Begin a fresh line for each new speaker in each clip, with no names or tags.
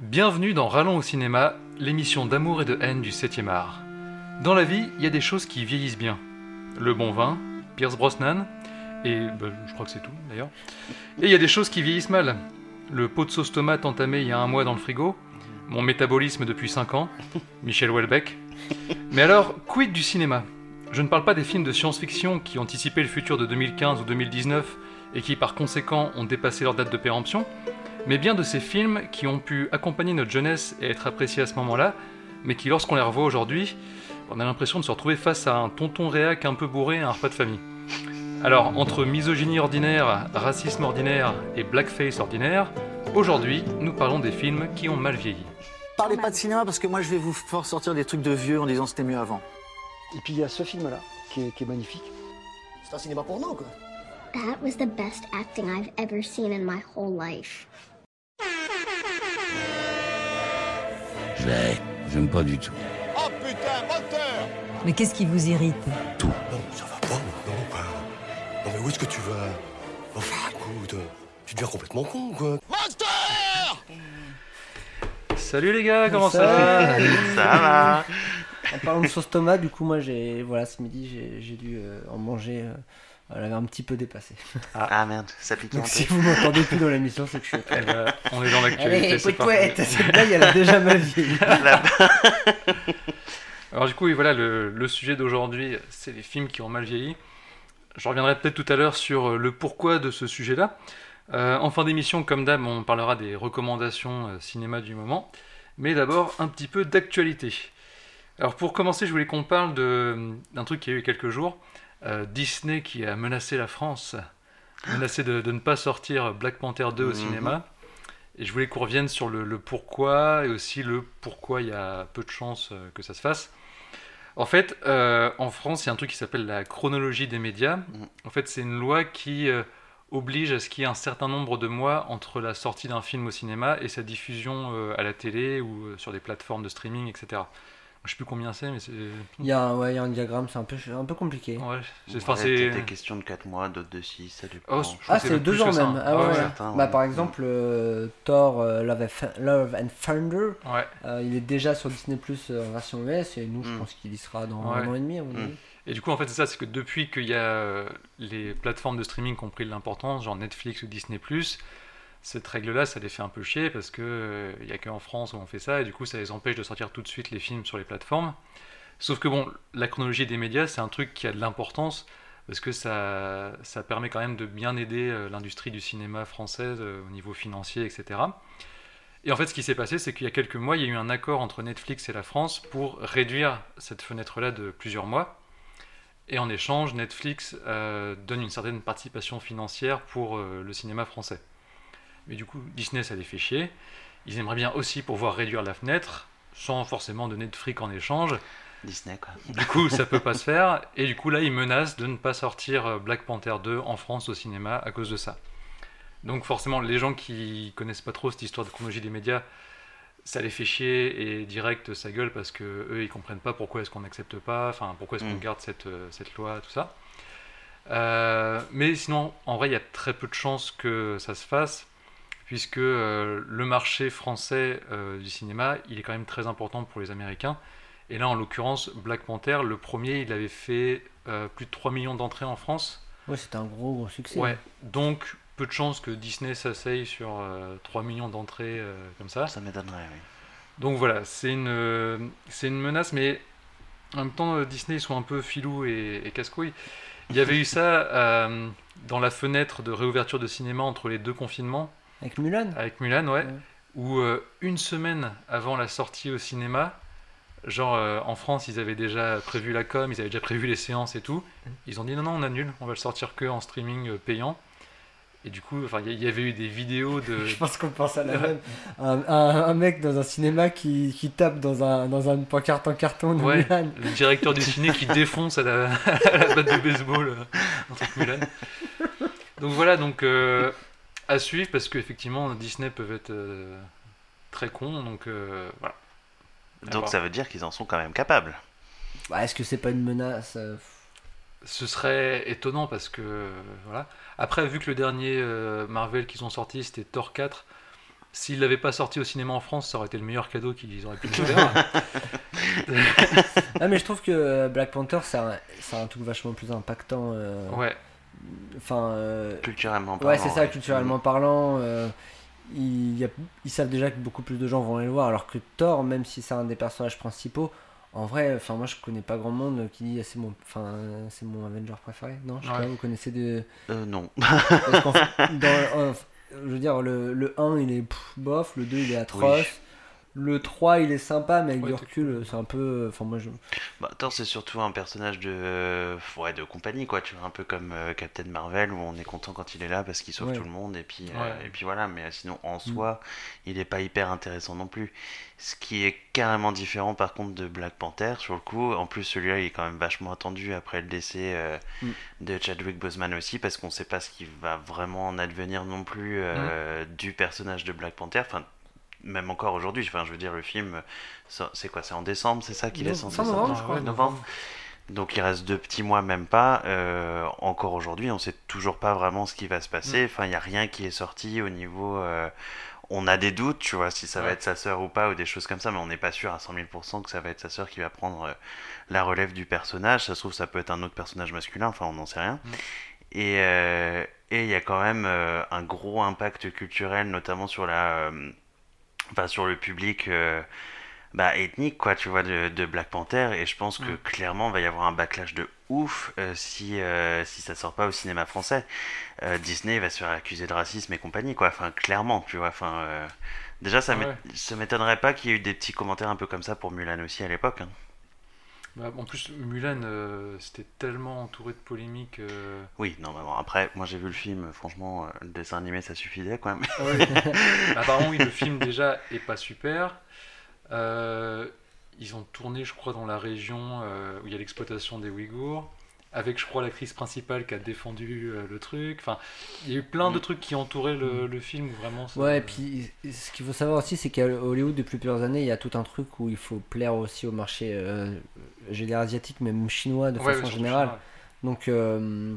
Bienvenue dans Rallons au cinéma, l'émission d'amour et de haine du 7e art. Dans la vie, il y a des choses qui vieillissent bien. Le bon vin, Pierce Brosnan, et bah, je crois que c'est tout d'ailleurs. Et il y a des choses qui vieillissent mal. Le pot de sauce tomate entamé il y a un mois dans le frigo, mon métabolisme depuis 5 ans, Michel Houellebecq. Mais alors, quid du cinéma? Je ne parle pas des films de science-fiction qui anticipaient le futur de 2015 ou 2019 et qui par conséquent ont dépassé leur date de péremption, mais bien de ces films qui ont pu accompagner notre jeunesse et être appréciés à ce moment-là, mais qui lorsqu'on les revoit aujourd'hui, on a l'impression de se retrouver face à un tonton réac un peu bourré à un repas de famille. Alors, entre misogynie ordinaire, racisme ordinaire et blackface ordinaire, aujourd'hui, nous parlons des films qui ont mal vieilli.
Parlez pas de cinéma parce que moi je vais vous faire sortir des trucs de vieux en disant c'était mieux avant.
Et puis il y a ce film-là qui est, qui est magnifique.
C'est un cinéma porno, quoi.
That was the best acting I've ever seen in my whole life.
J'aime pas du tout.
Oh putain, moteur
Mais qu'est-ce qui vous irrite
Non, ça va pas, non, non, pas. Non, mais où est-ce que tu vas? Enfin, écoute, tu deviens complètement con, quoi. Monster
Salut les gars, comment ça va?
Ça va
En parlant de sauce tomate, du coup, moi, j'ai, voilà, ce midi, j'ai, j'ai dû euh, en manger. euh, elle avait un petit peu dépassé.
Ah merde, ça pique un
Donc si vous m'entendez plus dans l'émission, c'est que je suis.
Ben, On est dans l'actualité.
Allez,
c'est parfait.
cette blague, elle a déjà mal vieilli.
Alors du coup, oui, voilà, le, le sujet d'aujourd'hui, c'est les films qui ont mal vieilli. Je reviendrai peut-être tout à l'heure sur euh, le pourquoi de ce sujet-là. Euh, en fin d'émission, comme d'hab, on parlera des recommandations euh, cinéma du moment. Mais d'abord, un petit peu d'actualité. Alors pour commencer, je voulais qu'on parle de- d'un truc qui a eu quelques jours. Euh, Disney qui a menacé la France, menacé de, de ne pas sortir Black Panther 2 au
Mhm.
cinéma. Et je voulais qu'on revienne sur le, le pourquoi et aussi le pourquoi il y a peu de chances euh, que ça se fasse. En fait, euh, en France, il y a un truc qui s'appelle la chronologie des médias.
Mhm.
En fait, c'est une loi qui euh, oblige à ce qu'il y ait un certain nombre de mois entre la sortie d'un film au cinéma et sa diffusion euh, à la télé ou sur des plateformes de streaming, etc. Je sais plus combien c'est, mais c'est.
Il y a un, ouais, il y a un diagramme, c'est un peu, un peu compliqué.
Ouais, c'est.
Ouais,
enfin, c'est-
des questions de 4 mois, d'autres de 6, ça dépend.
Oh,
Ah, c'est
même
deux
plus
ans
que ça,
même. Ah ouais.
ouais.
certains,
Bah, par exemple, euh, Thor euh, Love, and Fa- Love and Thunder,
Ouais.
euh, il est déjà sur Disney Plus en version US et nous, je
Mm.
pense qu'il y sera dans
Ouais.
un an et demi, à mon
Mm.
avis.
Et du coup, en fait, c'est ça, c'est que depuis qu'il y a euh, les plateformes de streaming qui ont pris de l'importance, genre Netflix ou Disney+, cette règle-là, ça les fait un peu chier parce que euh, il y a qu'en France où on fait ça, et du coup, ça les empêche de sortir tout de suite les films sur les plateformes. Sauf que bon, la chronologie des médias, c'est un truc qui a de l'importance parce que ça, ça permet quand même de bien aider euh, l'industrie du cinéma française euh, au niveau financier, etc. Et en fait, ce qui s'est passé, c'est qu'il y a quelques mois, il y a eu un accord entre Netflix et la France pour réduire cette fenêtre-là de plusieurs mois. Et en échange, Netflix euh, donne une certaine participation financière pour euh, le cinéma français. Mais du coup, Disney, ça les fait chier. Ils aimeraient bien aussi pouvoir réduire la fenêtre, sans forcément donner de fric en échange.
Disney, quoi.
Du coup, ça peut pas se faire. Et du coup, là, ils menacent de ne pas sortir euh, Black Panther 2 en France au cinéma à cause de ça. Donc forcément, les gens qui connaissent pas trop cette histoire de chronologie des médias, ça les fait chier et direct ça gueule parce que eux ils comprennent pas pourquoi est-ce qu'on n'accepte pas, enfin pourquoi est-ce qu'on
Mm.
garde cette, euh, cette loi, tout ça. Euh, mais sinon, en vrai, il y a très peu de chances que ça se fasse puisque euh, le marché français euh, du cinéma, il est quand même très important pour les Américains. Et là, en l'occurrence, Black Panther, le premier, il avait fait euh, plus de 3 millions d'entrées en France.
Ouais, c'était un gros, gros succès.
Ouais, donc peu de chances que Disney s'asseye sur euh, 3 millions d'entrées euh, comme ça.
Ça m'étonnerait, oui.
Donc voilà, c'est une, euh, c'est une menace, mais en même temps, euh, Disney, ils sont un peu filous et, et casse-couilles. Il y avait eu ça euh, dans la fenêtre de réouverture de cinéma entre les deux confinements,
Avec Mulan
avec Mulan, ouais,
Ouais.
où euh, une semaine avant la sortie au cinéma, genre euh, en France, ils avaient déjà prévu la com, ils avaient déjà prévu les séances et tout. Ils ont dit non, non, on annule, on va le sortir que en streaming euh, payant. Et du coup, enfin, il y, avait eu des vidéos de.
Je pense qu'on pense à la même. Un, un- un mec dans un cinéma qui, qui tape dans un, dans un pancarte en carton de
Ouais,
Mulan.
le directeur du ciné qui défonce à la, à la batte de baseball un truc Mulan. Donc voilà, donc euh, à suivre parce qu'effectivement Disney peuvent être euh, très cons, donc euh, voilà. À
Donc
voir.
ça veut dire qu'ils en sont quand même capables.
Bah, Est-ce que c'est pas une menace euh,
Ce serait étonnant parce que voilà. Après, vu que le dernier euh, Marvel qu'ils ont sorti c'était Thor 4, S'il l'avait pas sorti au cinéma en France, ça aurait été le meilleur cadeau qu'ils auraient pu nous faire.
Ah, mais je trouve que Black Panther, c'est un, c'est un truc vachement plus impactant. euh,
ouais.
Enfin. euh,
Culturellement parlant.
Ouais, c'est ça,
ouais.
culturellement parlant. euh, il y a- ils savent déjà que beaucoup plus de gens vont aller le voir, alors que Thor, même si c'est un des personnages principaux, en vrai, enfin moi je connais pas grand monde qui dit ah, c'est mon, enfin c'est mon Avenger préféré. Non, je sais pas, vous connaissez de.
Euh, non.
Parce dans- je veux dire, le, le 1 il est pff, bof, le 2 il est atroce.
Oui.
Le 3 il est sympa, mais avec
Ouais,
du recul, c'est un peu. Enfin, moi je.
Bah, Thor, c'est surtout un personnage de, euh, ouais, de compagnie, quoi. Tu vois, un peu comme euh, Captain Marvel, où on est content quand il est là parce qu'il sauve
Ouais.
tout le monde, et puis, euh, et puis voilà. Mais euh, sinon, en soi, il est pas hyper intéressant non plus. Ce qui est carrément différent, par contre, de Black Panther, sur le coup. En plus, celui-là, il est quand même vachement attendu après le décès euh,
Mm.
de Chadwick Boseman aussi, parce qu'on sait pas ce qui va vraiment en advenir non plus euh, du personnage de Black Panther. Enfin, même encore aujourd'hui, enfin, je veux dire, le film, c'est quoi C'est en décembre, c'est ça qu'il est censé
fin novembre, je crois.
Novembre. Donc il reste deux petits mois, même pas. Euh, encore aujourd'hui, on sait toujours pas vraiment ce qui va se passer. Enfin, il n'y a rien qui est sorti au niveau. euh, on a des doutes, tu vois, si ça va être sa sœur ou pas, ou des choses comme ça, mais on n'est pas sûr à 100 000% que ça va être sa sœur qui va prendre euh, la relève du personnage. Ça se trouve, ça peut être un autre personnage masculin, enfin, on n'en sait rien.
Mm.
Et et il y a quand même un gros impact culturel, notamment sur la. Enfin, sur le public. euh, bah, ethnique quoi tu vois de, de Black Panther et je pense que
Mm.
clairement il va y avoir un backlash de ouf euh, si euh, si ça sort pas au cinéma français Euh, Disney va se faire accuser de racisme et compagnie quoi enfin clairement tu vois enfin déjà ça
Ouais.
m'é- ça m'étonnerait pas qu'il y ait eu des petits commentaires un peu comme ça pour Mulan aussi à l'époque hein.
Bah, en plus, Mulan, euh, c'était tellement entouré de polémiques. euh,
oui non mais bon après moi j'ai vu le film franchement euh, le dessin animé ça suffisait quoi mais-
Apparemment, oui, le film déjà est pas super. Euh, ils ont tourné, je crois, dans la région euh, où il y a l'exploitation des Ouïghours, avec, je crois, l'actrice principale qui a défendu euh, le truc. Enfin, il y a eu plein de trucs qui entouraient le, le film où vraiment. ça-
Ouais, et puis ce qu'il faut savoir aussi, c'est qu'à Hollywood, depuis plusieurs années, il y a tout un truc où il faut plaire aussi au marché, euh, dire asiatique, même chinois de
Ouais,
façon générale.
surtout,
Donc, euh,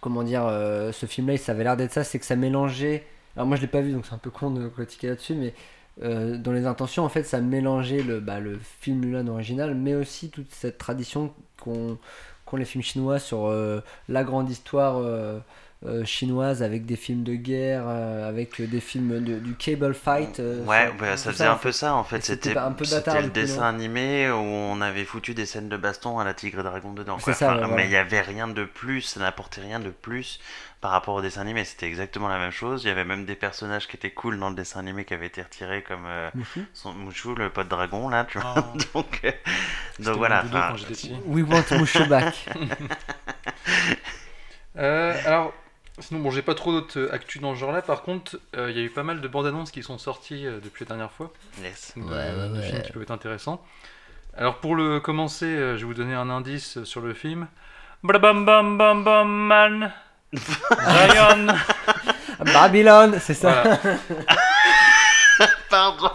comment dire, euh, ce film-là, ça avait l'air d'être ça, c'est que ça mélangeait. Alors, moi, je l'ai pas vu, donc c'est un peu con de critiquer là-dessus, mais euh, dans les intentions, en fait, ça mélangeait le, bah, le film Mulan original, mais aussi toute cette tradition qu'ont qu'ont les films chinois sur euh, la grande histoire. euh, euh, chinoise avec des films de guerre, avec des films de- du cable fight.
ouais,
ça-
bah, ça faisait un peu ça en fait.
c'était un peu
c'était
bâtard,
le dessin
non
animé où on avait foutu des scènes de baston à la Tigre et Dragon dedans.
C'est
quoi.
ça,
Enfin,
ouais, voilà.
Mais il y avait rien de plus, ça n'apportait rien de plus par rapport au dessin animé. C'était exactement la même chose. Il y avait même des personnages qui étaient cool dans le dessin animé qui avaient été retirés comme euh,
Mouchou
son Mouchou, le pote dragon là, tu vois.
Ah,
donc, euh, donc voilà. enfin.
We want Mouchou back.
Euh, alors, sinon, bon, j'ai pas trop d'autres euh, actus dans ce genre-là. Par contre, euh, il y a eu pas mal de bandes annonces qui sont sorties euh, depuis la dernière fois.
yes.
de,
Ouais, ouais, ouais.
films qui peuvent être intéressants. Alors pour le commencer, euh, je vais vous donner un indice sur le film. Brabam bam bam bam man. Zion.
Babylone, c'est ça.
Voilà,
Pardon.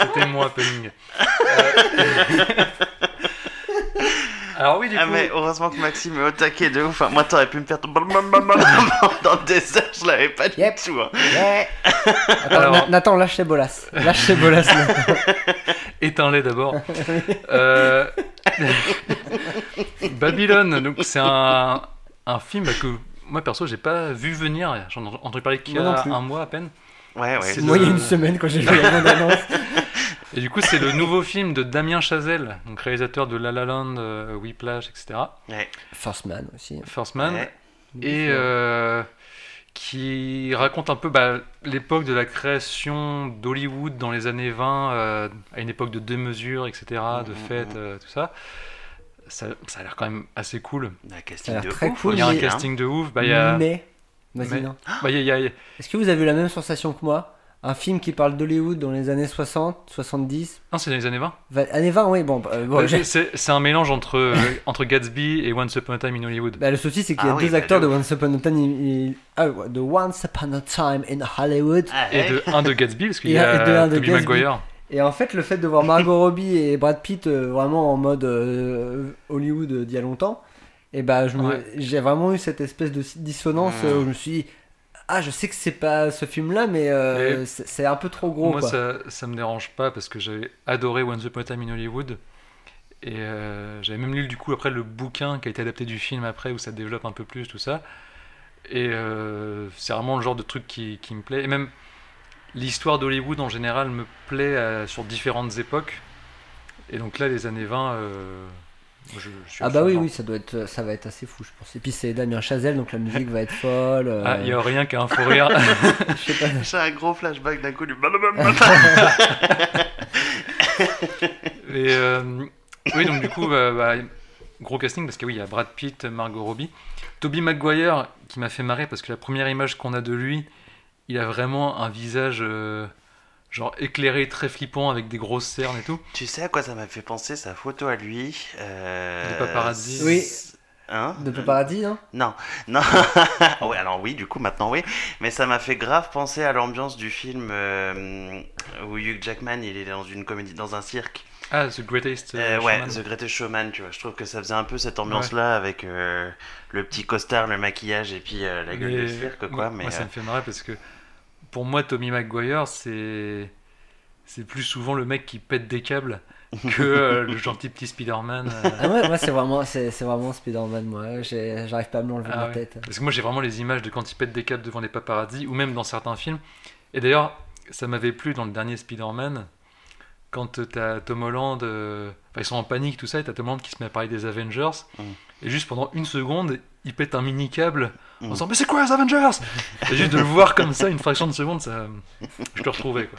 c'était mon happening. Euh, Alors oui, du coup,
Ah mais heureusement que Maxime est au taquet de ouf. Enfin, moi t'aurais pu me faire ton dans des heures, je l'avais pas du
Yep.
tout. hein.
Ouais. Attends,
Alors-
Nathan, lâche les bolas. Lâche les bolas. Nathan.
éteins-les d'abord. Euh, Babylone, donc c'est un, un film que moi perso j'ai pas vu venir. J'en ai entendu parler qu'il y a un mois à peine.
Ouais, ouais.
C'est
Moi, il y a une semaine quand j'ai vu la bande annonce.
Et du coup, c'est le nouveau film de Damien Chazelle, donc réalisateur de La La Land, euh, Whiplash, etc.
Ouais.
First Man aussi.
First Man.
Ouais.
Et euh, qui raconte un peu bah, l'époque de la création d'Hollywood dans les années 20, euh, à une époque de deux mesures, etc., de
Mhm,
fêtes,
mhm.
euh, tout ça. ça. Ça a l'air quand même assez cool.
Un
Ça a
casting de
très
ouf
cool,
Il y a un
hein.
casting de ouf. Bah, il y a,
Mais. Vas-y, non.
bah, y a- y a-
Est-ce que vous avez eu la même sensation que moi? Un film qui parle d'Hollywood dans les années 60, 70,
Non, c'est dans les années 20.
va- années 20, oui, bon. bah, euh, bon,
Bah,
j'ai-
c'est un mélange entre, euh, entre Gatsby et Once Upon a Time in Hollywood.
Bah, le souci, c'est qu'il y a
Ah
deux
bah,
acteurs
de
de Once Upon a Time in, ah, de Once Upon a Time in Hollywood.
Ah,
Et de un de Gatsby, parce qu'il y
un- et de un
a
de
Tobey
Gatsby.
Maguire.
Et en fait, le fait de voir Margot Robbie et Brad Pitt euh, vraiment en mode euh, Hollywood euh, d'il y a longtemps, et bah, je me- j'ai vraiment eu cette espèce de dissonance
Mm.
euh, où je me suis dit, ah je sais que c'est pas ce film là mais, euh,
Mais-
c'est c'est un peu trop gros
Moi,
quoi.
ça, ça me dérange pas parce que j'avais adoré Once Upon a Time in Hollywood. Et euh, j'avais même lu du coup après le bouquin qui a été adapté du film après où ça développe un peu plus tout ça. Et euh, c'est vraiment le genre de truc qui, qui me plaît. Et même l'histoire d'Hollywood en général me plaît sur différentes époques. Et donc là, les années 20, euh, je, je suis
Ah bah oui oui ça doit être ça va être assez fou je pense. Et puis c'est Damien Chazelle donc la musique va être folle. euh,
Ah, il y a rien qu'un fou rire.
je sais pas.
J'ai un gros flashback d'un coup du.
Et euh, oui, donc du coup, bah, bah, gros casting parce que oui, il y a Brad Pitt, Margot Robbie, Toby Maguire qui m'a fait marrer parce que la première image qu'on a de lui, il a vraiment un visage euh, genre éclairé, très flippant avec des grosses cernes et tout.
Tu sais à quoi ça m'a fait penser sa photo à lui euh,
Des paparazzi.
Oui.
Hein
De paparazzi hein
Non, non. ouais, alors oui, du coup, maintenant oui. Mais ça m'a fait grave penser à l'ambiance du film euh, où Hugh Jackman il est dans une comédie, dans un cirque.
Ah, The Greatest
Euh,
euh,
ouais,
Showman.
The Greatest Showman, tu vois. Je trouve que ça faisait un peu cette ambiance-là avec euh, le petit costard, le maquillage et puis euh, la gueule
Mais
de cirque, quoi.
moi,
mais
moi, ça me fait marrer parce que pour moi, Tommy Maguire, c'est c'est plus souvent le mec qui pète des câbles que euh, le gentil petit Spider-Man. euh.
Ah ouais moi c'est vraiment c'est c'est vraiment Spider-Man moi j'ai- j'arrive pas à me l'enlever de
Ah
la
ouais.
tête.
Parce que moi j'ai vraiment les images de quand il pète des câbles devant les paparazzis ou même dans certains films. Et d'ailleurs, ça m'avait plu dans le dernier Spider-Man quand t'as Tom Holland, euh, enfin ils sont en panique tout ça, et t'as Tom Holland qui se met à parler des Avengers.
Mm.
Et juste pendant une seconde, il pète un mini câble en
Mm.
disant mais c'est quoi les Avengers Et juste de le voir comme ça une fraction de seconde, ça, je le retrouvais quoi.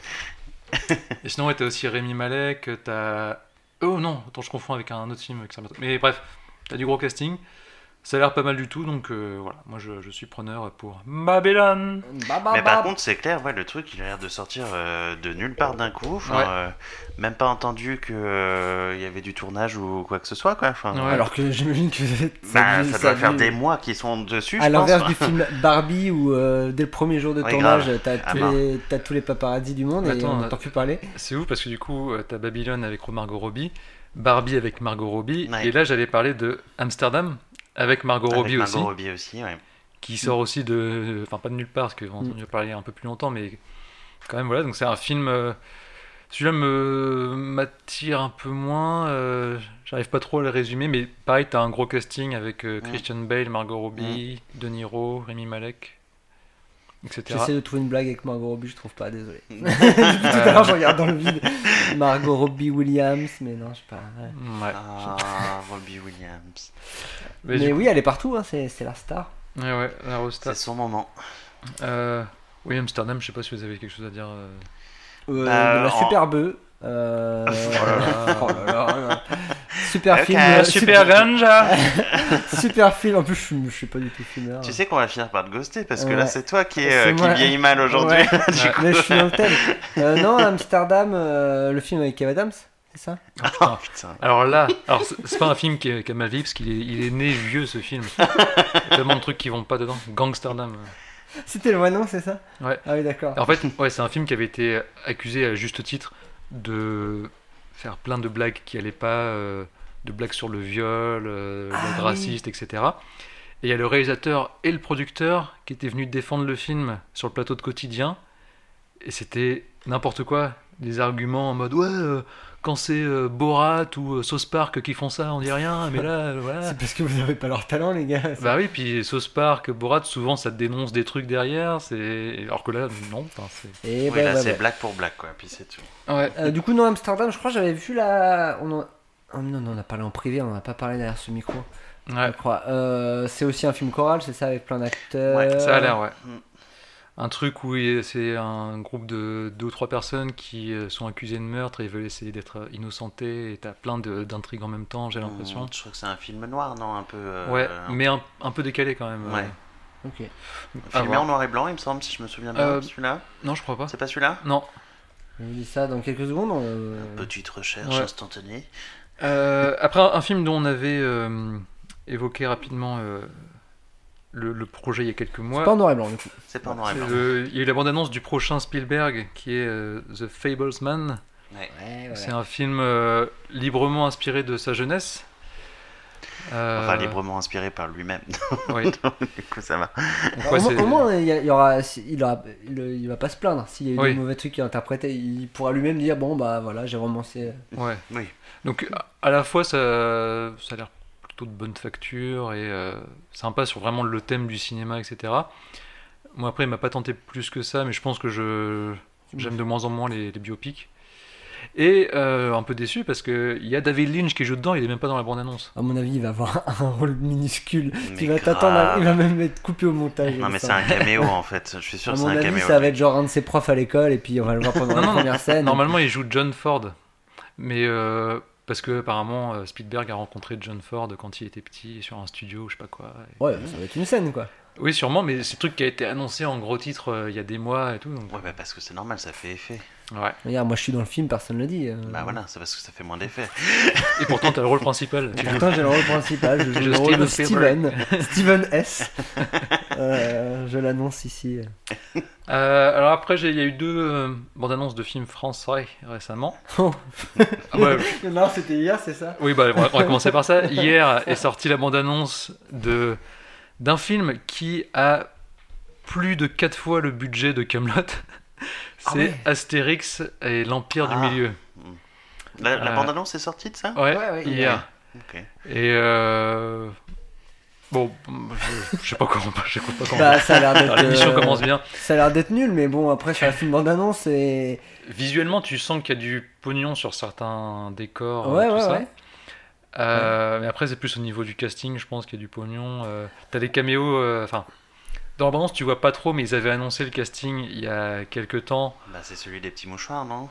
Et sinon ouais, t'as aussi Rémi Malek, t'as oh non, attends je confonds avec un autre film Mais bref, t'as du gros casting. Ça a l'air pas mal du tout, donc euh, voilà, moi je, je suis preneur pour Babylon.
Bah, bah,
Mais par
bah.
contre, c'est clair, ouais, le truc, il a l'air de sortir euh, de nulle part d'un coup. Enfin,
Ouais.
euh, même pas entendu qu'il y avait du tournage ou quoi que ce soit, quoi. Enfin,
Ouais.
Alors que j'imagine que
bah,
ça,
ça
a
doit faire des mois qu'ils sont dessus.
À l'inverse du film Barbie où euh, dès le premier jour de
Ouais,
tournage t'as
Ah
tous,
bah.
les- t'as tous les paparazzis du monde
Mais
et
attends,
on n'entend plus parler.
C'est ouf parce que du coup, t'as Babylon avec Margot Robbie, Barbie avec Margot Robbie,
Ouais.
et là j'allais parler de Amsterdam avec Margot
Avec
Robbie
Margot
aussi,
Robbie aussi, ouais.
qui sort aussi de. Enfin, pas de nulle part parce qu'on a
Mm.
entendu parler un peu plus longtemps, mais quand même, voilà, donc c'est un film. euh, Celui-là me m'attire un peu moins, euh, j'arrive pas trop à le résumer, mais pareil, t'as un gros casting avec euh,
Mm.
Christian Bale, Margot Robbie, De Niro, Rémi Malek.
J'essaie de trouver une blague avec Margot Robbie, je trouve pas, désolé. Tout à l'heure, je regarde dans le vide. Margot Robbie Williams, mais non, je sais pas. ouais.
Ouais.
Ah, Robbie Williams.
Mais
oui, elle est partout, hein, c'est c'est la star.
ouais, ouais, la Rosta.
C'est son moment.
Euh, oui, Amsterdam, je sais pas si vous avez quelque chose à dire. euh.
Euh,
Euh,
la
en-
super bœuf. Euh...
Oh là là.
oh. Super film.
super
ganja
super film. En plus, je, suis- je suis pas du tout fumeur.
Tu sais qu'on va finir par te ghoster parce que
Ouais.
là, c'est toi qui, est,
C'est
euh, qui vieillit mal aujourd'hui.
Ouais.
Ouais.
Mais je suis dans le thème. Euh, non, Amsterdam, euh, le film avec Kev Adams, c'est ça?
Oh putain.
Alors là, alors c'est pas un film qui, est- qui a ma vie parce qu'il est, il est né vieux ce film. Il y a tellement de trucs qui vont pas dedans. Gangsterdam.
C'était le vrai nom, c'est ça?
Ouais.
Ah oui, d'accord.
En fait, ouais, c'est un film qui avait été accusé à juste titre de faire plein de blagues qui allaient pas, euh, de blagues sur le viol, euh,
Ah
blagues
oui.
racistes, etc. Et il y a le réalisateur et le producteur qui étaient venus défendre le film sur le plateau de quotidien. Et c'était n'importe quoi. Des arguments en mode ouais, euh, quand c'est euh, Borat ou euh, Sauce Park qui font ça, on dit rien, mais là, euh, voilà.
C'est parce que vous n'avez pas leur talent, les gars.
Bah oui, puis Sauce Park, Borat, souvent ça te dénonce des trucs derrière, c'est alors que là, non. c'est-
Et
Oui,
bah,
là,
bah,
c'est
bah.
blague pour blague, quoi. Puis c'est tout.
Ouais.
Euh, du coup, non, Amsterdam, je crois que j'avais vu la. On en... oh, non, non, on a parlé en privé, on n'a pas parlé derrière ce micro,
Ouais,
je crois. Euh, c'est aussi un film choral, c'est ça, avec plein d'acteurs.
Ouais,
ça a l'air, ouais.
Mm.
Un truc où c'est un groupe de deux ou trois personnes qui euh, sont accusées de meurtre et veulent essayer d'être innocentées et t'as plein de- d'intrigues en même temps, j'ai l'impression.
Mm, Je trouve que c'est un film noir, non Un peu. euh,
Ouais,
euh,
mais un, un peu décalé quand même.
Ouais.
Ok.
Filmé
voir.
en noir et blanc, il me semble, si je me souviens bien.
Euh,
Celui-là
Non, je crois pas.
C'est pas celui-là
Non.
Je vous dis ça dans quelques secondes. euh,
Petite recherche
Ouais.
instantanée.
Euh, après, un, un film dont on avait euh, évoqué rapidement euh, le, le projet il y a quelques mois.
C'est pas en noir et blanc, du coup.
C'est pas en noir et blanc.
le- il y a eu la bande-annonce du prochain Spielberg qui est euh, The Fablesman.
Ouais.
Ouais,
C'est un film euh, librement inspiré de sa jeunesse. Euh,
Enfin, librement inspiré par lui-même.
oui.
du coup, ça va.
Au
ouais,
moins-
c'est-
au moins, il, y a- il y aura, il, aura, il, il va pas se plaindre. S'il y a eu
Oui.
des mauvais trucs qui interprétés, il pourra lui-même dire Bon, bah voilà, j'ai romancé.
ouais.
Oui.
Donc à la fois ça, ça a l'air plutôt de bonne facture et euh, sympa sur vraiment le thème du cinéma, etc. Moi après il m'a pas tenté plus que ça, mais je pense que je j'aime de moins en moins les, les biopics. Et euh, un peu déçu parce que il y a David Lynch qui joue dedans, il est même pas dans la bande annonce.
À mon avis, il va avoir un rôle minuscule.
Mais
Il va t'attendre, à- il va même être coupé au montage.
Non, mais c'est un caméo en fait. Je suis sûr
À
que c'est
mon
un
avis,
caméo.
ça va être genre un de ses profs à l'école, et puis on va le voir pendant la
non,
première scène.
Normalement il joue John Ford, mais euh, parce que apparemment euh, Spielberg a rencontré John Ford quand il était petit sur un studio, ou je sais pas quoi. Et-
Ouais, ça va être une scène quoi.
Oui sûrement, mais c'est le truc qui a été annoncé en gros titre euh, il y a des mois et tout. Donc...
Ouais, bah parce que c'est normal, ça fait effet.
Ouais.
Regarde, moi je suis dans le film, personne ne le dit. euh.
Bah voilà, c'est parce que ça fait moins d'effet.
Et pourtant t'as le rôle principal. Tu-
Pourtant, j'ai le rôle principal, je joue le rôle de
Steven
Steven, S. Euh, je l'annonce ici.
Euh, alors après, il y a eu deux euh, bandes annonces de films français récemment.
Oh.
Ah ouais,
Non, c'était hier, c'est ça?
Oui, bah, on, va, on va commencer par ça. Hier est sortie la bande annonce de d'un film qui a plus de quatre fois le budget de Camelot.
Ah
C'est
ouais.
Astérix et l'Empire
Ah.
du Milieu.
La, la
Euh,
bande-annonce est sortie de ça
Ouais,
Ouais, ouais,
hier.
Ok.
Et euh, bon, je, je sais pas comment, je sais pas comment.
Bah, ça a l'air
Alors,
d'être.
L'émission
euh,
commence bien.
Ça a l'air d'être nul, mais bon, après, sur la film bande-annonce, et.
Visuellement, tu sens qu'il y a du pognon sur certains décors. euh,
Ouais,
tout
ouais,
ça.
ouais.
Euh, Mais après, c'est plus au niveau du casting, je pense qu'il y a du pognon. Euh, T'as des caméos. euh, Enfin, dans la bande tu vois pas trop, mais ils avaient annoncé le casting il y a quelques temps.
Bah, c'est celui des petits mouchoirs, non?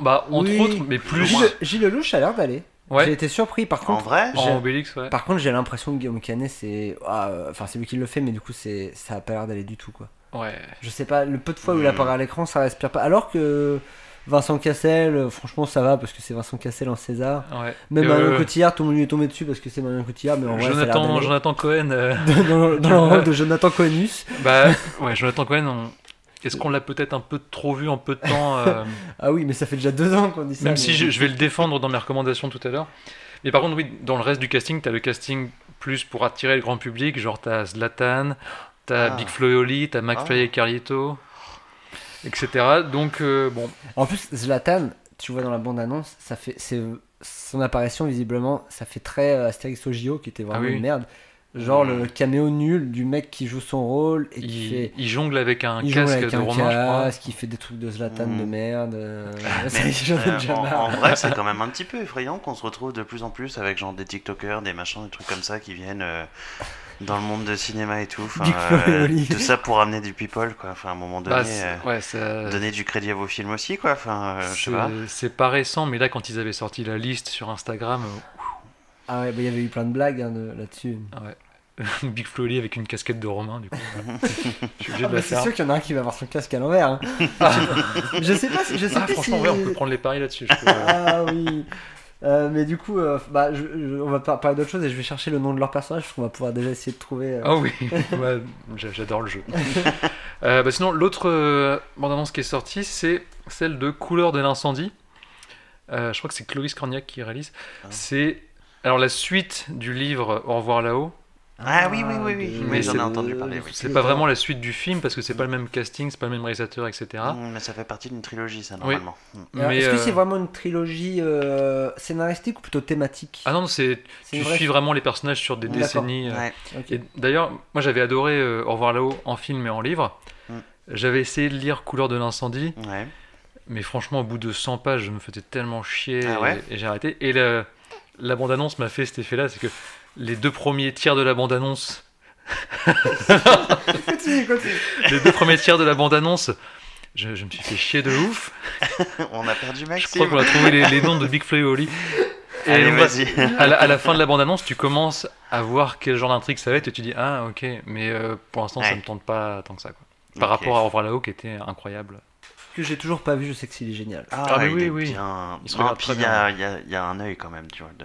Bah, entre
Oui.
autres, mais plus.
Gilles, Gilles Lelouch a l'air d'aller. J'ai été surpris, par
En
contre.
vrai
j'ai-
en Obélix, ouais.
Par contre, j'ai l'impression que Guillaume Canet, c'est. ah, euh, Enfin, c'est lui qui le fait, mais du coup, c'est ça a pas l'air d'aller du tout, quoi.
Ouais.
Je sais pas, le peu de fois où il
Hmm.
apparaît à l'écran, ça respire pas. Alors que Vincent Cassel, euh, franchement, ça va parce que c'est Vincent Cassel en César.
ouais.
Même Marion
euh,
Cotillard, tout le monde lui est tombé dessus parce que c'est Marion Cotillard, mais en vrai, ça
Jonathan,
d'aller.
Jonathan Cohen. euh,
dans, le- dans le rôle de Jonathan Conus.
bah, ouais, Jonathan Cohen, on- est-ce qu'on l'a peut-être un peu trop vu en peu de temps euh,
Ah oui, mais ça fait déjà deux ans qu'on dit ça.
Même
mais-
si je, je vais le défendre dans mes recommandations tout à l'heure. Mais par contre, oui, dans le reste du casting, t'as le casting plus pour attirer le grand public, genre t'as Zlatan, t'as
Ah.
Big Flo et Oli, t'as McFly
Ah.
et Carlito, etc. Donc, euh, bon,
En plus, Zlatan, tu vois dans la bande-annonce, ça fait, c'est son apparition visiblement, ça fait très euh, Astérix au JO qui était vraiment
Ah oui.
une merde. Genre
Mm.
le caméo nul du mec qui joue son rôle et qui
il,
fait.
il jongle avec un
il
casque
avec
de
un
Romain,
casque, il fait des trucs de Zlatan
Mm.
de merde. euh,
Mais, euh, en, en vrai, c'est quand même un petit peu effrayant qu'on se retrouve de plus en plus avec genre des TikTokers, des machins, des trucs comme ça qui viennent euh, dans le monde de cinéma et tout. Enfin,
Big
euh, tout ça pour amener du people, quoi. Enfin, à un moment donné,
Bah,
euh,
ouais, ça-
donner du crédit à vos films aussi, quoi. Enfin, euh, je sais pas.
c'est pas récent, mais là, quand ils avaient sorti la liste sur Instagram,
Ah ouais, bah, il y avait eu plein de blagues hein, de- là-dessus.
euh, Big Flo et Oli avec une casquette de Romain, du coup. je suis obligé
Ah
de
bah, c'est sûr qu'il y en a un qui va avoir son casque à l'envers. hein. je sais pas, si- je sais
Ah,
pas
franchement,
si...
ouais, on peut prendre les paris là-dessus. je peux-
Ah oui. Euh, mais du coup, euh, bah, je- je- on va par- parler d'autre chose et je vais chercher le nom de leur personnage parce qu'on va pouvoir déjà essayer de trouver. euh,
Ah oui, ouais, j'adore le jeu. Euh, bah sinon, l'autre bande-annonce qui est sortie, c'est celle de Couleur de l'incendie. Je crois que c'est Clovis Cornillac qui réalise.
Ah.
C'est alors la suite du livre Au revoir là-haut.
Ah oui, oui, oui, oui.
de-
Mais
j'en
ai entendu parler, oui.
C'est pas vraiment la suite du film parce que c'est pas le même casting, c'est pas le même réalisateur, etc.
Mm, Mais ça fait partie d'une trilogie, ça, normalement. Mm.
Mais,
Est-ce que
euh,
c'est vraiment une trilogie euh, scénaristique ou plutôt thématique?
Ah non, c'est tu
vraie-
suis vraiment les personnages sur des
D'accord.
décennies. euh,
Ouais.
D'ailleurs, moi j'avais adoré euh, Au revoir là-haut en film et en livre.
Mm.
J'avais essayé de lire Couleur de l'incendie.
Ouais.
Mais franchement, au bout de 100 pages, je me faisais tellement chier
Ah ouais?
et, et j'ai arrêté. Et la, la bande-annonce m'a fait cet effet-là, c'est que les deux premiers tiers de la bande-annonce, les deux premiers tiers de la bande-annonce, je, je me suis fait chier de ouf.
On a perdu
Je
Maxime.
crois qu'on a trouvé les, les noms de Big Flo et Oli. Et
Allez, vas-y.
à, la, à la fin de la bande-annonce, tu commences à voir quel genre d'intrigue ça va être et tu dis ah ok, mais euh, pour l'instant ça
Ouais.
me tente pas tant que ça quoi. Par rapport à Au revoir là-haut qui était incroyable.
Que j'ai toujours pas vu, je sais que c'est génial.
Ah,
Ah, mais
il
oui,
est
oui.
bien.
Il se
Non,
regarde
puis il y a, il y, a, il y a un œil quand même, tu vois. de-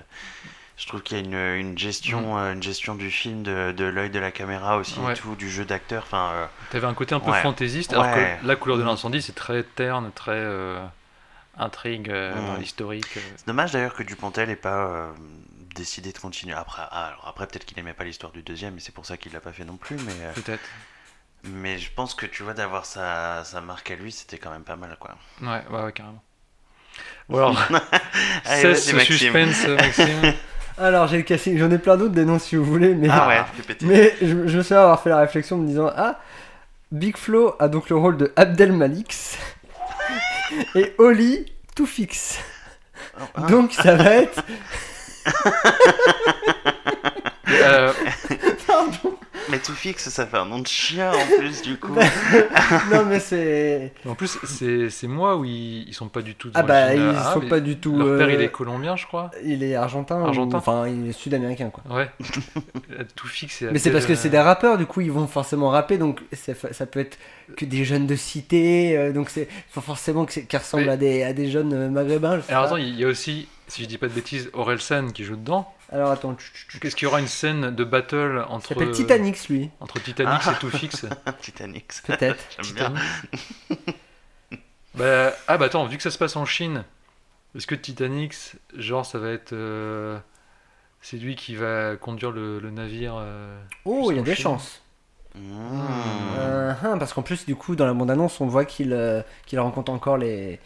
Je trouve qu'il y a une, une gestion, euh, une gestion du film, de, de l'œil de la caméra aussi,
Ouais.
et tout, du jeu d'acteur. Enfin, euh,
T'avais un côté un peu
Ouais.
fantaisiste, alors
Ouais.
que la couleur de l'incendie c'est très terne, très euh, intrigue, euh,
Mm.
historique.
c'est dommage d'ailleurs que Dupontel ait pas décidé de continuer. Après, ah, alors après peut-être qu'il aimait pas l'histoire du deuxième, et c'est pour ça qu'il l'a pas fait non plus. Mais,
Peut-être.
mais je pense que tu vois, d'avoir sa, sa marque à lui, c'était quand même pas mal, quoi.
Ouais, ouais, ouais, carrément. Bon alors,
Allez,
ce
Maxime.
suspense, Maxime.
Alors, j'ai le casting, j'en ai plein d'autres des noms si vous voulez, mais,
Ah ouais,
mais je, je me souviens avoir fait la réflexion en me disant Ah, Big Flo a donc le rôle de Abdel Malix et Oli tout fixe.
Ah.
Donc ça va être.
Euh.
Mais tout fixe, ça fait un nom de chien en plus, du coup.
non, mais c'est.
en plus, c'est c'est moi où ils, ils sont pas du tout.
Ah bah,
d'origine,
ils
ah,
sont pas du tout.
Leur père,
euh,
il est colombien, je crois.
il est argentin. ou-
Argentin.
Enfin, il est sud-américain quoi.
Ouais. Tout fixe.
Mais c'est parce que c'est des rappeurs, du coup ils vont forcément rapper, donc fa- ça peut être que des jeunes de cité, euh, donc c'est faut forcément que c'est- qu'ils ressemblent
Mais-
à, des, à des jeunes euh, maghrébins. je sais
Alors
pas.
attends, il y a aussi, si je dis pas de bêtises, Orelsan qui joue dedans.
Alors attends.
Qu'est-ce qu'il y aura une scène de battle
il
entre
s'appelle Titanic lui,
entre Titanic
Ah.
et Tout fixe
Titanic.
peut-être.
J'aime bien.
Bah, ah bah attends, vu que ça se passe en Chine, est-ce que Titanic, genre ça va être, euh, c'est lui qui va conduire le, le navire euh,
oh, il y a des chances.
Mmh.
Euh, hein, parce qu'en plus, du coup, dans la bande-annonce, on voit qu'il euh, qu'il rencontre encore les,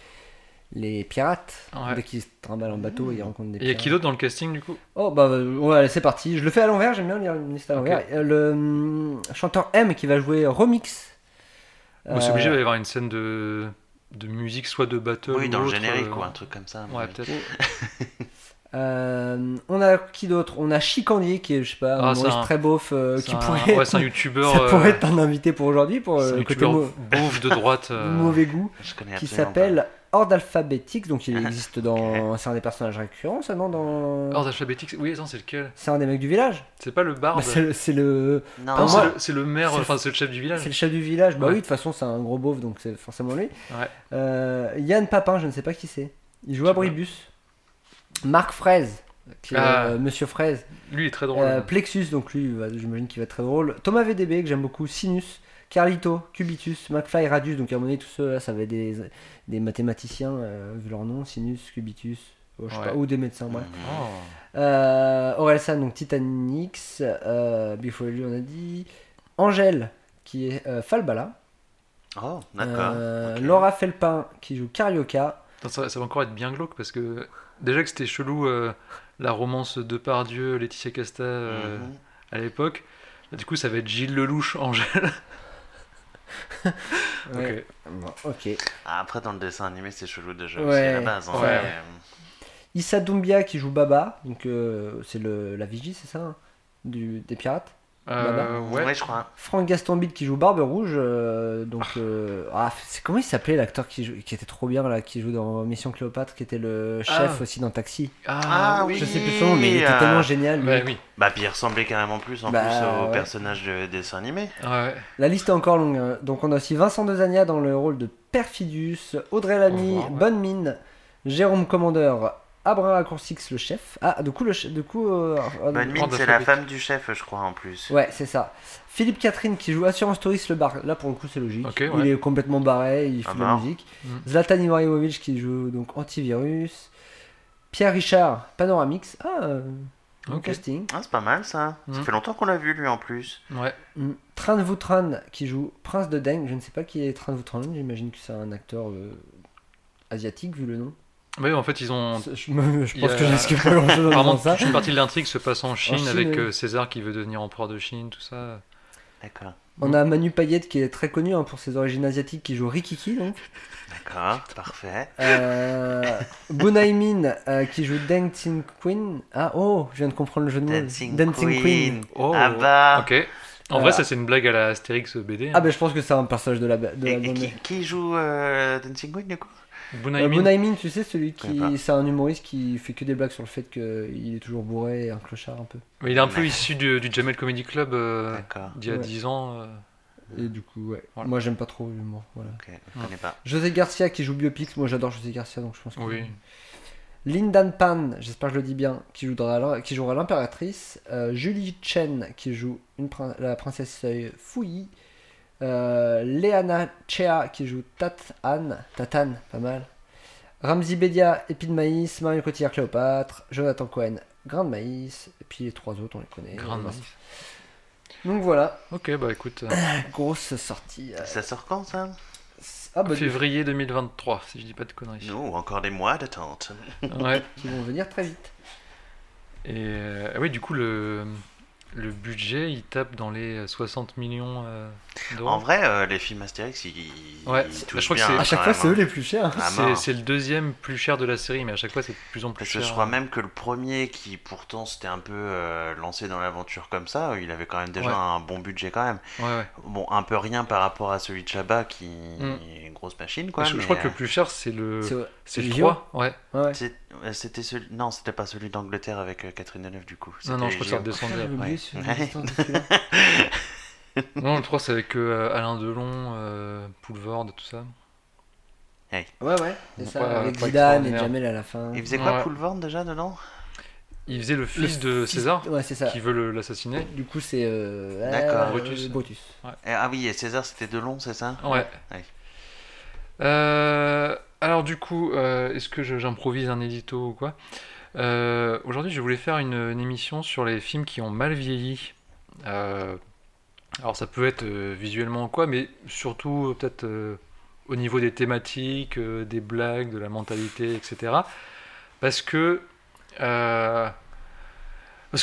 les pirates.
Ouais.
Dès qu'il se trimballe en bateau, il rencontre des
Et il y a
pirates.
qui d'autre dans le casting du coup?
Oh bah euh, ouais, c'est parti. Je le fais à l'envers, j'aime bien lire une liste à l'envers. Euh, Le hum, chanteur M qui va jouer Remix.
Bon, C'est obligé
Euh,
il va y avoir une scène de, de musique, soit de battle
Oui,
ou
dans le générique,
euh,
ou un truc comme ça.
Ouais, peut-être.
Euh, on a qui d'autre? On a Chicandier qui est, je sais pas,
Ah,
un
un-
très beauf euh, qui
un-
pourrait,
ouais, c'est un youtubeur.
ça
euh,
pourrait être un invité pour aujourd'hui pour euh,
un
le côté
beauf de droite. euh,
mauvais goût,
Je connais
qui s'appelle Horde Alphabetics. Donc il existe dans, c'est un des personnages récurrents, ça non dans.
Ordre alphabétique. Oui, attends, c'est lequel?
C'est un des mecs du village?
C'est pas le barde
Bah, c'est le, c'est le,
pas.
Non,
Non,
c'est le- maire, enfin c'est le chef du village.
c'est le chef du village. Bah
Ouais.
oui, de toute façon c'est un gros beauf, donc c'est forcément lui.
Ouais.
Euh, Yann Papin, je ne sais pas qui c'est. Il joue à. Bribus. Marc Fraise, qui est
Ah.
euh, Monsieur Fraise.
Lui, il est très drôle.
Euh, Plexus, donc lui, j'imagine qu'il va être très drôle. Thomas VDB, que j'aime beaucoup. Sinus, Carlito, Cubitus, McFly, Radius. Donc à un moment donné, tout ça, là, ça va être des, des mathématiciens, euh, vu leur nom. Sinus, Cubitus, oh, je sais
Ouais.
pas, ou des médecins, bref.
Mhm.
Oh.
Euh, Orelsan, donc Titanix. Euh, Before You, on a dit. Angèle, qui est euh, Falbala.
Oh, d'accord.
Euh. Laura Felpin, qui joue Carioca.
Attends, ça, ça va encore être bien glauque parce que déjà que c'était chelou euh, la romance de Pardieu, Laetitia Casta euh,
Mhm.
à l'époque. Du coup, ça va être Gilles Lelouch, Angèle.
Ouais. Bon, ok.
Ah, après, dans le dessin animé, c'est chelou déjà
Ouais.
aussi à la base. hein,
Ouais.
mais,
Issa Doumbia qui joue Baba, donc euh, c'est le la vigie, c'est ça hein, du, Des pirates?
Euh, ouais.
ouais, je crois.
Franck Gastambide qui joue Barbe Rouge, euh, donc euh, ah, c'est comment il s'appelait l'acteur qui, joue- qui était trop bien là, qui joue dans Mission Cléopâtre, qui était le chef
Ah.
aussi dans Taxi?
Ah,
Ah,
oui.
Je sais plus son nom, mais il était tellement génial.
oui.
Bah, puis il ressemblait carrément plus en
Bah,
plus au
ouais.
personnage de dessin animé.
Ouais.
La liste est encore longue. hein. Donc on a aussi Vincent Dezania dans le rôle de Perfidius, Audrey Lamy. Bonne Mine, Jérôme Commandeur, Abraham Acoursix le chef. Ah, du coup, le ch- du coup, euh,
Bonne mine,
Ordre
c'est la femme du chef, je crois, en plus.
Ouais, c'est ça. Philippe Catherine qui joue Assurance Touriste le bar. Là pour le coup c'est logique.
Ok,
Il est complètement barré, il fait
Ah
de la
bah.
musique.
Mm.
Zlatan Ibrahimovic qui joue donc Antivirus. Pierre Richard, Panoramix. Ah, euh, casting.
Ah, c'est pas mal ça. Ça
Mhm.
fait longtemps qu'on l'a vu lui en plus.
Ouais.
Mm. Tran Voutran qui joue Prince de Deng. Je ne sais pas qui est Tran Voutran, j'imagine que c'est un acteur euh, asiatique vu le nom.
Ouais, en fait, ils ont.
Je, me- je
Il
pense
a-
que je risque pas grand chose en
Apparemment,
ça.
toute une partie de l'intrigue se passe en Chine,
Chine,
avec
oui.
euh, César qui veut devenir empereur de Chine, tout ça.
D'accord.
On a Manu Payette qui est très connu hein, pour ses origines asiatiques qui joue Rikiki donc.
D'accord, parfait.
Euh, euh, qui joue Deng Tin Queen. Ah oh, je viens de comprendre le jeu de mots.
Dancing, Queen.
Oh,
Ah bah.
Ok. En vrai, ça c'est une blague à la Astérix BD.
Ah ben je pense que c'est un personnage de la de
Et,
la
et
bande.
qui, qui joue euh, Dancing Queen du coup?
Euh,
Min.
Bunai Min, tu sais, celui qui. C'est un humoriste qui fait que des blagues sur le fait qu'il est toujours bourré et un clochard un peu.
Mais il est un peu issu du, du Jamel Comedy Club euh, d'il y a
Ouais.
10 ans. euh.
Et du coup, ouais.
Voilà.
Moi j'aime pas trop l'humour. Voilà.
Ok, je connais pas.
José Garcia qui joue Biopix. Moi j'adore José Garcia donc je pense que.
Oui.
Lindan Pan, j'espère que je le dis bien, qui jouera, qui jouera l'impératrice. Euh, Julie Chen qui joue une la princesse Fouilly. Euh, Leana Chea qui joue Tat Anne, Tatane, pas mal. Ramzi Bedia, Épine Maïs, Marion Cotillard Cléopâtre, Jonathan Cohen, Grain de maïs, et puis les trois autres, on les connaît.
Grain de
Euh,
maïs.
Donc voilà,
Ok, bah écoute, euh,
grosse sortie. euh,
Ça sort quand ça?
Ah bah,
février 2023, si je dis pas de conneries.
Non, encore des mois d'attente.
Ouais.
qui vont venir très vite.
Et euh, oui, du coup, le, le budget, il tape dans les 60 millions euh, d'euros.
En vrai, euh, les films Astérix, ils,
Ouais,
ils
je
touchent
crois que
bien.
c'est-
hein,
À chaque fois, c'est
hein.
eux les plus chers.
Ah,
C'est le deuxième plus cher de la série, mais à chaque fois, c'est de plus en plus
Parce que
cher.
je crois même que le premier qui pourtant s'était un peu euh, lancé dans l'aventure comme ça, il avait quand même déjà
Ouais.
un bon budget quand même.
Ouais, ouais.
Bon, un peu rien par rapport à celui de Chabat qui
Mm.
est une grosse machine quoi.
je, je
mais,
crois que le
euh,
plus cher, c'est le,
C'est
c'est le
Lyon.
3. Ouais.
Ouais,
euh, C'était celui. Non, c'était pas celui d'Angleterre avec euh, Catherine Deneuve du coup.
Non, non, je
C'était
crois que
les
ça
JO.
redescendait.
J'ai oublié
Ouais.
ce-
Ouais.
l'existence de celui-là.
Non, le 3, c'est avec euh, Alain Delon, euh, Poulvord, tout ça.
Ouais, ouais, c'est ça.
Pas-
avec Zidane et. Jamel à la fin.
Il faisait quoi
Ouais.
Poulvord déjà dedans?
Il faisait le fils
Le
de
fils-
César,
Ouais, c'est ça.
qui veut l'assassiner.
Du coup, c'est. euh,
D'accord.
euh,
Brutus.
Brutus.
Ah oui, et César c'était Delon, c'est ça?
Ouais.
Ouais.
Euh, alors du coup, euh, est-ce que j'improvise un édito ou quoi? Euh, Aujourd'hui, je voulais faire une, émission sur les films qui ont mal vieilli. Alors ça peut être visuellement quoi, mais surtout peut-être au niveau des thématiques, des blagues, de la mentalité, etc. Parce que parce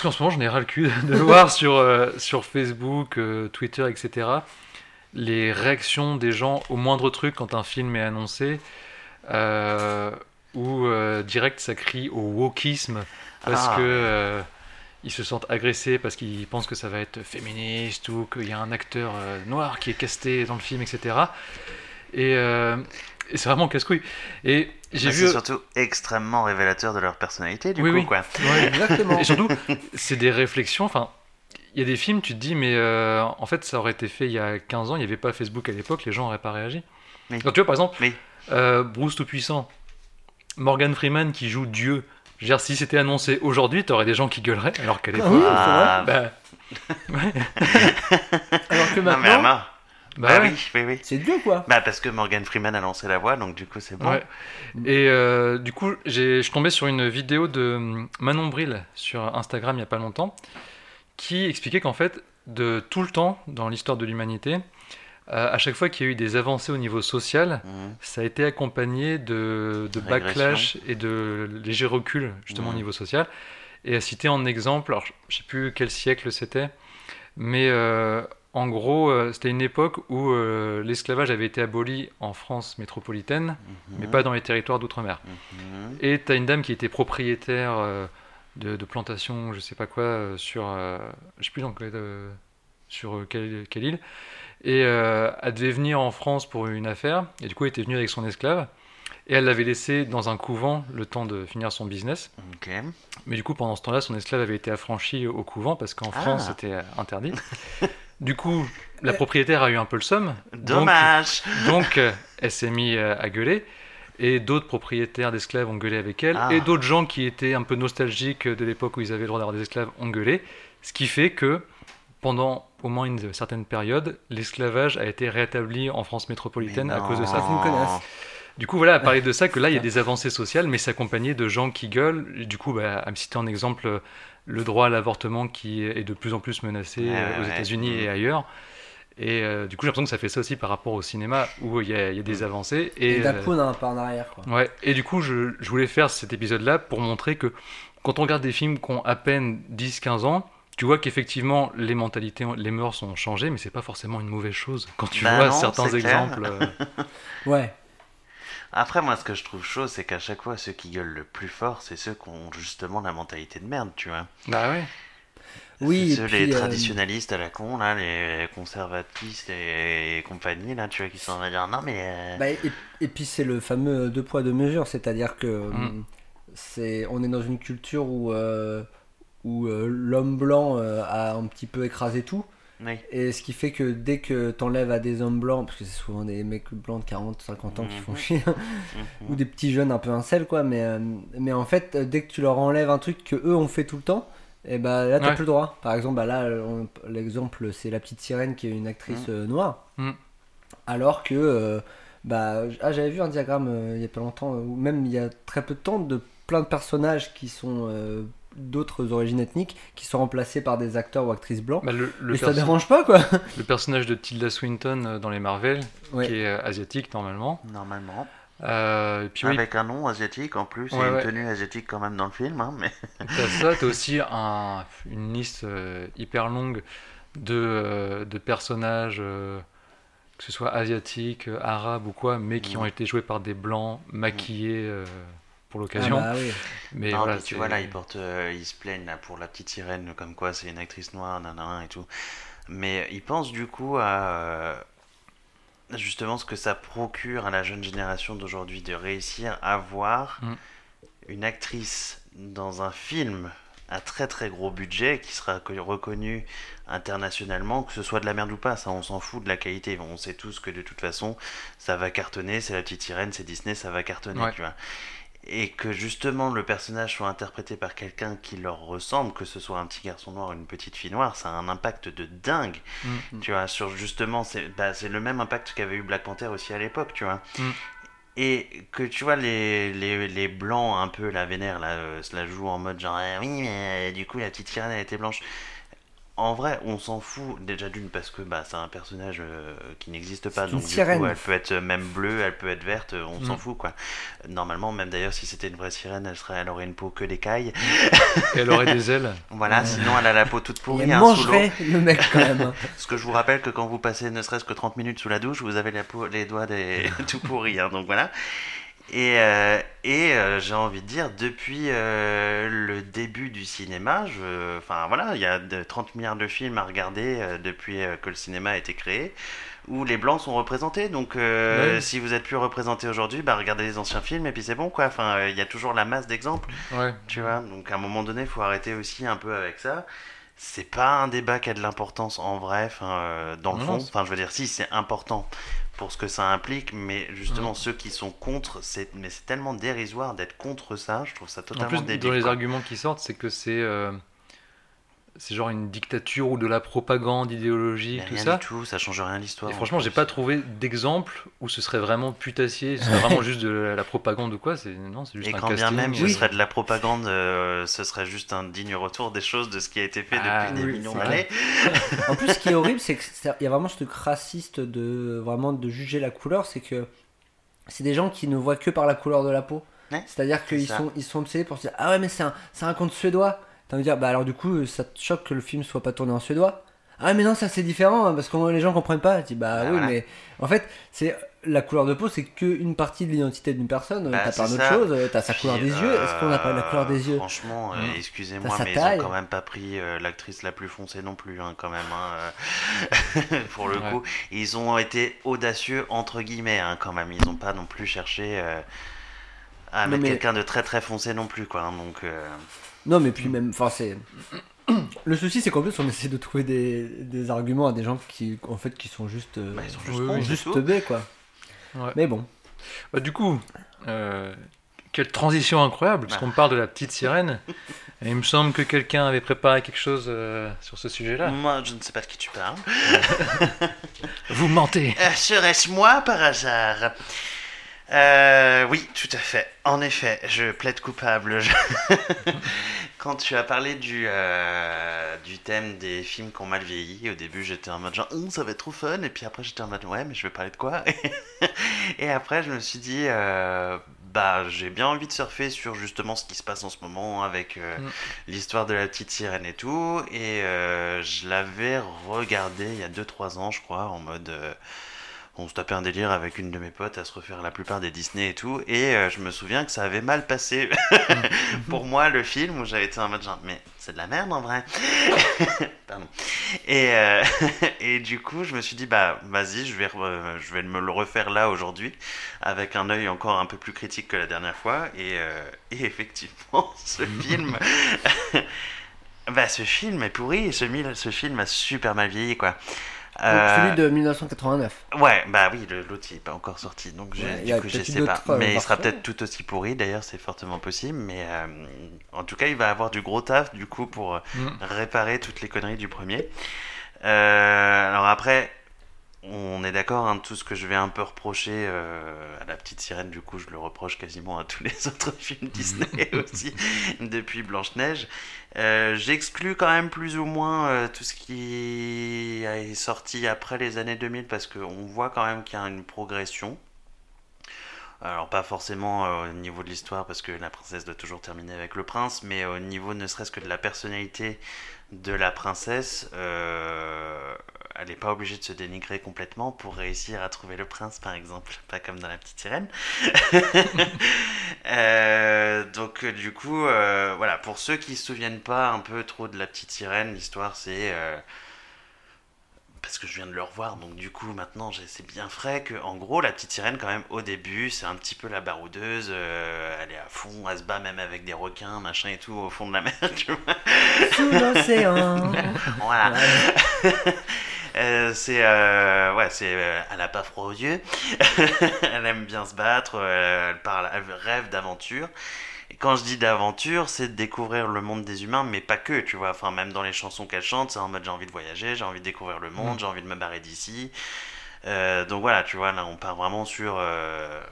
qu'en ce moment, j'en ai ras le cul de voir sur, Facebook, Twitter, etc les réactions des gens au moindre truc quand un film est annoncé, euh, ou euh, direct ça crie au wokisme parce
Ah.
que euh, ils se sentent agressés parce qu'ils pensent que ça va être féministe ou qu'il y a un acteur euh, noir qui est casté dans le film, etc. Et, euh, et c'est vraiment casse-couille. Et j'ai vu.
C'est surtout extrêmement révélateur de leur personnalité du
Oui,
coup
oui.
quoi.
Ouais,
Exactement.
et surtout, c'est des réflexions. Enfin, il y a des films, tu te dis, mais euh, en fait, ça aurait été fait il y a 15 ans, il n'y avait pas Facebook à l'époque, les gens n'auraient pas réagi.
Oui.
Donc, tu vois, par exemple,
Oui.
euh, Bruce Tout-Puissant, Morgan Freeman qui joue Dieu. Je veux dire, si c'était annoncé aujourd'hui, t'aurais des gens qui gueuleraient, alors qu'à l'époque.
oui, c'est
Ah,
vrai.
bah, ouais,
Alors que
non mais à
maintenant,
mort.
bah
Bah oui, oui, oui.
c'est Dieu quoi.
Bah parce que Morgan Freeman a lancé la voix, donc du coup c'est bon.
Ouais. Et euh, du coup, j'ai- je suis tombé sur une vidéo de hum, Manon Bril sur Instagram il n'y a pas longtemps, qui expliquait qu'en fait, de tout le temps dans l'histoire de l'humanité, euh, à chaque fois qu'il y a eu des avancées au niveau social,
Mhm.
ça a été accompagné de, de backlash et de léger recul justement au
Mhm.
niveau social. Et à citer en exemple, alors je je sais plus quel siècle c'était, mais euh, en gros, euh, c'était une époque où euh, l'esclavage avait été aboli en France métropolitaine, mais pas dans les territoires d'outre-mer.
Mhm.
Et tu as une dame qui était propriétaire de, de plantations, je sais pas quoi, euh, sur, euh, je sais plus dans quelle, euh, sur euh, quelle, quelle île. Et euh, elle devait venir en France pour une affaire, et du coup elle était venue avec son esclave, et elle l'avait laissé dans un couvent le temps de finir son business. Mais du coup pendant ce temps-là, son esclave avait été affranchi au couvent, parce qu'en
Ah.
France c'était interdit. du coup, la propriétaire a eu un peu le somme.
Dommage.
donc, elle s'est mise à gueuler. Et d'autres propriétaires d'esclaves ont gueulé avec elle.
Ah.
Et d'autres gens qui étaient un peu nostalgiques de l'époque où ils avaient le droit d'avoir des esclaves ont gueulé. Ce qui fait que pendant au moins une certaine période, l'esclavage a été rétabli en France métropolitaine à cause de ça.
C'est une connasse.
Du coup, voilà, à parler de ça, que là, il y a des avancées sociales, mais c'est accompagné de gens qui gueulent. Et du coup, bah, à me citer en exemple le droit à l'avortement qui est de plus en plus menacé
Ouais,
euh, aux
ouais,
États-Unis
ouais.
et ailleurs. Et euh, du coup, j'ai l'impression que ça fait ça aussi par rapport au cinéma où il y a, il y a des avancées.
Et,
Et,
d'un
euh,
un pas en arrière quoi.
ouais. et du coup, je, je voulais faire cet épisode-là pour montrer que quand on regarde des films qui ont à peine 10-15 ans, tu vois qu'effectivement les mentalités, les mœurs ont changé, mais c'est pas forcément une mauvaise chose quand tu
Bah
vois
non,
certains exemples. euh,
Ouais.
Après, moi, ce que je trouve chaud, c'est qu'à chaque fois, ceux qui gueulent le plus fort, c'est ceux qui ont justement la mentalité de merde, tu vois.
Bah ouais.
Oui,
ceux,
puis,
les
euh,
traditionnalistes à la con, là, les conservatistes et, compagnie, là, tu vois, qui sont à dire non, mais. euh,
Bah, et, et puis c'est le fameux deux poids deux mesures, c'est-à-dire que
Mm.
euh, c'est on est dans une culture où euh, où euh, l'homme blanc euh, a un petit peu écrasé tout
oui.
et ce qui fait que dès que t'enlèves à des hommes blancs parce que c'est souvent des mecs blancs de 40 50 ans qui font
Mhm.
chier
Mhm.
ou des petits jeunes un peu incels quoi mais euh, mais en fait dès que tu leur enlèves un truc que eux ont fait tout le temps et bah là t'as
Ouais.
plus le droit par exemple bah là on- l'exemple c'est la petite sirène qui est une actrice euh, noire
Mhm.
alors que euh, bah ah, j'avais vu un diagramme euh, il y a pas longtemps euh, ou même il y a très peu de temps de plein de personnages qui sont euh, d'autres origines ethniques qui sont remplacés par des acteurs ou actrices blancs.
Bah, le, le
Mais ça dérange pas quoi.
le personnage de Tilda Swinton dans les Marvel,
Ouais.
qui est asiatique normalement.
Normalement.
Euh, et oui,
Avec un nom asiatique en plus, et
Ouais,
une
ouais.
tenue asiatique quand même dans le film. Hein, mais...
T'as ça, t'as aussi un- une liste euh, hyper longue de, euh, de personnages, euh, que ce soit asiatiques, arabes ou quoi, mais qui
Mhm.
ont été joués par des blancs maquillés euh, pour
Ah
l'occasion.
bah oui.
Mais
Non,
voilà,
puis tu vois là, ils, portent, euh, ils se plaignent là, pour la petite sirène, comme quoi c'est une actrice noire, nanana et tout. Mais ils pensent du coup à euh, justement ce que ça procure à la jeune génération d'aujourd'hui de réussir à voir
Mm.
une actrice dans un film à très très gros budget qui sera co- reconnu internationalement, que ce soit de la merde ou pas, ça on s'en fout de la qualité. On sait tous que de toute façon ça va cartonner, c'est la petite sirène, c'est Disney, ça va cartonner,
Ouais.
tu vois et que justement le personnage soit interprété par quelqu'un qui leur ressemble, que ce soit un petit garçon noir ou une petite fille noire, ça a un impact de dingue,
Mm.
tu vois, sur justement, c'est bah, c'est le même impact qu'avait eu Black Panther aussi à l'époque, tu vois.
Mm.
Et que tu vois, les, les, les blancs un peu, la vénère, là, euh, se la jouent en mode genre, Ah oui, mais euh, du coup, la petite sirène, elle était blanche. En vrai, on s'en fout déjà d'une parce que bah, c'est un personnage euh, qui n'existe pas. Donc, du
sirène.
coup, elle peut être même bleue, elle peut être verte, on
Mm.
s'en fout quoi. Normalement, même d'ailleurs, si c'était une vraie sirène, elle, serait, elle aurait une peau que d'écaille.
Et elle aurait des ailes.
Voilà, sinon elle a la peau toute pourrie
elle
hein, sous
mangerait le mec quand même.
Parce que je vous rappelle que quand vous passez ne serait-ce que 30 minutes sous la douche, vous avez la peau, les doigts des... tout pourris. hein, donc voilà. Et, euh, et euh, j'ai envie de dire, depuis euh, le début du cinéma, je... enfin voilà, il y a de 30 milliards de films à regarder depuis que le cinéma a été créé, où les blancs sont représentés. Donc si vous êtes plus représenté aujourd'hui, bah, regardez les anciens films et puis c'est bon quoi. Enfin, il y a toujours la masse d'exemples.
Ouais.
Tu vois, donc à un moment donné, il faut arrêter aussi un peu avec ça. C'est pas un débat qui a de l'importance en vrai, euh, dans le
Non,
fond. Enfin, je veux dire, si c'est important pour ce que ça implique, mais justement, ceux qui sont contre, c'est mais c'est tellement dérisoire d'être contre ça, je trouve ça
En
totalement
plus,
débile.
dans les
quoi.
arguments qui sortent, c'est que c'est euh, c'est genre une dictature ou de la propagande idéologique,
Mais
tout
rien
ça.
du tout, ça change rien à l'histoire.
Et
en
franchement, j'ai pas trouvé d'exemple où ce serait vraiment putassier, ce serait vraiment juste de la, la propagande ou quoi. C'est non, c'est juste
Et
un
quand
casting.
bien même ce
euh,
serait de la propagande, euh, ce serait juste un digne retour des choses de ce qui a été fait
Ah,
depuis des millions d'années.
En plus, ce qui est horrible, c'est qu'il y a vraiment ce truc raciste de vraiment de juger la couleur, c'est que c'est des gens qui ne voient que par la couleur de la peau.
Ouais,
C'est-à-dire
c'est
qu'ils sont, ils sont obsédés pour se dire Ah ouais, mais c'est un, c'est un conte suédois. T'as de dire Bah alors, du coup, ça te choque que le film soit pas tourné en suédois? Ah mais non, ça c'est différent hein, parce que les gens comprennent pas. Tu dis Bah
Bah,
oui,
voilà.
mais en fait, c'est la couleur de peau, c'est qu'une partie de l'identité d'une personne.
Bah,
t'as
ça.
choses. euh, T'as sa
Puis,
couleur des yeux. Est-ce qu'on a pas la couleur des
euh,
yeux?
Franchement, euh,
Mm.
excusez-moi, mais
taille.
ils ont quand même pas pris euh, l'actrice la plus foncée non plus, hein, quand même. hein, euh, pour le
Ouais.
coup, ils ont été audacieux entre guillemets, hein, quand même. Ils ont pas non plus cherché euh, à
Non,
mettre
mais-
quelqu'un de très très foncé non plus, quoi. hein, donc, euh,
Non, mais puis même, enfin, c'est. Le souci, c'est qu'en plus, on essaie de trouver des, des arguments à des gens qui, en fait, qui sont juste, euh,
bah, ils sont juste
Oui,
juste baies, quoi.
Ouais.
Mais bon,
Bah, du coup, euh, quelle transition incroyable, puisqu'on parle de la petite sirène. Et il me semble que quelqu'un avait préparé quelque chose euh, sur ce sujet-là.
Moi, je ne sais pas de qui tu parles.
Vous mentez
Euh, Serait-ce moi par hasard? Euh, Oui, tout à fait. En effet, je plaide coupable. Je- Quand tu as parlé du, euh, du thème des films qui ont mal vieilli, au début j'étais en mode genre Hum, ça va être trop fun, et puis après j'étais en mode ouais, mais je vais parler de quoi? Et après je me suis dit euh, bah j'ai bien envie de surfer sur justement ce qui se passe en ce moment avec
Mm.
l'histoire de la petite sirène et tout, et je l'avais regardé il y a 2-3 ans, je crois, en mode. On se tapait un délire avec une de mes potes à se refaire la plupart des Disney et tout, et euh, je me souviens que ça avait mal passé pour moi le film où j'avais été en mode genre mais c'est de la merde en vrai. Pardon. Et, euh, et du coup je me suis dit bah vas-y je vais je vais me le refaire là aujourd'hui avec un œil encore un peu plus critique que la dernière fois et, euh, effectivement ce film bah ce film est pourri ce, ce film a super mal vieilli quoi.
Donc,
Euh,
celui de 1989.
Ouais, bah oui, le- l'autre il est pas encore sorti, donc je,
Ouais,
du coup je sais pas.
euh,
Mais il sera peut-être tout aussi pourri, d'ailleurs c'est fortement possible, mais euh, en tout cas il va avoir du gros taf du coup pour
Mm.
réparer toutes les conneries du premier. Euh, alors après, on est d'accord, hein, tout ce que je vais un peu reprocher euh, à la petite sirène, du coup, je le reproche quasiment à tous les autres films Disney aussi, depuis Blanche-Neige. Euh, J'exclus quand même plus ou moins euh, tout ce qui est sorti après les années 2000 parce qu'on voit quand même qu'il y a une progression. Alors pas forcément euh, au niveau de l'histoire parce que la princesse doit toujours terminer avec le prince, mais au niveau ne serait-ce que de la personnalité de la princesse, euh, elle n'est pas obligée de se dénigrer complètement pour réussir à trouver le prince par exemple, pas comme dans la petite sirène. Euh, donc euh, du coup, euh, voilà, pour ceux qui se souviennent pas un peu trop de la petite sirène, l'histoire c'est... parce que je viens de le revoir, donc du coup maintenant c'est bien frais que en gros la petite sirène quand même au début c'est un petit peu la baroudeuse, euh, elle est à fond, elle se bat même avec des requins, machin et tout au fond de la mer, tu vois.
Sous l'océan.
Voilà. Euh, c'est euh, ouais c'est euh, elle a pas froid aux yeux elle aime bien se battre elle parle elle rêve d'aventure et quand je dis d'aventure c'est de découvrir le monde des humains mais pas que tu vois. Enfin même dans les chansons qu'elle chante c'est en mode j'ai envie de voyager j'ai envie de découvrir le monde j'ai envie de me barrer d'ici. Euh, donc voilà tu vois là on part vraiment sur euh,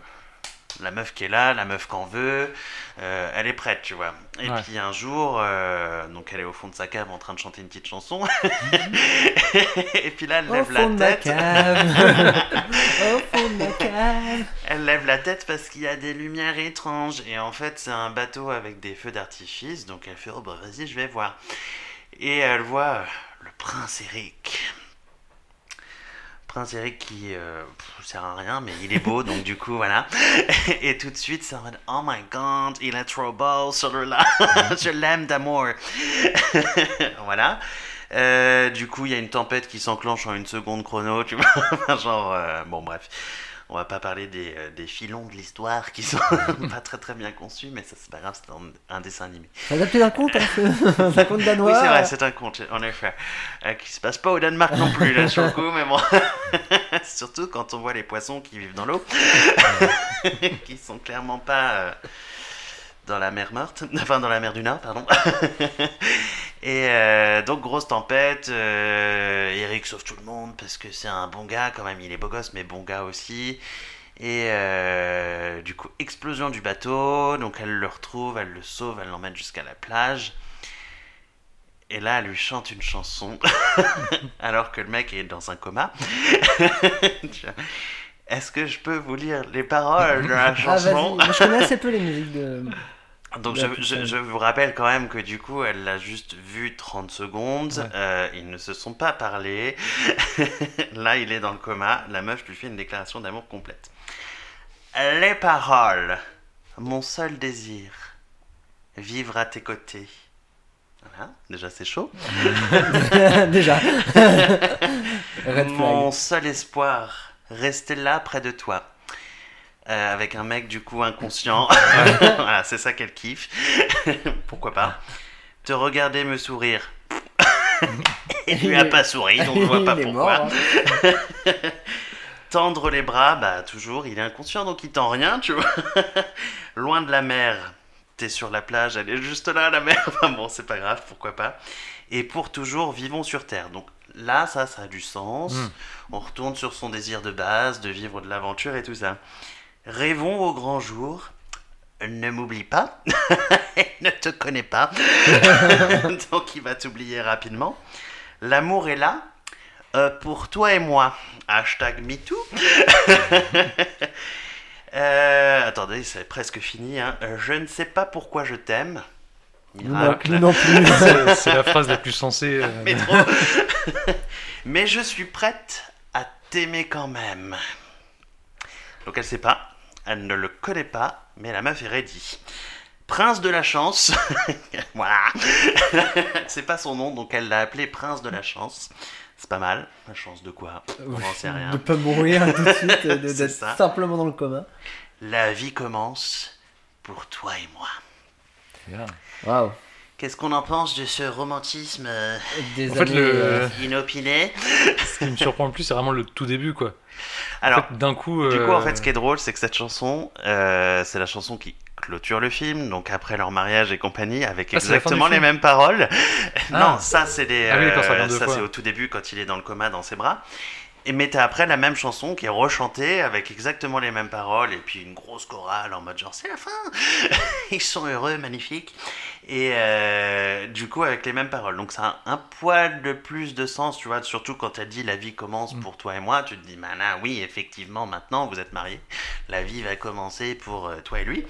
la meuf qui est là, la meuf qu'en veut, euh, elle est prête, tu vois. Et
Ouais.
puis un jour, euh, donc elle est au fond de sa cave en train de chanter une petite chanson. et puis là, elle
Au
lève
fond
la tête.
Au fond de ma cave.
Elle lève la tête parce qu'il y a des lumières étranges. Et en fait, c'est un bateau avec des feux d'artifice. Donc elle fait, oh bah vas-y, je vais voir. Et elle voit euh, le prince Eric. Prince Eric qui euh, sert à rien, mais il est beau, donc du coup, voilà. Et tout de suite, c'est en mode, oh my god, il est trop beau, celui-là. je l'aime d'amour. voilà. Euh, du coup, il y a une tempête qui s'enclenche en une seconde chrono, tu vois. Genre, euh, bon, bref. On va pas parler des, euh, des filons de l'histoire qui sont pas très très bien conçus, mais ça c'est pas grave, c'est un, un dessin animé.
Adapté d'un conte, hein, d'un conte danois.
Oui, c'est vrai, c'est un conte, en effet. Euh, qui se passe pas au Danemark non plus, là, sur le coup, mais bon. Surtout quand on voit les poissons qui vivent dans l'eau, qui sont clairement pas euh, dans la mer morte, enfin dans la mer du Nord, pardon. Et euh, donc, grosse tempête, euh, Eric sauve tout le monde parce que c'est un bon gars, quand même, il est beau gosse, mais bon gars aussi. Et euh, du coup, explosion du bateau, donc elle le retrouve, elle le sauve, elle l'emmène jusqu'à la plage. Et là, elle lui chante une chanson, alors que le mec est dans un coma. Est-ce que je peux vous lire les paroles de la
Ah,
chanson?
Moi, je connais assez peu les musiques de.
Donc je, je- vous rappelle quand même que du coup, elle l'a juste vu 30 secondes.
Ouais.
Euh, ils ne se sont pas parlé. Là, il est dans le coma. La meuf lui fait une déclaration d'amour complète. Les paroles. Mon seul désir. Vivre à tes côtés. Voilà, déjà c'est chaud.
Déjà.
Mon seul espoir, rester là près de toi. Euh, avec un mec du coup inconscient. voilà, c'est ça qu'elle kiffe. Pourquoi pas. Te regarder me sourire. Il lui a pas souri, donc je vois pas
Il
pourquoi.
mort. hein.
Tendre les bras, bah toujours, il est inconscient donc il tend rien, tu vois. Loin de la mer, t'es sur la plage, elle est juste là, la mer. Enfin bon, c'est pas grave, pourquoi pas. Et pour toujours, vivons sur Terre. Donc là, ça, ça a du sens.
Mm.
On retourne sur son désir de base, de vivre de l'aventure et tout ça. Rêvons au grand jour. Ne m'oublie pas. ne te connais pas. donc il va t'oublier rapidement. L'amour est là. Euh, pour toi et moi. Hashtag MeToo. Euh, attendez, c'est presque fini. hein. Je ne sais pas pourquoi je t'aime.
Non,
Miracle.
nous non plus.
C'est la phrase la plus sensée. euh,
Mais trop. Mais je suis prête à t'aimer quand même. Donc elle sait pas, elle ne le connaît pas, mais la meuf est ready. Prince de la chance. voilà. C'est pas son nom, donc elle l'a appelé Prince de la chance. C'est pas mal. La chance de quoi? On n'en sait rien.
De pas mourir tout de suite, d'être
ça.
simplement dans le coma.
La vie commence pour toi et moi.
bien.
Waouh.
Qu'est-ce qu'on en pense de ce romantisme euh,
Des
En fait,
années,
le-
euh,
inopiné
Ce qui me surprend le plus, c'est vraiment le tout début, quoi. En
Alors,
fait, d'un coup.
Du coup, en
euh,
fait, ce qui est drôle, c'est que cette chanson, euh, c'est la chanson qui clôture le film, donc après leur mariage et compagnie, avec
Ah,
exactement les
film.
mêmes paroles.
Ah.
non, ça, c'est les,
Ah oui, ça
euh, c'est au tout début quand il est dans le coma dans ses bras. Et mais t'as après la même chanson qui est rechantée avec exactement les mêmes paroles et puis une grosse chorale en mode genre c'est la fin, ils sont heureux, magnifique. Et euh, du coup avec les mêmes paroles. Donc ça a un poil de plus de sens, tu vois, surtout quand t'as dit la vie commence pour toi et moi, tu te dis bah là, oui effectivement maintenant vous êtes mariés, la vie va commencer pour euh, toi et lui.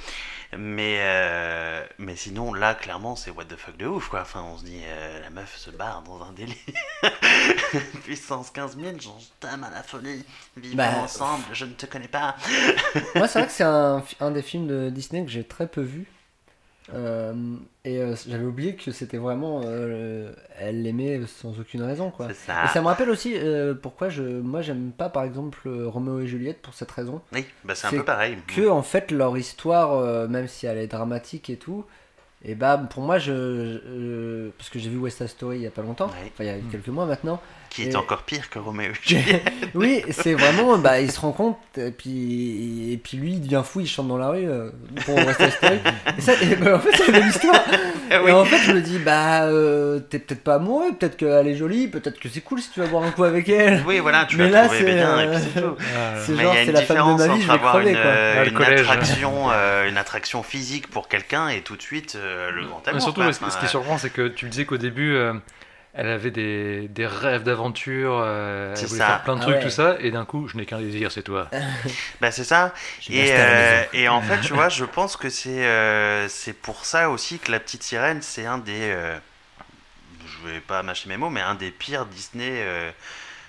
Mais, euh, mais sinon, là, clairement, c'est what the fuck de ouf, quoi. Enfin, on se dit, euh, la meuf se barre dans un délire. Puissance 15 000, j'en t'aime à la folie. Vivons
Bah,
ensemble, je ne te connais pas.
Moi, c'est vrai que c'est un, un des films de Disney que j'ai très peu vu. Euh, et euh, j'avais oublié que c'était vraiment. euh, elle l'aimait sans aucune raison, quoi.
Ça.
Et ça me rappelle aussi pourquoi je, moi j'aime pas par exemple Roméo et Juliette pour cette raison.
Oui, bah c'est un peu pareil.
Que en fait leur histoire, même si elle est dramatique et tout, et bah pour moi je. je- parce que j'ai vu West Side Story il y a pas longtemps, enfin il y a quelques mois maintenant.
Qui est
Et-
encore pire que Roméo et Juliette.
oui, c'est vraiment, bah, il se rend compte, et puis, et puis lui, il devient fou, il chante dans la rue euh, pour Story. Et ça, et, bah, en fait, c'est la même histoire.
Oui.
Et en fait, je me dis, bah, euh, t'es peut-être pas amoureux, peut-être qu'elle est jolie, peut-être que c'est cool si tu vas boire un coup avec elle.
Oui, voilà, tu
Mais
l'as
là,
trouvé
c'est,
bien et
euh,
puis c'est tout.
C'est
Mais
genre,
il y a
c'est
une
la femme de
différence
ma vie,
entre
je vais
avoir
crever,
une,
quoi.
Ah,
une
collège.
attraction, euh, une attraction physique pour quelqu'un et tout de suite euh, le grand
Mais
amour.
surtout, ce, qui- est surprend, c'est que tu me disais qu'au début, euh, elle avait des, des rêves d'aventure, euh, elle voulait
ça.
faire plein de
Ah
trucs,
ouais.
tout ça, et d'un coup, je n'ai qu'un désir, c'est toi.
Bah c'est ça. Et, euh, et en fait, tu vois, je pense que c'est euh, c'est pour ça aussi que La Petite Sirène, c'est un des... euh, je vais pas mâcher mes mots, mais un des pires Disney euh,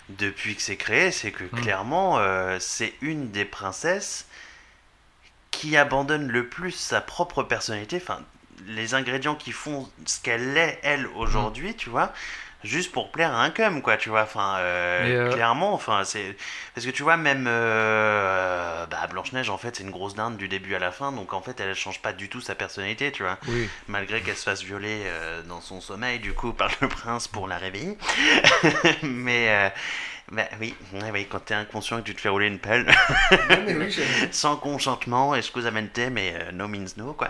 depuis que c'est créé. C'est que
Mm.
clairement, euh, c'est une des princesses qui abandonne le plus sa propre personnalité, enfin, les ingrédients qui font ce qu'elle est, elle, aujourd'hui, tu vois, juste pour plaire à un cum, quoi, tu vois, enfin, euh,
euh,
clairement, enfin, c'est... Parce que tu vois, même euh, bah, Blanche-Neige, en fait, c'est une grosse dinde du début à la fin, donc en fait, elle change pas du tout sa personnalité, tu vois,
Oui.
malgré qu'elle se fasse violer dans son sommeil, du coup, par le prince pour la réveiller. Mais... bah oui, oui, quand t'es inconscient et que tu te fais rouler une pelle, sans consentement, excusamente, mais euh, no means no, quoi.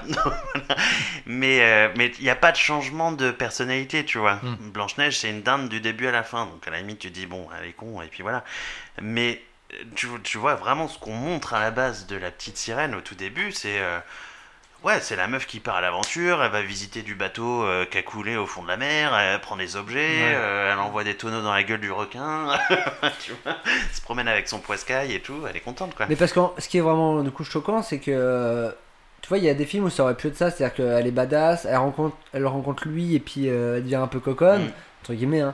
mais euh, mais il n'y a pas de changement de personnalité, tu vois.
Mm.
Blanche-Neige, c'est une dinde du début à la fin, donc à la limite, tu dis, bon, elle est con, et puis voilà. Mais euh, tu, tu vois vraiment ce qu'on montre à la base de la petite sirène au tout début, c'est. euh, Ouais, c'est la meuf qui part à l'aventure, elle va visiter du bateau euh, qui a coulé au fond de la mer, elle prend des objets,
Ouais.
euh, elle envoie des tonneaux dans la gueule du requin, tu vois, elle se promène avec son poiscaille et tout, elle est contente quoi.
Mais parce que ce qui est vraiment du coup choquant, c'est que tu vois, il y a des films où ça aurait pu être ça, c'est-à-dire qu'elle est badass, elle rencontre, elle rencontre lui et puis euh, elle devient un peu coconne,
Mm.
entre guillemets. Hein.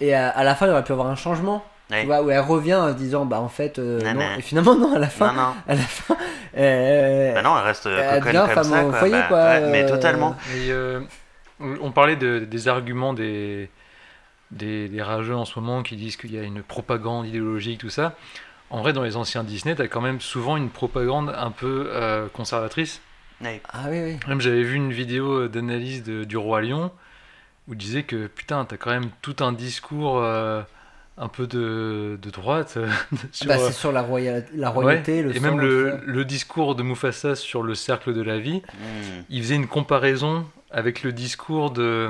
Et à, à la fin, il aurait pu avoir un changement, Tu vois, où elle revient en disant, bah en fait, euh,
Non.
Et finalement, non, à la fin,
Non, non,
à la fin, euh,
bah non, elle reste euh,
elle devient
comme
femme
ça
au
quoi.
foyer,
Bah,
quoi,
ouais, mais totalement.
Et, euh, on parlait de- des arguments des, des, des rageux en ce moment qui disent qu'il y a une propagande idéologique, tout ça. En vrai, dans les anciens Disney, t'as quand même souvent une propagande un peu euh, conservatrice.
Ah oui, oui.
Même j'avais vu une vidéo d'analyse du Roi Lion où il disait que putain, t'as quand même tout un discours euh, un peu de, de droite euh, sur,
bah,
euh,
c'est sur la, roya- la
ouais,
royauté, le
et
sang,
même le, discours de Mufasa sur le cercle de la vie.
Mm.
Il faisait une comparaison avec le discours de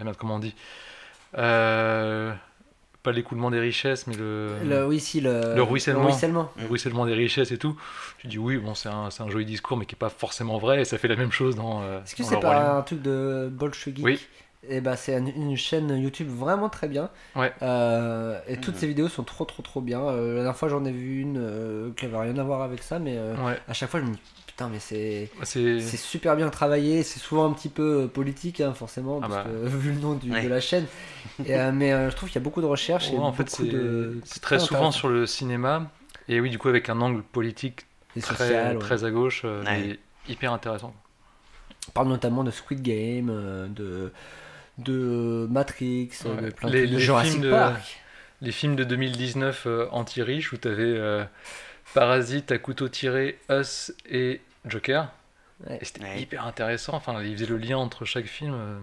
ah merde, comment on dit Euh, pas l'écoulement des richesses, mais le,
Le, oui, si, le,
Le ruissellement.
le ruissellement.
le ruissellement des richesses et tout. Tu dis oui, bon, c'est un, c'est un joli discours, mais qui est pas forcément vrai, et ça fait la même chose dans. euh,
Est-ce que
dans
c'est pas un truc de Bolshevik
Oui.
Et bah c'est une, une chaîne YouTube vraiment très bien.
Ouais.
Euh, et toutes
Mhm.
ces vidéos sont trop trop trop bien. Euh, la dernière fois j'en ai vu une euh, qui avait rien à voir avec ça, mais euh,
Ouais,
à chaque fois je me dis putain mais c'est
bah, c'est.
c'est super bien travaillé. C'est souvent un petit peu politique hein, forcément
Ah
parce
bah.
que, vu le nom du-
Ouais.
de la chaîne. Et, euh, mais euh, je trouve qu'il y a beaucoup de recherches et
Ouais, en fait,
beaucoup
c'est
de
très souvent sur le cinéma, et oui, du coup, avec un angle politique
Et
très,
social, ouais.
très à gauche, euh, mais hyper intéressant.
On parle notamment de Squid Game, euh, de de Matrix, euh,
Ouais.
de plein
Les-
de
les
Jurassic
films de-
Park.
Les films de 2019 euh, anti-riches où t'avais euh, Parasite à couteau tiré, Us et Joker.
Ouais.
Et c'était
Ouais.
hyper intéressant. Enfin, ils faisaient le lien entre chaque film. euh,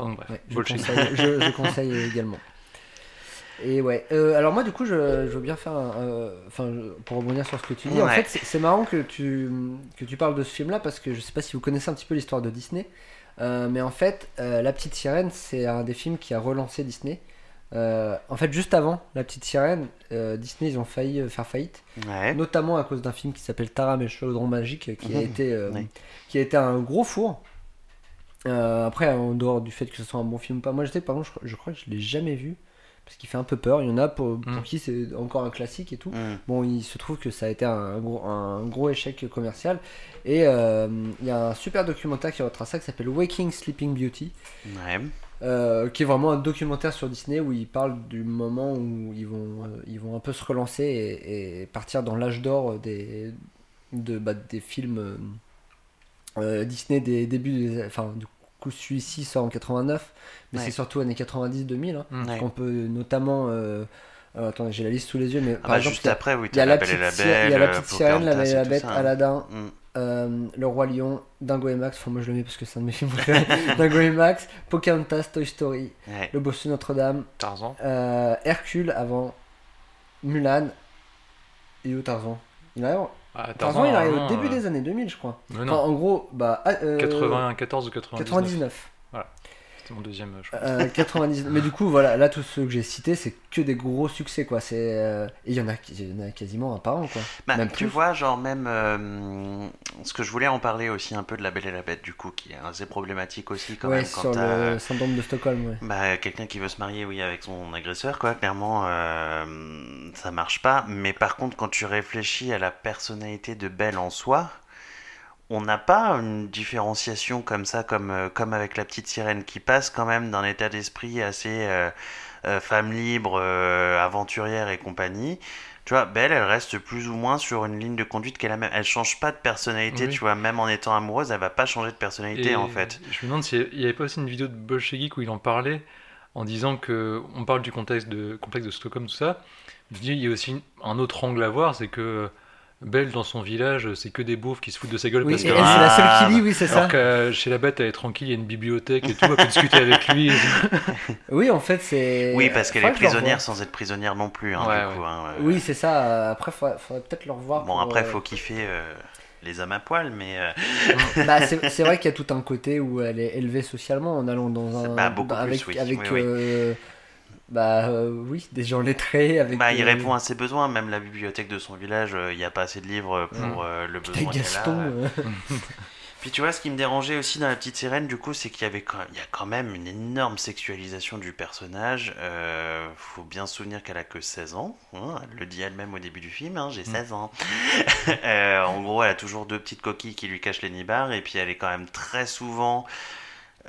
Enfin, bref,
Ouais, je, conseille, je, je conseille également. Et ouais, euh, alors moi du coup je, je veux bien faire euh, enfin pour rebondir sur ce que tu dis, en fait c'est- marrant que tu, que tu parles de ce film là parce que je sais pas si vous connaissez un petit peu l'histoire de Disney, euh, mais en fait euh, La Petite Sirène c'est un des films qui a relancé Disney. Euh, en fait, juste avant La Petite Sirène, Disney, ils ont failli faire faillite,
Ouais.
notamment à cause d'un film qui s'appelle Taram et le chaudron magique, qui a
Mhm.
été,
Ouais.
qui a été un gros four. Après, en dehors du fait que ce soit un bon film ou pas, moi que par contre, je, je crois que je l'ai jamais vu parce qu'il fait un peu peur. Il y en a pour, pour
Mhm.
qui c'est encore un classique et tout.
Mm.
Bon, il se trouve que ça a été un gros, un gros échec commercial. Et euh, il y a un super documentaire qui retrace ça qui s'appelle Waking Sleeping Beauty,
Ouais.
euh, qui est vraiment un documentaire sur Disney où ils parlent du moment où ils vont, euh, ils vont un peu se relancer et, et partir dans l'âge d'or des, de, bah, des films Disney des débuts. Des, enfin, du coup, celui-ci sort en 89, mais
Ouais.
c'est surtout années 90-2000. Hein,
Mm.
Ouais.
On peut notamment. Euh, attendez, j'ai la liste sous les yeux, mais
Ah
par
bah,
exemple,
juste
a-
après, oui,
il y a la petite,
la
a la
euh,
sirène, la Belle et la Bête,
ça, hein.
Aladdin,
Mm.
euh, Le Roi Lion, Dingo et Max. Enfin, moi je le mets parce que c'est un de mes films préférés. Dingo et Max, Pocahontas, Toy Story,
Ouais.
Le Bossu Notre-Dame,
Tarzan.
euh, Hercule avant, Mulan et où Tarzan? Il arrive,
Ah,
Tarzan, il arrive au début
euh,
des années 2000, je crois. Enfin,
non,
en gros, bah. ah, euh,
94 ou 99.
99.
C'était mon deuxième euh, choix.
Euh, 99. Mais du coup, voilà, là, tous ceux que j'ai cités, c'est que des gros succès, quoi. C'est, euh, Et il y, en a, il y en a quasiment un par an, quoi.
Bah,
Même
tu
plus.
vois, genre même euh, ce que je voulais en parler aussi un peu de la Belle et la Bête du coup, qui est assez problématique aussi quand
ouais,
même quand
sur
t'as
le syndrome de Stockholm, ouais.
bah, quelqu'un qui veut se marier, oui, avec son agresseur, quoi. Clairement, euh, ça marche pas. Mais par contre, quand tu réfléchis à la personnalité de Belle en soi, on n'a pas une différenciation comme ça, comme, euh, comme avec la petite sirène, qui passe quand même d'un état d'esprit assez euh, euh, femme libre, euh, aventurière et compagnie. Tu vois, Belle, elle reste plus ou moins sur une ligne de conduite qu'elle a même. Elle change pas de personnalité,
Oui.
tu vois. Même en étant amoureuse, elle va pas changer de personnalité,
Et
en fait.
Je me demande s'il n'y avait pas aussi une vidéo de Bolshevik où il en parlait en disant que on parle du contexte de complexe de Stockholm tout ça. Il y a aussi un autre angle à voir, c'est que Belle dans son village, c'est que des beaufs qui se foutent de sa gueule
Oui,
parce que
elle, c'est la seule
Ah,
qui lit, oui, c'est ça.
alors que chez la bête elle est tranquille, il y a une bibliothèque et tout, elle peut discuter avec lui.
Oui, en fait, c'est.
Oui, parce qu'elle est prisonnière sans être prisonnière non plus, hein,
Ouais,
du coup. hein, ouais.
Oui, c'est ça. euh, Après, faudrait, faudrait peut-être le revoir.
Bon,
pour,
après,
euh,
faut kiffer euh, les âmes à poil, mais euh,
Bah, c'est c'est vrai qu'il y a tout un côté où elle est élevée socialement en allant dans un.
Bah, beaucoup
avec,
plus, oui.
avec
Oui, oui.
euh, bah euh, oui, des gens lettrés. Avec,
bah, il
euh,
répond à ses besoins. Même la bibliothèque de son village, euh, il n'y a pas assez de livres pour
Mm.
euh, le
Putain,
besoin a.
Gaston. euh,
Puis tu vois, ce qui me dérangeait aussi dans La Petite Sirène, du coup, c'est qu'il y avait quand il y a quand même une énorme sexualisation du personnage. Euh, faut bien se souvenir qu'elle a que 16 ans. hein, elle le dit elle-même au début du film, hein, j'ai 16 ans. Euh, en gros, elle a toujours deux petites coquilles qui lui cachent les nibards, et puis elle est quand même très souvent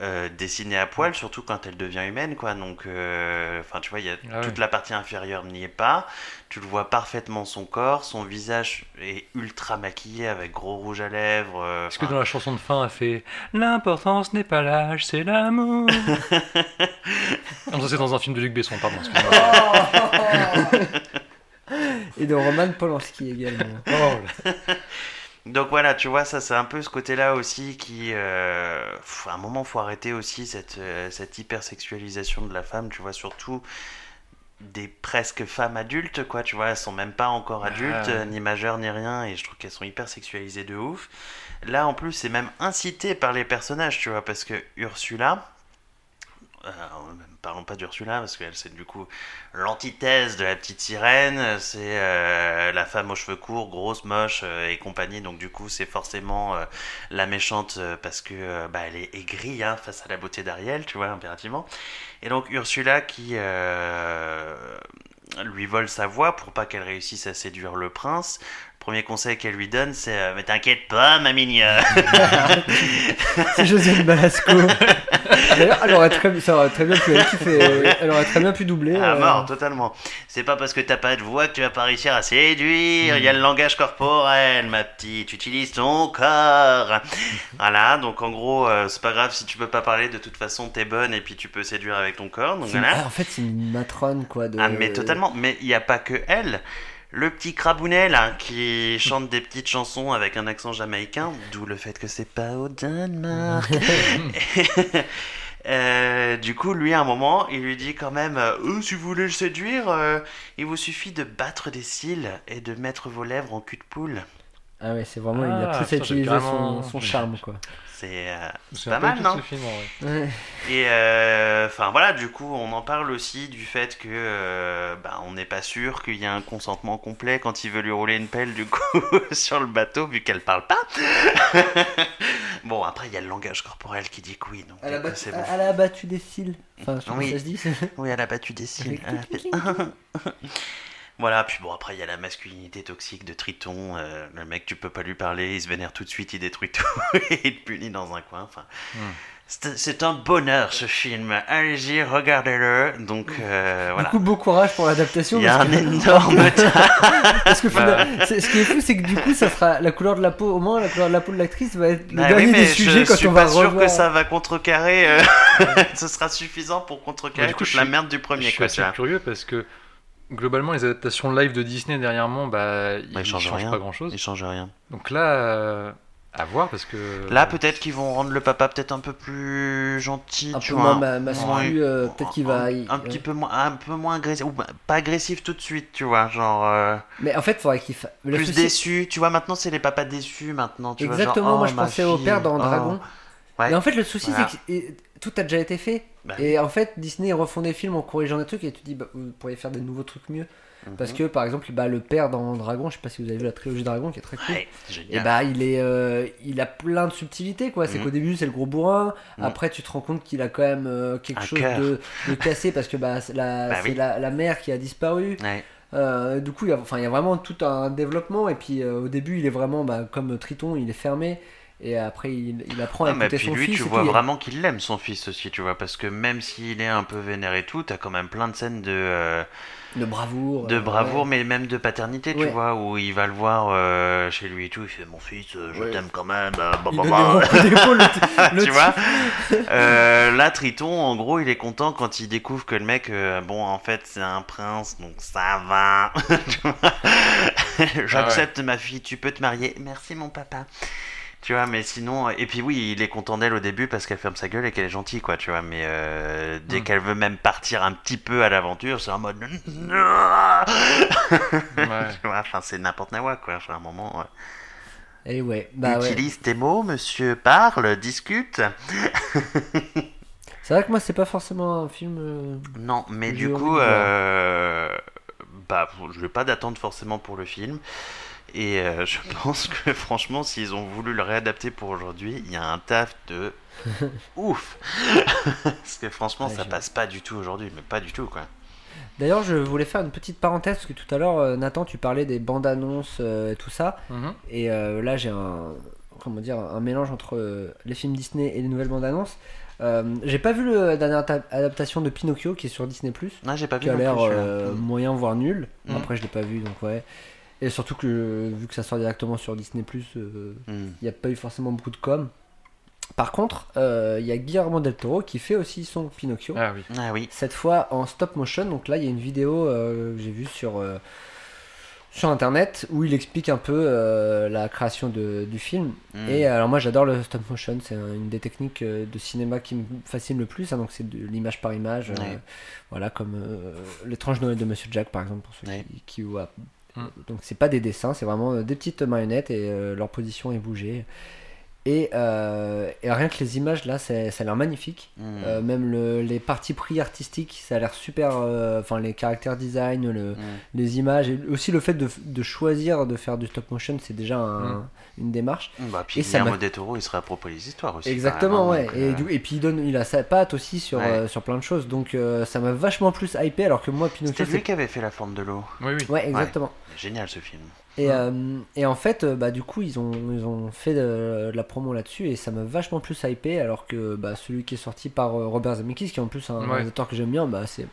euh, dessinée à poil, surtout quand elle devient humaine, quoi. Donc, euh, enfin, tu vois, il y a
Ah
toute la partie inférieure n'y est pas. Tu le vois parfaitement son corps, son visage est ultra maquillé avec gros rouge à lèvres. euh,
Est-ce que dans la chanson de fin elle fait L'importance n'est pas l'âge, c'est l'amour Non, ça c'est dans un film de Luc Besson, pardon. excusez-moi.
Et de Roman Polanski également.
Oh, là.
Donc voilà, tu vois, ça c'est un peu ce côté-là aussi qui... euh, à un moment, faut arrêter aussi cette, euh, cette hypersexualisation de la femme, tu vois, surtout des presque femmes adultes, quoi, tu vois, elles sont même pas encore adultes,
ouais.
euh, ni majeures, ni rien, et je trouve qu'elles sont hyper sexualisées de ouf. Là, en plus, c'est même incité par les personnages, tu vois, parce que Ursula... euh, parlons pas d'Ursula parce qu'elle c'est du coup l'antithèse de la petite sirène c'est euh, la femme aux cheveux courts grosse moche euh, et compagnie. Donc du coup c'est forcément euh, la méchante parce que bah, elle est aigrie hein, face à la beauté d'Ariel tu vois impérativement. Et donc Ursula qui lui vole sa voix pour pas qu'elle réussisse à séduire le prince premier conseil qu'elle lui donne c'est euh, mais t'inquiète pas ma mignonne
C'est Josiane Balasco. D'ailleurs, elle aurait très, ça aurait très bien pu, elle, elle aurait très bien pu doubler.
Ah,
euh,
mort, totalement. C'est pas parce que t'as pas de voix que tu vas pas réussir à séduire. Il y a le langage corporel, ma petite. Utilise ton corps. voilà, donc en gros, euh, c'est pas grave si tu peux pas parler. De toute façon, t'es bonne et puis tu peux séduire avec ton corps. Donc
une- ah, en fait, c'est une matrone quoi. De...
Ah, mais totalement. Mais il n'y a pas que elle. Le petit crabounet là qui chante des petites chansons avec un accent jamaïcain, d'où le fait que c'est pas au Danemark. Euh, du coup, lui, à un moment, il lui dit quand même euh, Euh, si vous voulez le séduire, euh, il vous suffit de battre des cils et de mettre vos lèvres en cul de poule.
Ah ouais, c'est vraiment, il a
Ah,
plus
putain, j'ai
utilisé
carrément-
son, son charme, quoi.
C'est euh,
C'est
pas mal, non
ce film, en vrai.
Ouais.
Et euh, enfin voilà, du coup, on en parle aussi du fait que euh, bah, on n'est pas sûr qu'il y a un consentement complet quand il veut lui rouler une pelle du coup sur le bateau vu qu'elle parle pas. bon, après il y a le langage corporel qui dit que oui, donc
Elle a, battu,
c'est bon.
elle a battu des cils. Enfin, je sais pas
Oui.
ça se dit.
Oui, elle a battu des cils.
Avec
Elle a fait- Voilà, puis bon, après il y a la masculinité toxique de Triton. euh, le mec, tu peux pas lui parler, il se vénère tout de suite, il détruit tout et il te punit dans un coin. Enfin,
Hmm.
c'est- un bonheur ce film. Allez-y, regardez-le. Donc euh, voilà.
Du coup, bon courage pour l'adaptation.
Il y a un
que-
énorme tas.
Parce que
Bah.
ce qui est fou, c'est que du coup, ça sera la couleur de la peau. Au moins, la couleur de la peau de l'actrice va être le
Bah
dernier
oui, mais
des sujets
je
quand
suis
on va
pas sûr
revoir.
que ça va contrecarrer. euh, ce sera suffisant pour
Ouais,
contrecarrer
du coup,
toute
je
la
suis-
merde du
Je
premier.
suis
Quoi,
assez curieux parce que globalement, les adaptations live de Disney dernièrement, bah, ils
Bah, ils changent
changent
rien.
pas grand chose.
Il change rien.
Donc là, euh, à voir parce que.
Là, peut-être qu'ils vont rendre le papa peut-être un peu plus gentil,
un
tu
peu
vois.
moins ma-
Ouais.
euh, peut-être qu'il va.
un,
il-
un petit peu moins, un peu moins agressif, ou pas agressif tout de suite, tu vois, genre euh,
Mais en fait, il faudrait qu'il fasse. le
plus
souci-
déçu. Tu vois, maintenant c'est les papas déçus maintenant. Tu
Exactement,
vois, genre,
moi
oh,
je
ma
pensais au père dans
oh.
Dragon.
Ouais.
Mais en fait, le souci,
Voilà.
c'est que tout a déjà été fait.
Bah
et en fait, Disney refont des films en corrigeant des trucs et tu te dis, bah, vous pourriez faire des nouveaux trucs mieux.
Mhm.
Parce que par exemple, bah, le père dans Dragon, je sais pas si vous avez vu la trilogie Dragon qui est très cool.
Ouais,
Et bah il est, euh, il a plein de subtilités quoi. C'est
Mhm.
qu'au début c'est le gros bourrin.
Mhm.
Après tu te rends compte qu'il a quand même euh, quelque
Un
chose de, de cassé parce que bah, c'est la,
Bah
c'est
oui.
la, la mère qui a disparu.
Ouais.
Euh, du coup il y, a, enfin, il y a vraiment tout un développement et puis euh, au début il est vraiment bah, comme Triton, il est fermé et après il, il apprend à
mais
écouter
puis
son
lui,
fils.
tu vois
tout.
Vraiment qu'il l'aime son fils aussi, tu vois, parce que même s'il est un peu vénère et tout, t'as quand même plein de scènes de, euh,
de bravoure.
de
euh,
bravoure,
ouais.
mais même de paternité, tu
Ouais.
vois, où il va le voir euh, chez lui et tout, il fait mon fils, je
Ouais.
t'aime quand même, bah, bah, bah.
le-
tu vois Euh, là Triton en gros il est content quand il découvre que le mec bon en fait c'est un prince donc ça va Tu vois j'accepte ma fille tu peux te marier merci mon papa tu vois mais sinon et puis oui il est content d'elle au début parce qu'elle ferme sa gueule et qu'elle est gentille quoi tu vois mais euh, dès
Mm.
qu'elle veut même partir un petit peu à l'aventure c'est en mode
Ouais.
tu vois enfin c'est n'importe quoi quoi enfin à un moment ouais.
Et ouais, bah ouais.
utilise tes mots monsieur parle discute
C'est vrai que moi c'est pas forcément un film. euh,
Non, mais du coup, euh, bah, je vais pas d'attente forcément pour le film. Et euh, je pense que franchement, s'ils ont voulu le réadapter pour aujourd'hui, il y a un taf de ouf. parce que franchement,
Ouais,
ça passe pas du tout aujourd'hui, mais pas du tout quoi.
D'ailleurs, je voulais faire une petite parenthèse parce que tout à l'heure, euh, Nathan, tu parlais des bandes annonces euh, et tout ça.
Mhm.
Et euh, là, j'ai un, comment dire, un mélange entre euh, les films Disney et les nouvelles bandes annonces. Euh, j'ai pas vu la dernière ta- adaptation de Pinocchio qui est sur Disney
Non, j'ai pas vu
qui a l'air
plus,
euh, moyen voire nul.
Mm.
Après, je l'ai pas vu donc ouais. Et surtout que vu que ça sort directement sur Disney il
Mm.
n'y a pas eu forcément beaucoup de com. Par contre, euh, il y a Guillermo del Toro qui fait aussi son Pinocchio.
Ah oui.
Ah oui.
Cette fois en stop motion. Donc là, il y a une vidéo euh, que j'ai vue sur, euh, sur internet où il explique un peu euh, la création de- du film.
Mm.
Et euh, alors, moi, j'adore le stop motion. C'est un- une des techniques euh, de cinéma qui me fascine le plus. hein. donc, c'est de l'image par image. euh,
Ouais.
voilà, comme euh, L'étrange Noël de Monsieur Jack, par exemple, pour ceux
Ouais.
qui, qui voient.
Mm.
Donc, c'est pas des dessins, c'est vraiment euh, des petites marionnettes et euh, leur position est bougée. Et, euh, et rien que les images là, c'est- ça a l'air magnifique.
Mm.
Euh, même le- les parties pris artistiques, ça a l'air super. euh, Enfin, les caractères design, le,
Mm.
les images, et aussi le fait de, de choisir de faire du stop motion, c'est déjà un- une démarche.
Bah, puis
Et
Guillermo del Toro, il se réapproprie les histoires aussi.
Exactement, ouais.
donc,
Et,
euh,
du- et puis il, donne, il a sa patte aussi sur,
Ouais.
euh, sur plein de choses. Donc euh, ça m'a vachement plus hypé, alors que moi, Pinocchio,
C'était lui
c'est.
qui avait fait la forme de l'eau.
Oui, oui.
Ouais, exactement.
Génial ce film.
Et, euh, et en fait, euh, bah, du coup, ils ont, ils ont fait de, de la promo là-dessus et ça m'a vachement plus hypé. Alors que bah, celui qui est sorti par euh, Robert Zemeckis, qui est en plus un
Ouais.
réalisateur que j'aime bien, bah, c'est.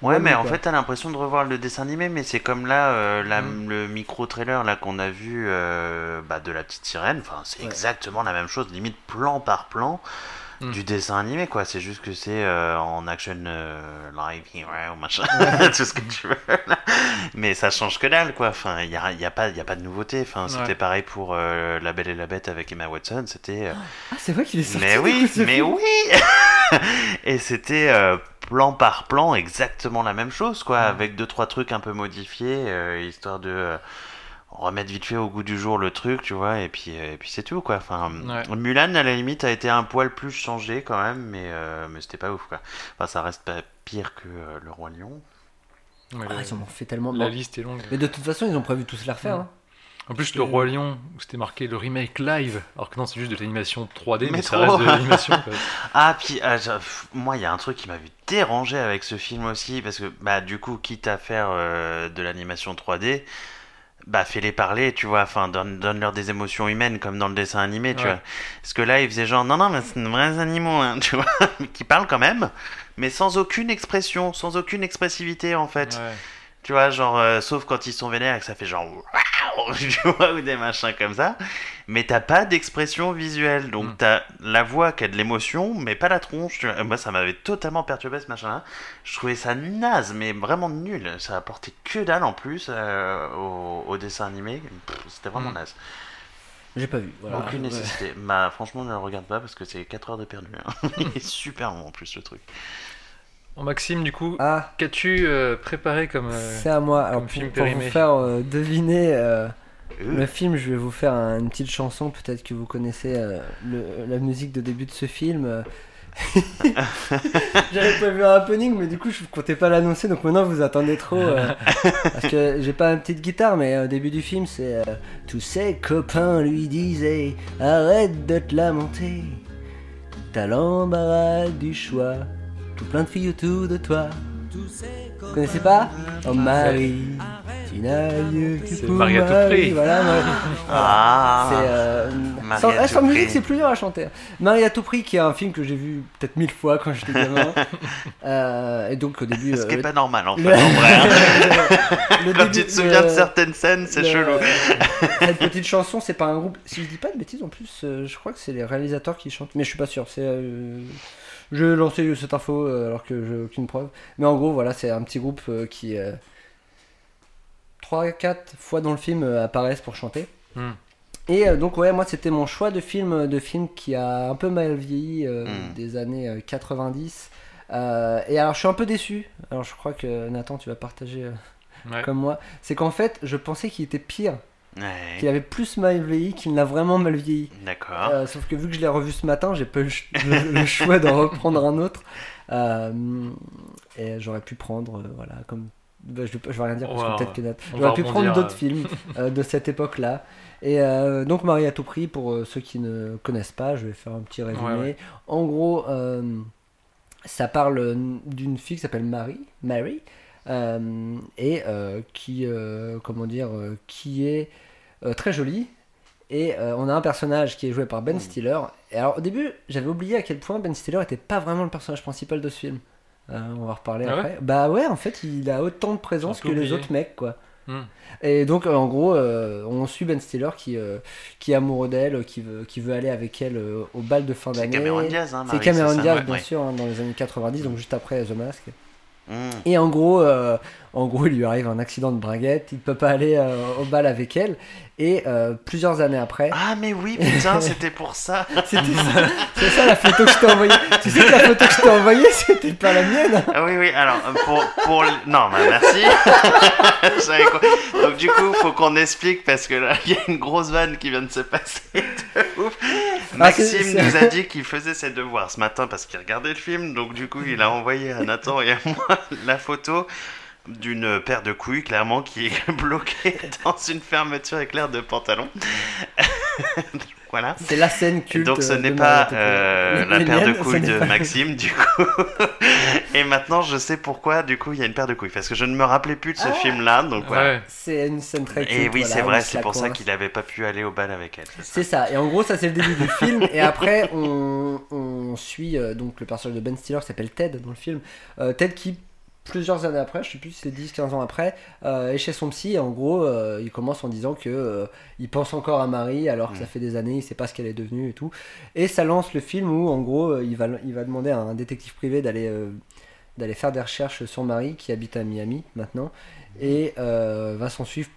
Ouais,
Ouais,
mais en
quoi.
fait, t'as l'impression de revoir le dessin animé, mais c'est comme là, euh, la-
Mm.
le micro-trailer là qu'on a vu euh, bah, de la petite sirène. Enfin, c'est
Ouais.
exactement la même chose, limite plan par plan
Mm.
du dessin animé, quoi. C'est juste que c'est euh, en action euh, live hero, machin, tout ce que tu veux. là. mais ça change que dalle, quoi. Enfin, il y a, y a pas, y a pas de nouveauté. Enfin,
Ouais.
c'était pareil pour euh, La Belle et la Bête avec Emma Watson. C'était.
Ah, c'est vrai qu'il est sorti.
mais oui, mais
film.
oui Et c'était plan par plan exactement la même chose, quoi, avec deux trois trucs un peu modifiés, histoire de... euh, remettre vite fait au goût du jour le truc, tu vois, et puis, et puis c'est tout, quoi. Enfin,
Ouais.
Mulan, à la limite, a été un poil plus changé quand même, mais, euh, mais c'était pas ouf, quoi. Enfin, ça reste pas pire que euh, Le Roi Lion.
Ouais,
Ah,
le-
ils en ont fait tellement de
la liste est longue.
Mais de toute façon, ils ont prévu tous la refaire.
Ouais.
hein.
En plus, le Roi Lion, c'était marqué le remake live, alors que non, c'est juste de l'animation 3D, mais,
Mais
ça reste de l'animation.
Ah, puis, ah, je- moi, il y a un truc qui m'avait dérangé avec ce film aussi, parce que, bah, du coup, quitte à faire euh, de l'animation 3D, bah, fais-les parler, tu vois, enfin, donne- donne-leur des émotions humaines, comme dans le dessin animé, tu
Ouais.
vois. Parce que là, il faisait genre, non, non, mais c'est de vrais animaux, hein, tu vois, qui parlent quand même, mais sans aucune expression, sans aucune expressivité, en fait.
Ouais.
Tu vois, genre, euh, sauf quand ils sont vénères et que ça fait genre waouh, tu vois, ou des machins comme ça. Mais t'as pas d'expression visuelle. Donc
Mm.
t'as la voix qui a de l'émotion, mais pas la tronche. Moi, ça m'avait totalement perturbé ce machin-là. Je trouvais ça naze, mais vraiment nul. Ça apportait que dalle en plus euh, au, au dessin animé. C'était vraiment
Mm.
naze.
J'ai pas vu. Voilà.
Aucune
Ouais.
nécessité. Bah, franchement, ne le regarde pas parce que c'est 4 heures de perdu. hein. Il est super long en plus le truc.
Bon, Maxime, du coup,
Ah,
qu'as-tu euh, préparé comme. euh,
c'est à moi. Alors, pour,
film
pour vous faire euh, deviner le film, je vais vous faire un- une petite chanson. Peut-être que vous connaissez euh, la musique de début de ce film. euh. J'avais prévu un happening, mais du coup, je comptais pas l'annoncer. Donc maintenant, vous attendez trop. euh, parce que j'ai pas une petite guitare, mais au début du film, c'est Tous ses copains lui disaient Arrête de te lamenter. T'as l'embarras du choix. Tout plein de filles autour de toi. Vous connaissez pas Oh Marie, tu n'as lieu que pour
Marie à tout
Marie.
prix.
Voilà, Marie.
Ah
C'est euh,
Marie
sans,
tout
sans musique, c'est plus dur à chanter. Marie à tout prix, qui est un film que j'ai vu peut-être mille fois quand j'étais gamin. Euh, et donc au début,
Ce qui
euh,
est pas normal en fait,
le-
en vrai. hein.
le
Quand
début-
tu te souviens de certaines scènes, c'est chelou.
Cette petite chanson, c'est pas un groupe. Si je dis pas de bêtises, en plus, euh, je crois que c'est les réalisateurs qui chantent, mais je suis pas sûr. C'est, euh, je vais lancer cette info euh, alors que j'ai aucune preuve. Mais en gros, voilà, c'est un petit groupe euh, qui 3 4 fois dans le film euh, apparaissent pour chanter.
Hmm.
Et euh, donc ouais, moi c'était mon choix de film, de film qui a un peu mal vieilli euh,
Hmm.
des années euh, 90. Euh, et alors je suis un peu déçu. Alors je crois que Nathan, tu vas partager euh,
Ouais.
comme moi. C'est qu'en fait, je pensais qu'il était pire
Ouais,
qu'il avait plus mal vieilli qu'il n'a vraiment mal vieilli.
d'accord.
Euh, sauf que vu que je l'ai revu ce matin, j'ai pas eu le, ch- le- le choix d'en reprendre un autre. Euh, et j'aurais pu prendre, euh, voilà, comme. bah, je, vais, pas- je vais rien dire parce que peut-être que
on
J'aurais pu prendre d'autres
euh.
films euh, de cette époque-là. Et euh, donc, Marie à tout prix, pour euh, ceux qui ne connaissent pas, je vais faire un petit résumé.
Ouais, ouais.
En gros, euh, ça parle d'une fille qui s'appelle Marie, Mary, euh, et euh, qui, euh, comment dire, euh, qui est euh, très jolie. Et euh, on a un personnage qui est joué par Ben
Hmm.
Stiller. Et alors au début, j'avais oublié à quel point Ben Stiller était pas vraiment le personnage principal de ce film. Euh, on va reparler
Ah ouais
après. bah ouais, en fait, il a autant de présence que les autres mecs, quoi.
Hmm.
Et donc, euh, en gros, euh, on suit Ben Stiller qui, euh, qui est amoureux d'elle, qui veut, qui veut aller avec elle euh, au bal de fin
C'est
d'année.
Cameron Diaz, hein,
C'est
Marie,
Cameron Diaz, bien
ouais.
sûr, hein, dans les années 90, donc juste après The Mask. Et en gros, euh, en gros, il lui arrive un accident de braguette, il peut pas aller euh, au bal avec elle. Et euh, plusieurs années après,
Ah, mais oui, putain, c'était pour ça.
c'était ça, c'est ça la photo que je t'ai envoyée. Tu sais que la photo que je t'ai envoyée, c'était pas la mienne.
Ah oui, oui, alors, euh, pour... pour Non, bah merci. Donc du coup, faut qu'on explique, parce que là, il y a une grosse vanne qui vient de se passer de ouf.
Ah,
Maxime nous a dit qu'il faisait ses devoirs ce matin parce qu'il regardait le film, donc du coup, il a envoyé à Nathan et à moi la photo d'une paire de couilles, clairement, qui est bloquée dans une fermeture éclair de pantalon. voilà.
C'est la scène culte.
Donc ce n'est pas euh, la paire de couilles de
pas-
Maxime du coup. Et maintenant je sais pourquoi du coup il y a une paire de couilles parce que je ne me rappelais plus de ce
Ah.
film là donc voilà.
Ouais.
C'est une scène très culte.
Et oui
voilà,
c'est vrai c'est pour ça qu'il n'avait pas pu aller au bal avec elle. c'est ça.
Et en gros, ça c'est le début du film, et après on, on suit euh, donc le personnage de Ben Stiller qui s'appelle Ted dans le film. Euh, Ted qui, plusieurs années après, je sais plus si c'est 10-15 ans après, euh, est chez son psy, et en gros, euh, il commence en disant que euh, il pense encore à Marie alors que ça fait des années, il sait pas ce qu'elle est devenue et tout. Et ça lance le film où en gros, euh, il, va, il va demander à un détective privé d'aller. d'aller faire des recherches sur Marie qui habite à Miami maintenant et va s'en suivre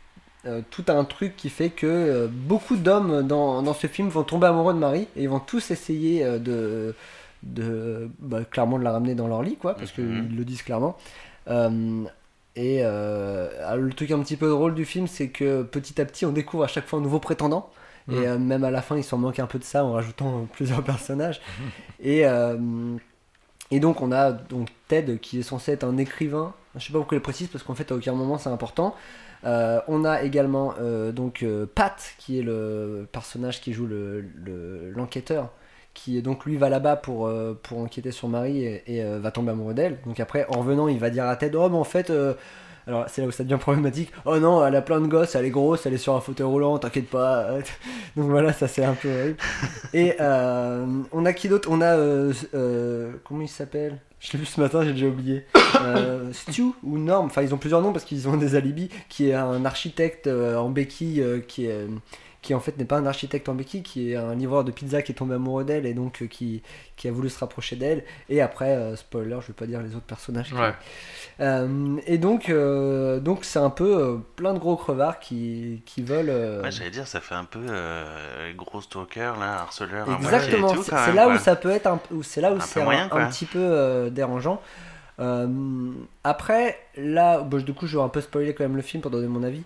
euh, tout un truc qui fait que euh, beaucoup d'hommes dans, dans ce film vont tomber amoureux de Marie et ils vont tous essayer euh, de, de bah, clairement de la ramener dans leur lit quoi parce
Mhm.
qu'ils le disent clairement Euh, Et euh, le truc un petit peu drôle du film, c'est que petit à petit, on découvre à chaque fois un nouveau prétendant.
Mhm.
Et euh, même à la fin, il s'en manque un peu de ça en rajoutant plusieurs personnages. Et, euh, et donc, on a donc Ted qui est censé être un écrivain. Je sais pas pourquoi il précise parce qu'en fait, à aucun moment c'est important. Euh, on a également euh, donc euh, Pat qui est le personnage qui joue le- le- l'enquêteur. Qui donc lui va là-bas pour, euh, pour enquêter sur Marie et, euh, va tomber amoureux d'elle. Donc après, en revenant, il va dire à Ted Oh, mais en fait, euh, alors c'est là où ça devient problématique. Oh non, elle a plein de gosses, elle est grosse, elle est sur un fauteuil roulant, t'inquiète pas. Donc voilà, ça c'est un peu horrible. Et euh, on a qui d'autre? On a. comment il s'appelle? Je l'ai vu ce matin, j'ai déjà oublié. Stu ou Norm, enfin ils ont plusieurs noms parce qu'ils ont des alibis, qui est un architecte en béquille qui est. qui en fait n'est pas un architecte en béquille, qui est un livreur de pizza qui est tombé amoureux d'elle et donc euh, qui, qui a voulu se rapprocher d'elle. Et après, euh, spoiler, je vais pas dire les autres personnages.
Ouais.
Euh, et donc, euh, donc c'est un peu euh, plein de gros crevards qui, qui veulent. euh,
Ouais, j'allais dire, ça fait un peu euh, gros stalker, là, harceleur.
Exactement, c'est
quand
c'est
même,
là
quoi.
où ça peut être un, où c'est là où
Un
c'est
peu
un,
moyen,
un
quoi.
petit peu euh, dérangeant. Euh, après, là, bon, du coup, je vais un peu spoiler quand même le film pour donner mon avis.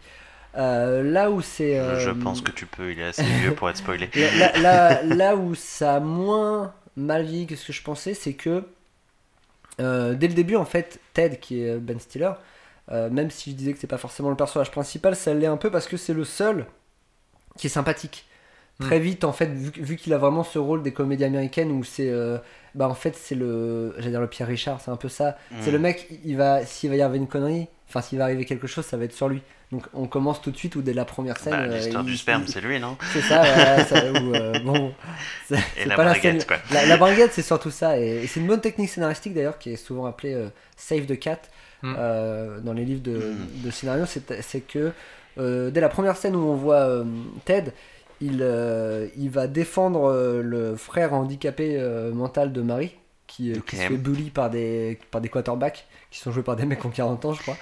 Euh, là où c'est. euh,
Je pense que tu peux, il est assez vieux pour être spoilé.
Là, là- où ça a moins mal vieilli que ce que je pensais, c'est que euh, dès le début, en fait, Ted, qui est Ben Stiller, euh, même si je disais que c'est pas forcément le personnage principal, ça l'est un peu parce que c'est le seul qui est sympathique. Très vite, en fait, vu, vu qu'il a vraiment ce rôle des comédies américaines où c'est. euh, bah, en fait, c'est le. J'allais dire le Pierre Richard, c'est un peu ça. C'est
Mm.
le mec, il va. S'il va y avoir une connerie, enfin, s'il va arriver quelque chose, ça va être sur lui. Donc, on commence tout de suite ou dès la première scène.
Bah,
euh,
L'histoire
il-
du sperme, c'est lui, non?
C'est ça, voilà, ça, ou, euh, bon, c'est c'est pas la scène-
quoi.
La, la braguette, c'est surtout ça, et, et c'est une bonne technique scénaristique d'ailleurs qui est souvent appelée euh, Save the Cat
Mm.
euh, dans les livres de,
Mm.
de scénario. C'est c'est que euh, dès la première scène où on voit euh, Ted, il, euh, il va défendre euh, le frère handicapé euh, mental de Marie. Qui, euh, qui se fait bully par des, par des quarterbacks qui sont joués par des mecs qui ont 40 ans, je crois.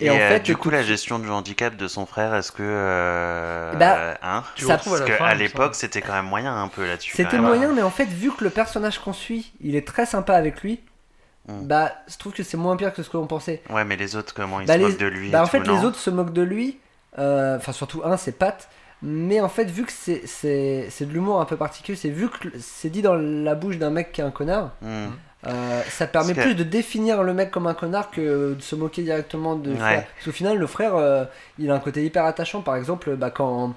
Et,
en
euh,
fait,
du coup, la gestion du handicap de son frère, est-ce que. Euh,
Bah,
hein
Tu
ça-
Parce qu'à l'époque, c'était quand même moyen un peu là-dessus.
C'était moyen, mais en fait, vu que le personnage qu'on suit, il est très sympa avec lui,
Mm.
bah, je trouve que c'est moins pire que ce que l'on pensait.
Ouais, mais les autres, comment ils
Bah,
se
les-
moquent de lui
Bah, en
tout,
fait, les autres se moquent de lui. euh, Enfin, surtout un, c'est Pat. Mais en fait, vu que c'est- c'est c'est de l'humour un peu particulier, c'est vu que c'est dit dans la bouche d'un mec qui est un connard,
Hmm.
euh, ça permet
que-
plus de définir le mec comme un connard que de se moquer directement de
Ouais.
frère. Parce qu'au final, le frère, euh, il a un côté hyper attachant. Par exemple, bah, quand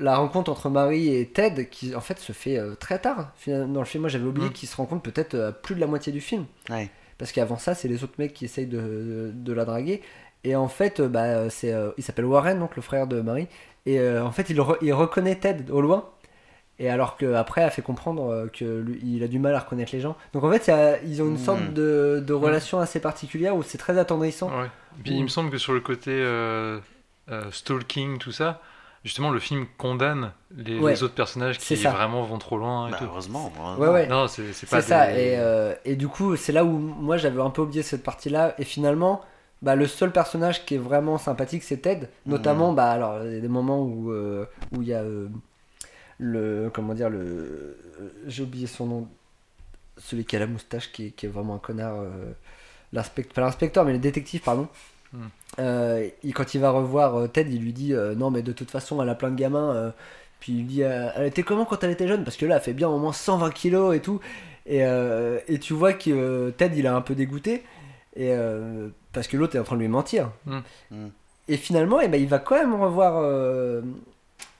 la rencontre entre Marie et Ted, qui en fait se fait euh, très tard dans le film, moi j'avais oublié
Mm.
qu'ils se rencontrent peut-être à plus de la moitié du film.
Ouais.
Parce qu'avant ça, c'est les autres mecs qui essayent de, de, de la draguer. Et en fait, euh, bah, c'est, euh, il s'appelle Warren, donc le frère de Marie. Et euh, en fait, il, re- il reconnaît Ted au loin. Et alors qu'après, a fait comprendre euh, que lui, il a du mal à reconnaître les gens. Donc en fait, a- ils ont une sorte
Mm.
de, de relation assez particulière où c'est très attendrissant.
Ouais. Puis il me semble que sur le côté euh, euh, stalking, tout ça, justement, le film condamne les,
Ouais.
les autres personnages qui
ça.
vraiment vont trop loin et
Bah,
tout.
heureusement.
Ouais, ouais.
Non, c'est c'est
C'est
pas
ça,
des-
et, euh, et du coup, c'est là où moi j'avais un peu oublié cette partie-là, et finalement, bah, le seul personnage qui est vraiment sympathique, c'est Ted. Notamment, bah, alors, il y a des moments où euh, où il y a euh, le. Comment dire, le. euh, J'ai oublié son nom. Celui qui a la moustache, qui est, qui est vraiment un connard. euh, l'inspecteur, pas l'inspecteur, mais le détective, pardon. Euh, il- quand il va revoir Ted, il lui dit Non, mais de toute façon, elle a plein de gamins. puis il lui dit Elle était comment quand elle était jeune? Parce que là, elle fait bien au moins 120 kilos et tout. Et, et tu vois que Ted, il est un peu dégoûté. Et, euh, parce que l'autre est en train de lui mentir.
Mm.
Mm.
Et finalement, eh ben, il va quand même revoir euh,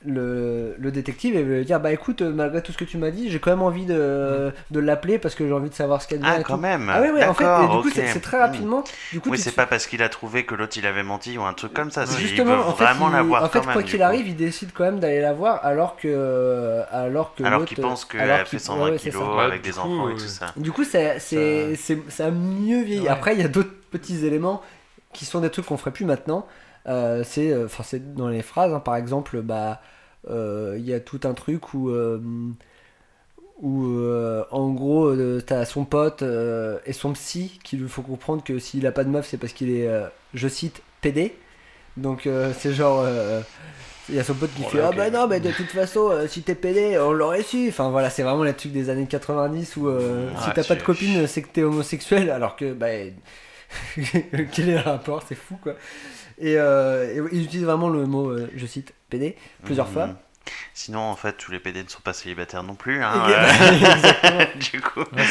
le, le détective et lui dire Bah écoute, euh, malgré tout ce que tu m'as dit, j'ai quand même envie de, de l'appeler parce que j'ai envie de savoir ce qu'elle.
Ah,
et
quand
tout.
même.
Ah oui, oui, en fait, et du coup, c'est très rapidement. Du coup,
Oui, c'est pas parce qu'il a trouvé que l'autre il avait menti ou un truc comme ça. c'est- il
Justement,
veut
en fait,
vraiment
il-
la voir
en fait
quand même.
quoi qu'il arrive, il décide quand même d'aller la voir alors que. Alors que
Alors
l'autre-
qu'il pense qu'elle a fait 120
ouais,
kilos
Ouais,
avec des
coup,
enfants et
euh,
tout ça.
Du coup, c'est, c'est, c'est- ça a mieux vieilli. Après, il y a d'autres petits éléments qui sont des trucs qu'on ferait plus maintenant. Euh, c'est, euh, enfin, c'est dans les phrases, hein. par exemple, bah, euh, il y a tout un truc où, où euh, en gros, euh, t'as son pote euh, et son psy qui lui faut comprendre que s'il a pas de meuf, c'est parce qu'il est, je cite, PD. Donc, c'est genre. il y a son pote qui
Oh
fait Ah
ok.
bah non, mais de toute façon, si t'es PD, on l'aurait su. Enfin voilà, c'est vraiment les trucs des années 90 où euh, si t'as pas de copine, c'est que t'es homosexuel. Alors que, bah, Quel est le rapport? C'est fou quoi. Et, euh, et il utilise vraiment le mot, euh, je cite, PD, plusieurs
Mhm.
fois.
Sinon, en fait, tous les PD ne sont pas célibataires non plus. Hein,
Exactement.
euh, du coup.
Ouais,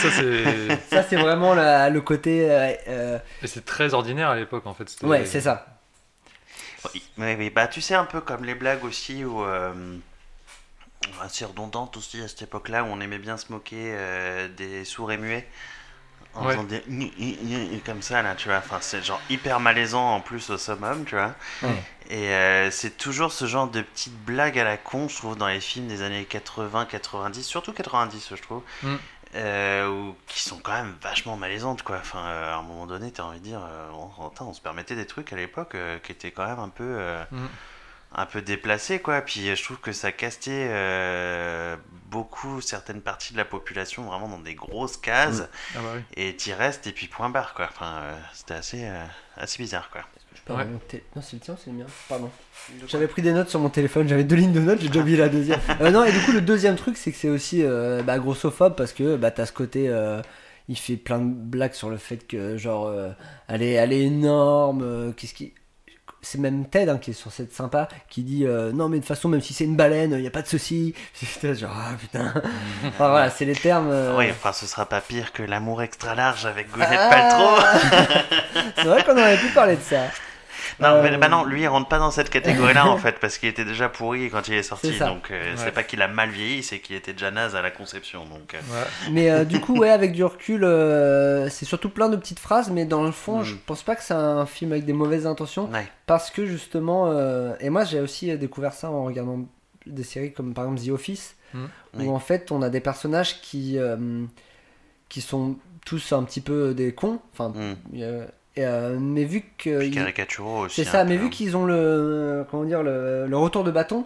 ça, c'est.
Vraiment la- le côté. euh,
Et c'est très ordinaire à l'époque en fait.
ouais, c'est ça.
Oui, oui, oui. bah tu sais, un peu comme les blagues aussi, où. euh, assez redondantes aussi à cette époque-là, où on aimait bien se moquer euh, des sourds et muets. En
Ouais.
comme ça, là, tu vois. Enfin, c'est genre hyper malaisant en plus au summum, tu vois. Et euh, c'est toujours ce genre de petites blagues à la con, je trouve, dans les films des années 80-90, surtout 90, je trouve.
Mm.
euh, qui sont quand même vachement malaisantes, quoi. Enfin, euh, à un moment donné, t'as envie de dire, on, on- on se permettait des trucs à l'époque qui étaient quand même un peu.
Mm.
Un peu déplacé quoi puis euh, je trouve que ça castait euh, beaucoup certaines parties de la population vraiment dans des grosses cases
Ah bah oui.
et t'y restes et puis point barre quoi enfin euh, c'était assez euh, assez bizarre quoi
Je peux
Ouais.
Non, c'est le tien, c'est le mien. Pardon. J'avais pris des notes sur mon téléphone, j'avais deux lignes de notes, j'ai déjà oublié la deuxième. Euh, non, et du coup, le deuxième truc, c'est que c'est aussi euh, bah, grossophobe parce que bah, t'as ce côté. euh, il fait plein de blagues sur le fait que, genre, euh, elle, est, elle est énorme. euh, Qu'est-ce qui. C'est même Ted hein, qui est sur cette sympa qui dit euh, non mais de toute façon même si c'est une baleine il n'y a pas de souci. Genre ah putain. Enfin voilà c'est les termes euh,
oui enfin ce sera pas pire que l'amour extra large avec Gwyneth
ah.
Paltrow.
C'est vrai qu'on aurait pu parler de ça
non
Euh,
mais bah non lui il rentre pas dans cette catégorie là en fait parce qu'il était déjà pourri quand il est sorti
C'est
donc euh,
Ouais.
c'est pas qu'il a mal vieilli c'est qu'il était déjà naze à la conception donc euh,
Ouais.
Mais euh, du coup, ouais, avec du recul, euh, c'est surtout plein de petites phrases, mais dans le fond,
Mm.
je pense pas que c'est un film avec des mauvaises intentions,
ouais
parce que justement, euh, et moi j'ai aussi découvert ça en regardant des séries comme par exemple The Office,
Mm.
où
Oui.
en fait on a des personnages qui, euh, qui sont tous un petit peu des cons, enfin,
Mm.
Euh, et, euh, mais vu que.
Caricaturaux aussi
C'est
un
ça, mais
hein.
vu qu'ils ont le, comment dire, le, le retour de bâton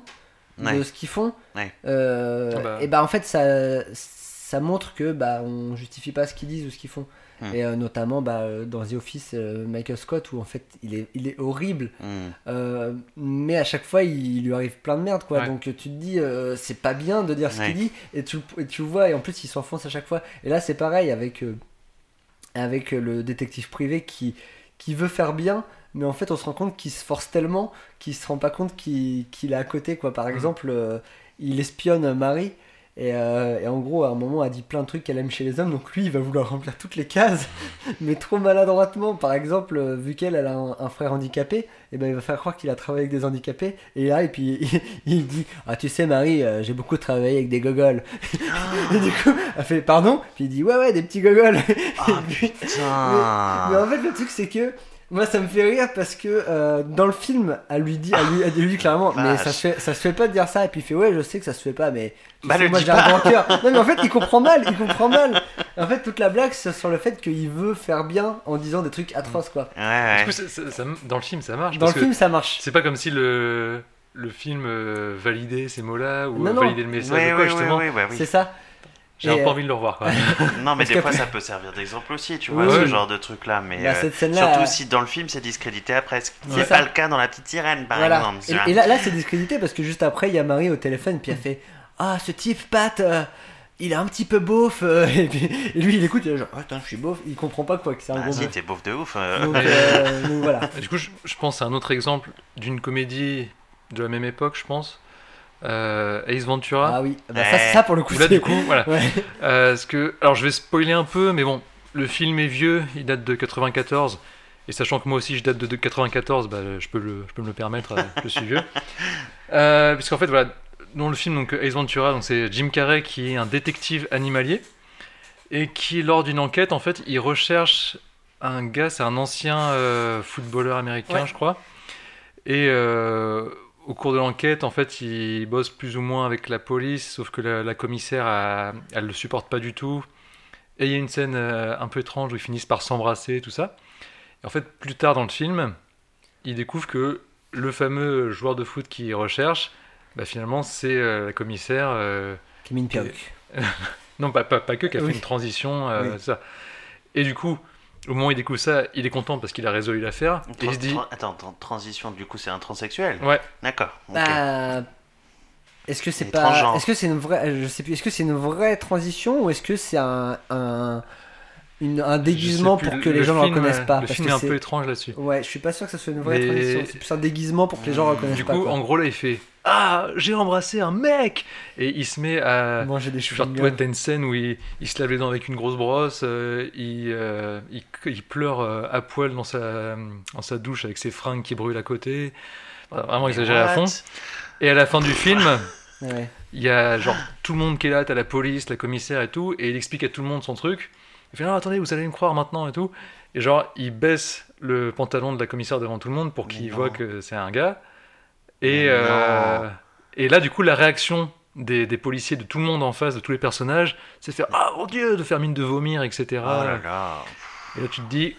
de ce qu'ils font,
Ouais.
euh,
Ah bah.
et bah en fait ça, ça montre que bah on justifie pas ce qu'ils disent ou ce qu'ils font.
Hmm.
Et euh, notamment bah, dans The Office, euh, Michael Scott où en fait il est, il est horrible,
Mm.
euh, mais à chaque fois il, il lui arrive plein de merde quoi.
Ouais.
Donc tu te dis euh, c'est pas bien de dire ce
Ouais.
qu'il dit et tu, et tu le vois et en plus il s'enfonce à chaque fois. Et là c'est pareil avec euh, avec le détective privé qui qui veut faire bien, mais en fait on se rend compte qu'il se force tellement qu'il se rend pas compte qu'il est à côté quoi. Par exemple, euh, il espionne Marie. Et, euh, et en gros, à un moment, elle dit plein de trucs qu'elle aime chez les hommes, donc lui, il va vouloir remplir toutes les cases, mais trop maladroitement. Par exemple, euh, vu qu'elle elle a un, un frère handicapé, et ben il va faire croire qu'il a travaillé avec des handicapés. Et là, et puis il, il dit Ah, tu sais, Marie, euh, j'ai beaucoup travaillé avec des gogoles. et du coup, elle fait Pardon? Puis il dit Ouais, ouais, des petits gogoles.
Ah, putain
mais en fait, le truc, c'est que moi, ça me fait rire parce que euh, dans le film, elle lui dit, elle lui, elle lui dit clairement, mais
vache.
ça se, fait, ça se fait pas de dire ça. Et puis il fait, ouais, je sais que ça se fait pas, mais
Bah,
sais,
le
moi j'ai un grand cœur. Non, mais en fait, il comprend mal, il comprend mal. En fait, toute la blague, c'est sur le fait qu'il veut faire bien en disant des trucs atroces, quoi.
ouais, ouais.
Du coup, ça- ça- ça- dans le film, ça marche.
Dans
parce
le
que
film, ça marche.
c'est pas comme si le, le film euh, validait ces mots-là ou
Non, non.
validait le message
Ouais,
ou quoi,
ouais,
justement.
ouais, ouais, ouais, oui.
C'est ça.
J'ai un peu
euh,
envie de le revoir. Quoi.
Non, mais
Parce
des fois, ça peut servir d'exemple aussi, tu
Oui,
vois, ce
oui.
genre de truc-là. Mais
Bah,
euh, surtout
euh,
si dans le film, c'est discrédité après. ce qui
C'est
n'est pas le cas dans La Petite Sirène, par
Voilà.
exemple.
Et, là, là c'est discrédité parce que juste après, il y a Marie au téléphone, puis elle fait Ah, ce type, Pat, euh, il est un petit peu beauf. euh, et, puis, et lui, il écoute, il est genre Attends, je suis beauf. Il comprend pas quoi, que c'est un
Ah,
gros
si,
beauf.
t'es beauf de ouf. euh.
Donc, euh, donc voilà.
Et Du coup, je, je pense à un autre exemple d'une comédie de la même époque, je pense. Euh, Ace Ventura.
Ah oui, bah, ça, c'est ça pour le coup.
Là, du coup, voilà.
Ouais.
Euh, parce que, alors, je vais spoiler un peu, mais bon, le film est vieux, il date de 94. Et sachant que moi aussi je date de, de 94, bah, je, peux le, je peux me le permettre, euh, je suis vieux. Euh, Puisqu'en fait, voilà, dans le film donc, Ace Ventura, c'est Jim Carrey qui est un détective animalier. Et qui, lors d'une enquête, en fait, il recherche un gars, c'est un ancien euh, footballeur américain,
Ouais.
je crois. Et euh, au cours de l'enquête, en fait, il bosse plus ou moins avec la police, sauf que la, la commissaire, a- elle le supporte pas du tout. Et il y a une scène euh, un peu étrange où ils finissent par s'embrasser, tout ça. Et en fait, plus tard dans le film, il découvre que le fameux joueur de foot qu'il recherche, bah, finalement, c'est euh, la commissaire. euh,
Camille Pioc.
non, pas, pas, pas que, qui a
Oui.
fait une transition, euh,
Oui.
ça. Et du coup, au moment où il découvre ça, il est content parce qu'il a résolu l'affaire. Et il se dit,
Tra- Attends, transition, du coup, c'est un transsexuel
ouais,
D'accord.
Bah, est-ce que c'est pas, est-ce que c'est une vraie, je sais plus, est-ce que c'est une vraie transition ou est-ce que c'est un, un, une, un déguisement
plus,
pour que les gens ne
film,
reconnaissent pas.
Le
parce
film
que
est un peu étrange là-dessus.
Ouais, je suis pas sûr que ça soit une vraie
Mais-
tradition. C'est plus un déguisement pour que les gens reconnaissent
Du
pas.
coup,
quoi.
en gros, là, il fait Ah, j'ai embrassé un mec Et il se met à.
manger des
Genre,
chewing
t'as une scène où il, il se lave les dents avec une grosse brosse, euh, il, euh, il, il pleure euh, à poil dans sa, dans sa douche avec ses fringues qui brûlent à côté. Vraiment exagéré à fond. Et à la fin du film,
Ouais.
il y a genre tout le monde qui est là, t'as la police, la commissaire et tout, et il explique à tout le monde son truc. Il fait non, attendez, vous allez me croire maintenant et tout. Et genre, il baisse le pantalon de la commissaire devant tout le monde pour qu'il voit que c'est un gars. Et, euh, et là, du coup, la réaction des, des policiers, de tout le monde en face, de tous les personnages, c'est de faire Ah mon dieu, de faire mine de vomir, etc.
Oh là là.
Et là, tu te dis,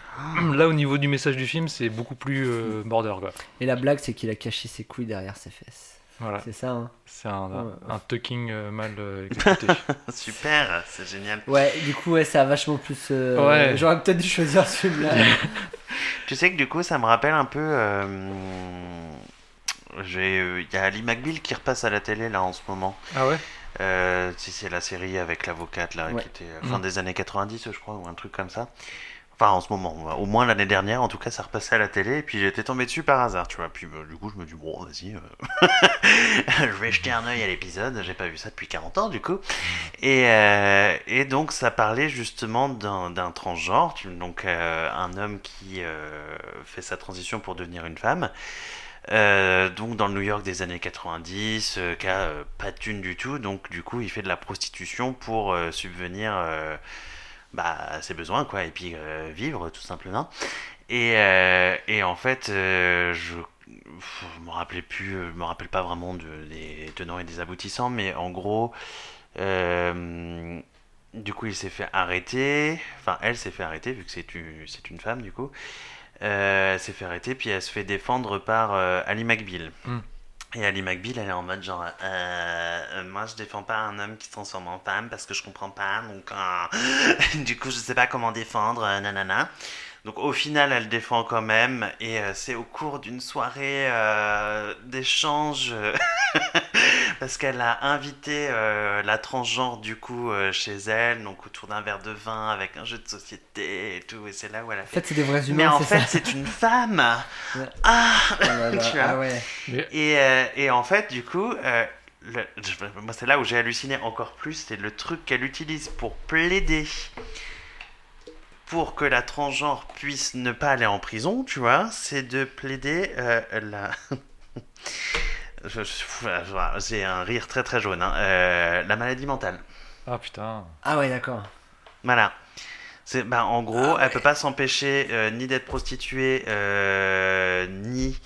là, au niveau du message du film, c'est beaucoup plus euh, border, quoi.
Et la blague, c'est qu'il a caché ses couilles derrière ses fesses.
Voilà,
C'est ça, hein.
c'est un,
Ouais.
un tucking euh, mal euh, exécuté.
Super, c'est génial.
Ouais, du coup, ouais, ça a vachement plus. euh,
Ouais.
J'aurais peut-être dû choisir celui-là.
Tu sais que du coup, ça me rappelle un peu. euh, j'ai, euh, Il y a Ali McBeal qui repasse à la télé là en ce moment.
ah ouais?
Euh, si c'est la série avec l'avocate là,
Ouais.
qui était euh, fin des années 90, je crois, ou un truc comme ça. Enfin, en ce moment, au moins l'année dernière, en tout cas, ça repassait à la télé, et puis j'étais tombé dessus par hasard, tu vois. Puis bah, du coup, je me dis, bon, vas-y, euh, je vais jeter un œil à l'épisode, j'ai pas vu ça depuis 40 ans, du coup. Et, euh, et donc, ça parlait justement d'un transgenre, donc euh, un homme qui fait sa transition pour devenir une femme. Donc dans le New York des années 90, euh, qui a pas de thune du tout, donc du coup il fait de la prostitution pour subvenir bah, ses besoins, quoi, et puis euh, vivre tout simplement. Et, euh, et en fait, euh, je, je me rappelais plus, je me rappelle pas vraiment de, des tenants et des aboutissants, mais en gros, du coup il s'est fait arrêter, enfin elle s'est fait arrêter vu que c'est une, une femme du coup. Elle s'est fait arrêter, puis elle se fait défendre par Ali McBeal.
Hmm.
Et Ali McBeal, elle est en mode genre, euh, moi je défends pas un homme qui se transforme en femme parce que je comprends pas, donc euh, du coup je sais pas comment défendre, euh, nanana. Donc au final, elle défend quand même, et euh, c'est au cours d'une soirée euh, d'échange, euh, parce qu'elle a invité euh, la transgenre du coup euh, chez elle, donc autour d'un verre de vin avec un jeu de société et tout, et c'est là où elle a
En
fait.
fait, c'est des vrais humains.
Mais en fait, c'est une femme. Ah.
Oh là là,
tu vois.
ah ouais.
Et, euh, et en fait, du coup, euh, le- moi c'est là où j'ai halluciné encore plus, c'est le truc qu'elle utilise pour plaider pour que la transgenre puisse ne pas aller en prison, tu vois, c'est de plaider euh, la... J'ai un rire très très jaune, hein, euh, la maladie mentale.
Ah putain.
Ah ouais, d'accord.
Voilà. C'est, bah, en gros,
Ah
elle peut pas s'empêcher euh, ni d'être prostituée, euh, ni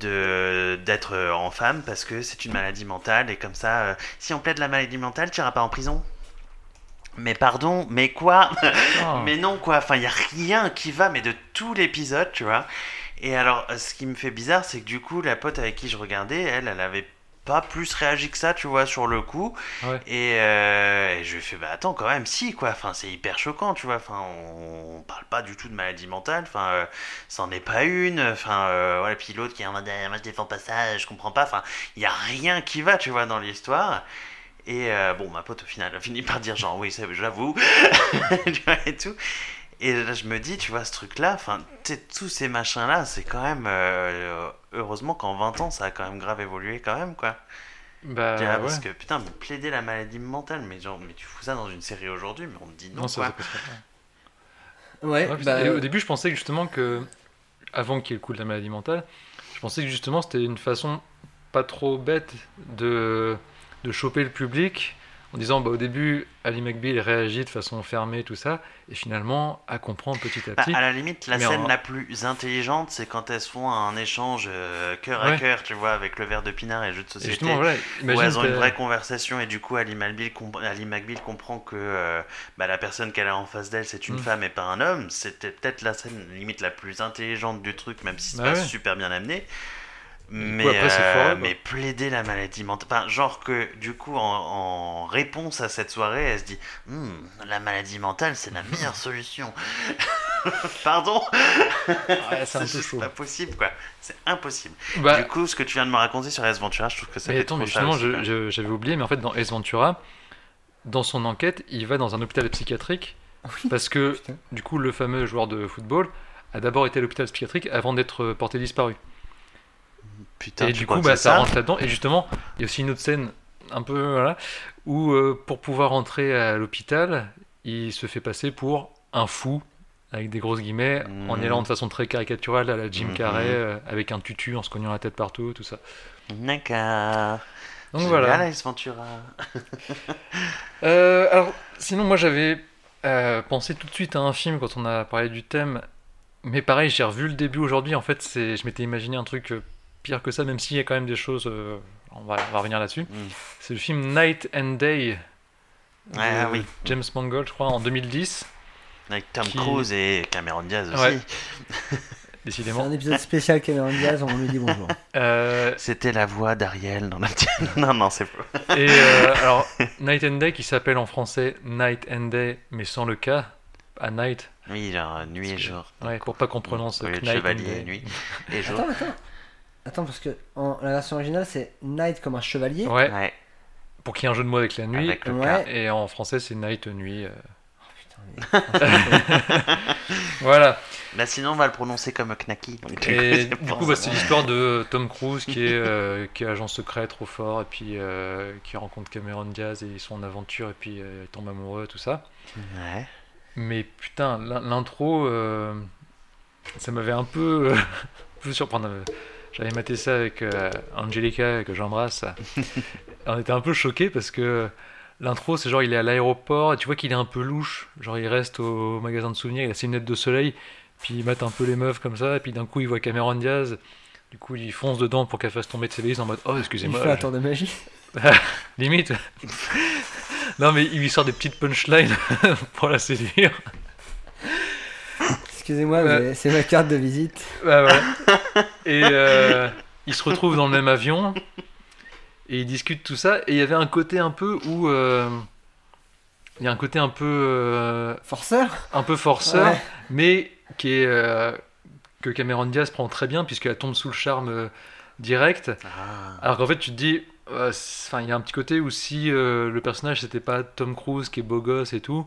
de d'être en femme parce que c'est une maladie mentale et comme ça, euh, si on plaide la maladie mentale, tu iras pas en prison? Mais pardon, mais quoi
Ah.
Mais non quoi, enfin il y a rien qui va, mais de tout l'épisode, tu vois. Et alors, euh, ce qui me fait bizarre, c'est que du coup, la pote avec qui je regardais, elle, elle avait pas plus réagi que ça, tu vois, sur le coup.
Ouais.
Et, euh, et je lui ai fait, bah attends, quand même, si, quoi. Enfin, c'est hyper choquant, tu vois. Enfin, on, on parle pas du tout de maladie mentale. Enfin, euh, c'en est pas une. Enfin, euh, voilà. Puis l'autre qui est en mode, Ah, moi je défends pas ça, je comprends pas. Enfin, il y a rien qui va, tu vois, dans l'histoire. Et euh, bon, ma pote, au final, a fini par dire, genre, oui, ça, j'avoue. Et tout. Et là, je me dis, tu vois, ce truc-là, enfin, tu sais, tous ces machins-là, c'est quand même. euh, heureusement qu'en 20 ans, ça a quand même grave évolué, quand même, quoi.
Bah ouais.
Parce que putain, mais plaider la maladie mentale, mais genre, mais tu fous ça dans une série aujourd'hui, mais on te dit non,
Non, ça,
quoi.
ça.
Ouais,
Ouais,
bah,
au début, je pensais justement que, avant qu'il y ait le coup de la maladie mentale, je pensais que justement c'était une façon pas trop bête de, de choper le public en disant bah, au début, Ali McBeal réagit de façon fermée, tout ça, et finalement à comprendre petit à
Bah,
petit.
à la limite, la scène
en-
la plus intelligente, c'est quand elles se font un échange euh, cœur à cœur, tu vois, avec le verre de pinard et le jeu de société.
justement, voilà,
où elles ont une vraie conversation et du coup Ali McBeal, comp- Ali McBeal comprend que euh, bah, la personne qu'elle a en face d'elle c'est une
Mm.
femme et pas un homme. C'était peut-être la scène limite la plus intelligente du truc, même si c'est
Bah
pas
ouais.
super bien amené.
Coup, après,
euh,
foireux,
mais plaider la maladie mentale, enfin, genre que du coup en, en réponse à cette soirée, elle se dit Hmm, la maladie mentale c'est la meilleure solution. Pardon,
Ouais, c'est
pas possible quoi, c'est impossible.
Bah,
Du coup, ce que tu viens de me raconter sur Ace Ventura, je trouve que ça
mais
fait
attends,
trop
mais justement, j'avais oublié, mais en fait, dans Ace Ventura, dans son enquête, il va dans un hôpital psychiatrique Parce que,
Putain.
du coup, le fameux joueur de football a d'abord été à l'hôpital psychiatrique avant d'être porté disparu.
Putain,
et du coup, bah, ça rentre là-dedans. Et justement, il y a aussi une autre scène, un peu, voilà, où euh, pour pouvoir entrer à l'hôpital, il se fait passer pour un fou, avec des grosses guillemets, en
Mhm.
allant de façon très caricaturale à la Jim
Mhm.
Carrey, euh, avec un tutu en se cognant la tête partout, tout ça.
D'accord.
Donc voilà.
Ventura.
Euh, alors, sinon, moi j'avais pensé tout de suite à un film quand on a parlé du thème, mais pareil, j'ai revu le début aujourd'hui. En fait, c'est, je m'étais imaginé un truc pire que ça, même s'il y a quand même des choses. euh, on, va, on va revenir là-dessus.
Mm.
C'est le film Night and Day. de
Ah oui.
James Mangold, je crois, en 2010,
Avec Tom
Qui-
Cruise et Cameron Diaz aussi.
Ouais.
C'est
décidément.
un épisode spécial Cameron Diaz, on lui dit bonjour.
Euh,
C'était la voix d'Ariel dans la tienne. non, non, c'est pas.
et euh, alors, Night and Day qui s'appelle en français Night and Day, mais sans le K, à Night,
Oui, genre nuit et jour.
ouais, pour pas qu'on prononce
lieu de
Knight and
chevalier
Day.
et nuit. Et jour.
Attends, attends. Attends, parce que en, la version originale, c'est Knight comme un chevalier.
Ouais,
Ouais,
pour qu'il y ait un jeu de mots avec la nuit.
avec le
Ouais.
Et en français, c'est night, nuit. euh.
Putain, mais-
Voilà.
Bah sinon, on va le prononcer comme Knacky. donc,
Et du coup, bah, c'est l'histoire de Tom Cruise qui est, euh, qui est agent secret trop fort et puis euh, qui rencontre Cameron Diaz et ils sont en aventure et puis euh, ils tombent amoureux, tout ça.
Ouais.
Mais putain, l'in- l'intro, euh, ça m'avait un peu, un peu surprendre. J'avais maté ça avec euh, Angelica que j'embrasse. On était un peu choqués parce que l'intro, c'est genre il est à l'aéroport et tu vois qu'il est un peu louche. Genre il reste au magasin de souvenirs, il a ses lunettes de soleil, puis il mate un peu les meufs comme ça, et puis d'un coup il voit Cameron Diaz. Du coup, il fonce dedans pour qu'elle fasse tomber de ses valises en mode Oh,
Il
excusez-moi.
fait un tour de magie.
Limite. non, mais il lui sort des petites punchlines pour la séduire.
Excusez-moi, mais c'est ma carte de visite.
Bah ouais. Et euh, ils se retrouvent dans le même avion et ils discutent tout ça. Et il y avait un côté un peu où euh, il y a un côté un peu euh,
Forceur?
un peu forceur,
Ouais.
mais qui est euh, que Cameron Diaz prend très bien puisqu'elle tombe sous le charme euh, direct.
Ah.
Alors qu'en fait tu te dis, euh, c'est- enfin il y a un petit côté où si euh, le personnage c'était pas Tom Cruise qui est beau gosse et tout.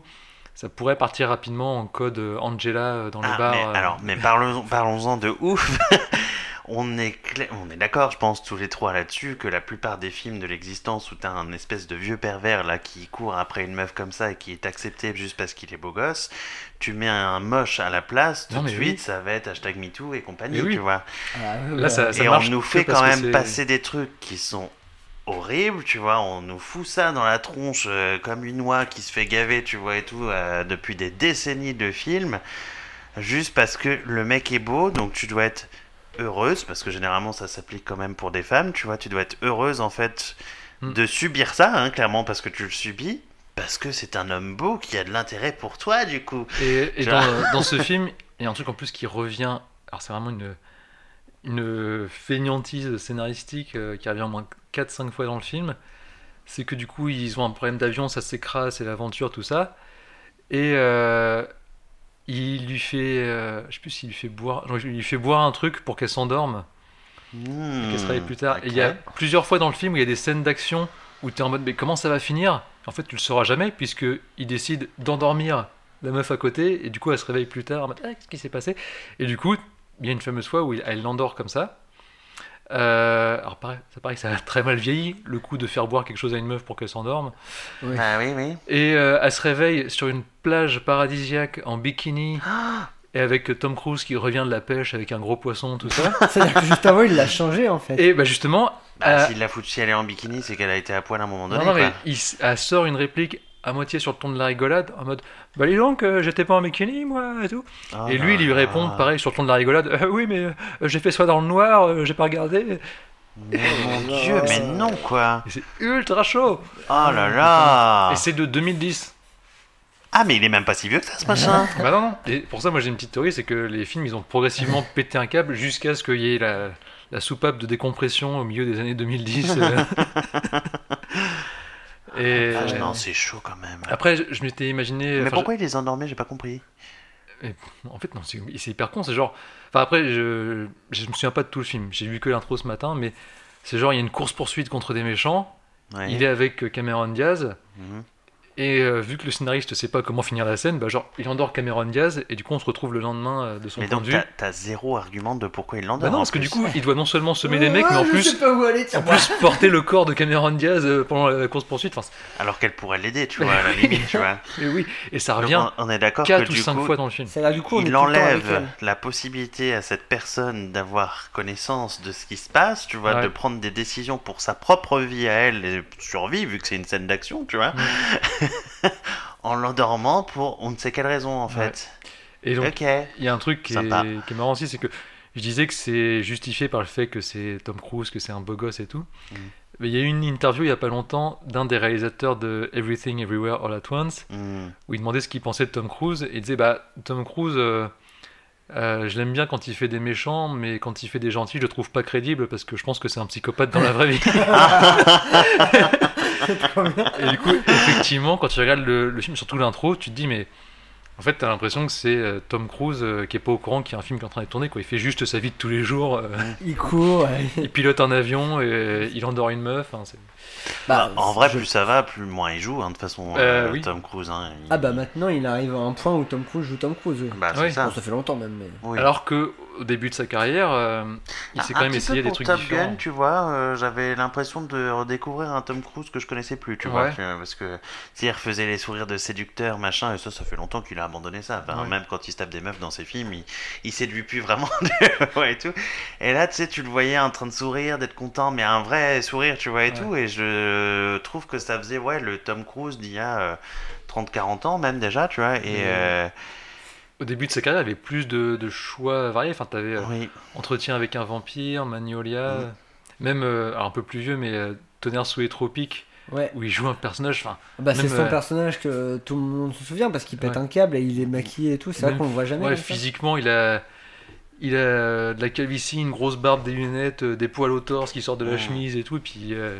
Ça pourrait partir rapidement en code euh, Angela euh, dans les
Ah,
bars.
mais,
euh.
alors, mais parlons- parlons-en de ouf. on est, cla- on est d'accord, je pense, tous les trois là-dessus, que la plupart des films de l'existence où t'as un espèce de vieux pervers là qui court après une meuf comme ça et qui est accepté juste parce qu'il est beau gosse, tu mets un moche à la place, tout
Non,
de suite
oui.
ça va être hashtag MeToo et compagnie,
oui.
tu vois.
Ah,
Là,
ouais.
ça-
et on nous fait quand même passer des trucs qui sont horribles, tu vois, on nous fout ça dans la tronche euh, comme une oie qui se fait gaver, tu vois, et tout, euh, depuis des décennies de films, juste parce que le mec est beau, donc tu dois être heureuse, parce que généralement ça s'applique quand même pour des femmes, tu vois, tu dois être heureuse en fait
Mm.
de subir ça, hein, clairement, parce que tu le subis, parce que c'est un homme beau qui a de l'intérêt pour toi, du coup.
Et, dans, dans ce film, il y a un truc en plus qui revient. Alors, c'est vraiment une, une fainéantise scénaristique euh, qui revient au moins 4-5 fois dans le film. C'est que du coup, ils ont un problème d'avion, ça s'écrase, c'est l'aventure, tout ça. Et euh, il lui fait. euh, je sais plus s'il lui fait boire. non, il lui fait boire un truc pour qu'elle s'endorme,
Hmm,
qu'elle se réveille plus tard. Et il y a plusieurs fois dans le film où il y a des scènes d'action où tu es en mode, mais comment ça va finir? En fait, tu le sauras jamais, puisqu'il décide d'endormir la meuf à côté, et du coup, elle se réveille plus tard en mode, ah, qu'est-ce qui s'est passé? Et du coup, il y a une fameuse fois où il- elle l'endort comme ça. Euh, alors, pareil, ça paraît que ça a très mal vieilli, le coup de faire boire quelque chose à une meuf pour qu'elle s'endorme.
Oui.
Ah oui, oui.
Et euh, elle se réveille sur une plage paradisiaque en bikini. Et avec Tom Cruise qui revient de la pêche avec un gros poisson, tout ça.
C'est-à-dire que juste avant, il l'a changé en fait.
Et bah justement,
Bah,
Euh,
s'il la fout si elle est en bikini, c'est qu'elle a été à poil à un moment donné.
Non, non, mais il, elle sort une réplique à moitié sur le ton de la rigolade, en mode Bah, dis donc, euh, j'étais pas en bikini, moi, et tout.
Oh
et lui, il lui répond, pareil, sur le ton de la rigolade Euh, Oui, mais euh, j'ai fait ça dans le noir, euh, j'ai pas regardé.
Mais mon dieu, mais non quoi.
Et c'est ultra chaud.
Oh là là.
Et c'est de 2010.
Ah mais il est même pas si vieux que ça ce machin.
bah, non, non. Et pour ça, moi, j'ai une petite théorie c'est que les films, ils ont progressivement pété un câble jusqu'à ce qu'il y ait la, la soupape de décompression au milieu des années 2010. Et.
Ah, non, c'est chaud quand même.
Après, je, je m'étais imaginé.
Mais pourquoi il les endormait J'ai pas compris.
En fait, non, c'est hyper con. C'est genre. Enfin, après, je, je me souviens pas de tout le film. J'ai vu que l'intro ce matin, mais c'est genre, il y a une course-poursuite contre des méchants.
Ouais.
Il est avec Cameron Diaz.
Mhm.
Et euh, vu que le scénariste sait pas comment finir la scène, bah genre il endort Cameron Diaz et du coup on se retrouve le lendemain euh, de son
Mais
point
donc
de vue.
t'as t'as zéro argument de pourquoi il
Bah
l'endort.
non,
en
parce que du coup il doit non seulement semer des mecs, mais en
je
plus,
sais pas où aller,
en plus porter le corps de Cameron Diaz euh, pendant la course poursuite. Enfin,
Alors qu'elle pourrait l'aider, tu vois, à la limite, tu vois.
et oui, et ça
Donc,
revient
on, on est d'accord que
4 ou
du
5
coup,
fois dans le film.
Là du coup
il enlève la possibilité à cette personne d'avoir connaissance de ce qui se passe, tu vois,
Ouais.
de prendre des décisions pour sa propre vie à elle et survie, vu que c'est une scène d'action, tu vois, en l'endormant pour on ne sait quelle raison en
Ouais.
fait.
Et donc il y a un truc qui est, qui est marrant aussi, c'est que je disais que c'est justifié par le fait que c'est Tom Cruise, que c'est un beau gosse et tout.
Mm.
Mais il y a eu une interview il y a pas longtemps d'un des réalisateurs de Everything Everywhere All at Once
Hmm.
où il demandait ce qu'il pensait de Tom Cruise et il disait bah Tom Cruise euh, euh, je l'aime bien quand il fait des méchants mais quand il fait des gentils je le trouve pas crédible parce que je pense que c'est un psychopathe dans la vraie vie et du coup effectivement quand tu regardes le, le film surtout l'intro tu te dis mais en fait t'as l'impression que c'est euh, Tom Cruise euh, qui est pas au courant qu'il y a un film qui est en train de tourner quoi il fait juste sa vie de tous les jours euh,
Il court. ouais.
il pilote un avion et euh, il endort une meuf hein, c'est-
Bah,
en vrai,
je-
plus ça va, plus moins il joue, hein, de toute façon,
Euh,
euh,
oui.
Tom Cruise. Hein, il-
Ah bah maintenant il arrive à un point où Tom Cruise joue Tom Cruise.
Bah, c'est
Ouais.
ça.
Bon, ça fait longtemps même, mais.
Oui.
alors que au début de sa carrière euh, il s'est quand même essayé des trucs
Top
différents
Gun, tu vois, euh, j'avais l'impression de redécouvrir un Tom Cruise que je connaissais plus, tu vois, tu parce que s'il refaisait les sourires de séducteur, machin, et ça, ça fait longtemps qu'il a abandonné ça. Enfin,
Ouais.
Même quand il se tape des meufs dans ses films, il, il séduit plus vraiment, ouais, et tout. Et là, tu sais, tu le voyais en train de sourire, d'être content, mais un vrai sourire, tu vois, et tout. Et je trouve que ça faisait, ouais, le Tom Cruise d'il y a euh, 30-40 ans, même déjà, tu vois, et.
Mhm.
Euh,
au début de sa carrière, il y avait plus de, de choix variés. Enfin, tu avais
oui.
Entretien avec un vampire, Magnolia,
Mhm.
même euh, alors un peu plus vieux, mais euh, Tonnerre sous les tropiques,
Ouais.
où il joue un personnage. Enfin,
Bah c'est son
euh,
personnage que tout le monde se souvient parce qu'il pète
Ouais.
un câble et il est maquillé et tout. C'est vrai qu'on le voit jamais.
ouais, physiquement, il a, il a de la calvitie, une grosse barbe, des lunettes, euh, des poils au torse qui sortent de la chemise et tout. Et puis, euh,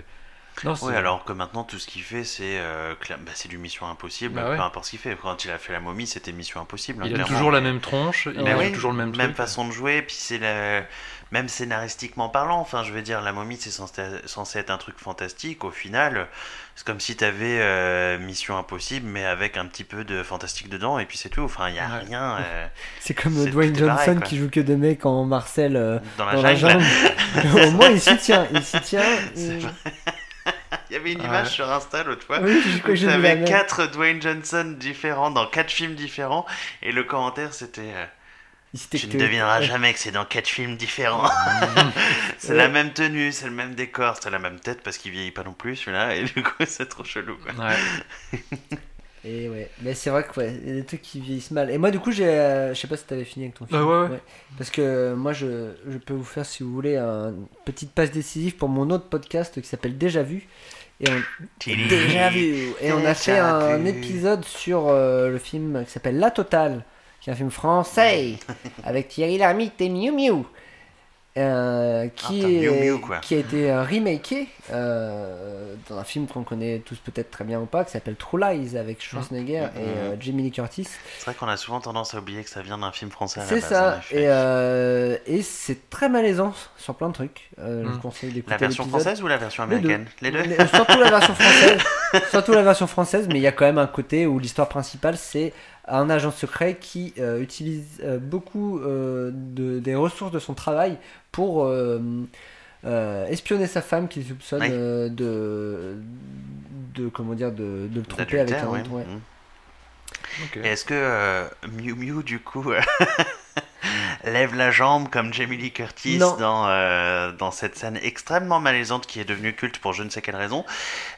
non,
Oui, alors que maintenant, tout ce qu'il fait, c'est euh, cla- bah, c'est du Mission Impossible,
Bah ouais.
peu importe ce qu'il fait. Quand il a fait la momie, c'était Mission Impossible. hein,
il a toujours la même tronche, il a
oui,
toujours le même
même
truc.
façon de jouer, puis c'est la... même scénaristiquement parlant. Enfin, je veux dire, la momie, c'est censé, censé être un truc fantastique. Au final, c'est comme si t'avais euh, Mission Impossible, mais avec un petit peu de fantastique dedans, et puis c'est tout. Enfin, il y a
Ouais.
rien euh,
C'est comme Dwayne
pareil,
Johnson qui joue que des mecs en Marcel euh,
dans la
dans la
jungle.
jambe. Au moins il s'y tient. Il s'y tient.
Il y avait une
Ouais.
image sur Insta l'autre fois.
Oui, je même.
quatre Dwayne Johnson différents dans quatre films différents, et le commentaire c'était. euh, Tu ne devineras jamais que c'est dans quatre films différents. c'est la même tenue, c'est le même décor, c'est la même tête parce qu'il vieillit pas non plus celui-là et du coup c'est trop chelou. Quoi.
Ouais.
Et ouais, mais c'est vrai que ouais, il y a des trucs qui vieillissent mal. Et moi du coup j'ai, euh, je sais pas si t'avais fini avec ton film.
Ah ouais, ouais.
Parce que euh, moi je, je peux vous faire si vous voulez une petite passe décisive pour mon autre podcast qui s'appelle Déjà vu. Et on, Déjà vu. Et on a fait un épisode sur euh, le film qui s'appelle La Totale, qui est un film français avec Thierry Lhermitte et Miu Miu. Euh, qui,
Ah,
est- qui a été euh, remaké euh, dans un film qu'on connaît tous peut-être très bien ou pas, qui s'appelle True Lies avec Schwarzenegger
Mhm.
et euh, Jamie Lee Curtis.
C'est vrai qu'on a souvent tendance à oublier que ça vient d'un film français
C'est ça,
effet.
et, euh, et c'est très malaisant sur plein de trucs. Euh, Je
Mhm.
vous conseille d'écouter
La version française ou la version
Les deux.
américaine? Les deux
Les- surtout la version française. surtout la version française, mais il y a quand même un côté où l'histoire principale c'est un agent secret qui euh, utilise euh, beaucoup euh, de, des ressources de son travail pour euh, euh, espionner sa femme qu'il soupçonne
Oui.
euh, de, de comment dire de, de le tromper avec un
ouais.
autre. ouais.
Mhm. Est-ce que euh, Miu Miu, du coup, lève la jambe comme Jamie Lee Curtis
Non.
dans, euh, dans cette scène extrêmement malaisante qui est devenue culte pour je ne sais quelle raison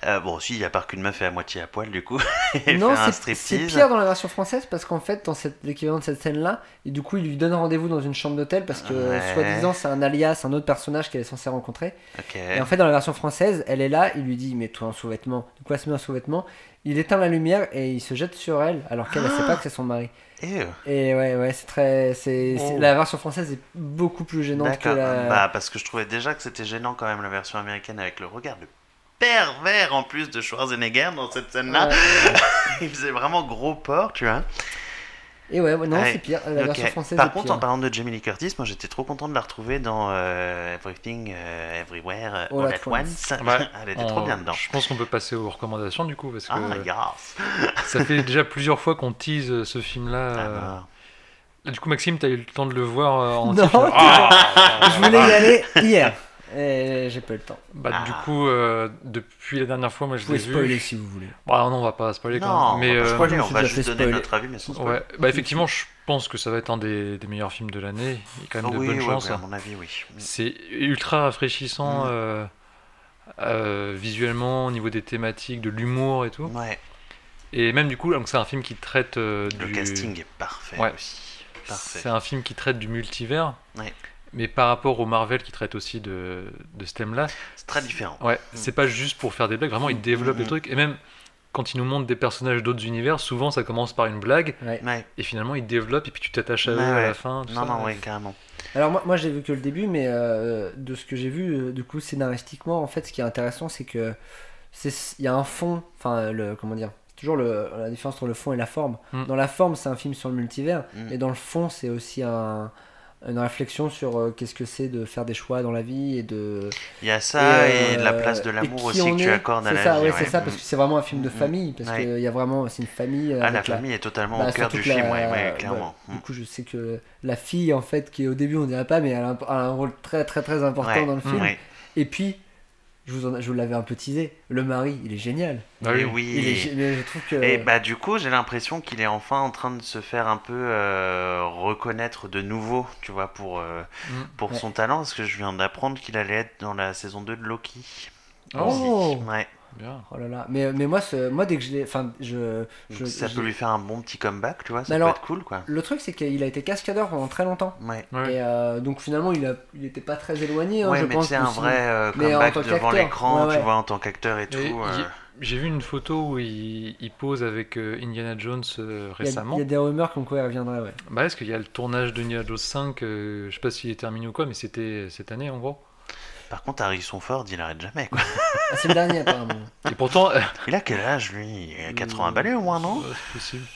Euh, Bon, si, il n'y a pas qu'une meuf est à moitié à poil, du coup.
Non, c'est pire dans la version française parce qu'en fait, dans l'équivalent de cette scène-là, et du coup, il lui donne rendez-vous dans une chambre d'hôtel parce que,
Ouais.
soi-disant, c'est un alias, un autre personnage qu'elle est censée rencontrer. Et en fait, dans la version française, elle est là, il lui dit Mets-toi un sous-vêtement. Du coup, elle se met un sous-vêtement. Il éteint la lumière et il se jette sur elle alors qu'elle ne sait pas que c'est son mari.
Et,
Et ouais, ouais, c'est très. c'est c'est-
Oh.
La version française est beaucoup plus gênante que la.
Bah, parce que je trouvais déjà que c'était gênant quand même la version américaine avec le regard de pervers en plus de Schwarzenegger dans cette scène-là.
Ouais.
il faisait vraiment gros porc, tu vois.
Et ouais, ouais, non,
Ouais,
c'est pire. La version française
Par
est
contre,
pire.
en parlant de Jamie Lee Curtis, moi j'étais trop content de la retrouver dans euh, Everything, euh, Everywhere,
All
All,
at
at Once.
Ouais.
Elle était
On-
trop bien dedans.
Je pense qu'on peut passer aux recommandations du coup, parce que
Ah, yes.
ça fait déjà plusieurs fois qu'on tease euh, ce film-là.
Ah,
euh.
bah.
Du coup, Maxime, t'as eu le temps de le voir euh, en
Non,
Ah
Je voulais y aller hier. Et j'ai pas eu le temps.
Bah, du
Ah.
coup, euh, depuis la dernière fois, moi je
Vous
l'ai
pouvez spoiler
vu.
si vous voulez.
Bah, non, on va pas spoiler quand
Non,
même. Mais
on va pas
euh,
spoiler, on va juste donner
spoiler.
notre avis, mais sans spoiler.
ouais, bah, effectivement, je pense que ça va être un des, des meilleurs films de l'année. Il y a quand même de
oui,
bonnes
ouais,
chances.
ouais, à mon avis, oui.
C'est ultra rafraîchissant
Mm.
euh, euh, visuellement, au niveau des thématiques, de l'humour et tout.
Ouais,
Et même du coup, donc c'est un film qui traite euh,
le
du.
casting est parfait
Ouais.
aussi. Parfait.
C'est un film qui traite du multivers.
Ouais.
Mais par rapport au Marvel qui traite aussi de, de ce thème-là,
C'est très différent.
ouais, c'est pas juste pour faire des blagues, vraiment il développe
Mm,
les
mm.
trucs. Et même quand il nous montre des personnages d'autres univers, souvent ça commence par une blague,
Ouais.
Et finalement il développe, et puis tu t'attaches à
Ouais,
eux à la fin. tout
Non,
ça.
non, ouais, carrément.
Alors moi, moi j'ai vu que le début, mais euh, de ce que j'ai vu, euh, du coup scénaristiquement, en fait, ce qui est intéressant, c'est que c'est il y a un fond, enfin le comment dire, toujours le, la différence entre le fond et la forme.
Mm.
Dans la forme, c'est un film sur le multivers,
Mm.
mais dans le fond, c'est aussi un, une réflexion sur euh, qu'est-ce que c'est de faire des choix dans la vie et de
Il y a ça et,
euh,
la place de l'amour aussi que tu accordes à la
ça,
vie.
ouais,
ouais.
c'est ça, parce que c'est vraiment un film de
Mm.
famille, parce
Ouais.
qu'il y a vraiment, c'est une famille. euh,
Ah, la famille est totalement
bah,
au cœur du film,
la-
ouais, ouais,
bah,
clairement. Mm.
du coup, je sais que la fille, en fait, qui au début on dirait pas, mais elle a un, elle a un rôle très très très important dans le film. Et puis, je vous, en- je vous l'avais un peu teasé, le mari, il est génial.
Ah oui.
oui.
Il est, gé- mais je trouve que.
Et bah du coup, j'ai l'impression qu'il est enfin en train de se faire un peu euh, reconnaître de nouveau, tu vois, pour, euh,
Mm.
pour
Ouais.
son talent, parce que je viens d'apprendre qu'il allait être dans la saison 2 de Loki.
Oh.
Aussi. Ouais.
Bien.
Oh là là. Mais, mais moi, ce- moi, dès que je l'ai. Enfin, je.
ça
je-
peut lui faire un bon petit comeback, tu vois, ça
Mais
peut
alors-
être cool, quoi.
Le truc, c'est qu'il a été cascadeur pendant très longtemps.
Ouais,
Ouais.
Et euh, donc finalement, il, a, il était pas très éloigné, hein,
ouais
je
mais
pense.
c'est un vrai euh, comeback devant l'écran,
ouais,
tu vois, en tant qu'acteur et tout. Euh,
J'ai vu une photo où il, il pose avec euh, Indiana Jones euh,
Il y, a,
récemment.
il y a des rumeurs comme quoi il reviendrait, ouais.
Bah, est-ce qu'il y a le tournage de Indiana Jones 5 euh, Je sais pas s'il est terminé ou quoi, mais c'était cette année en gros.
Par contre, Harrison Ford, il arrête jamais, quoi.
Ah, c'est le dernier, apparemment.
Et pourtant, euh,
Il a quel âge, lui? Il a 80 balais au moins, non?
C'est possible.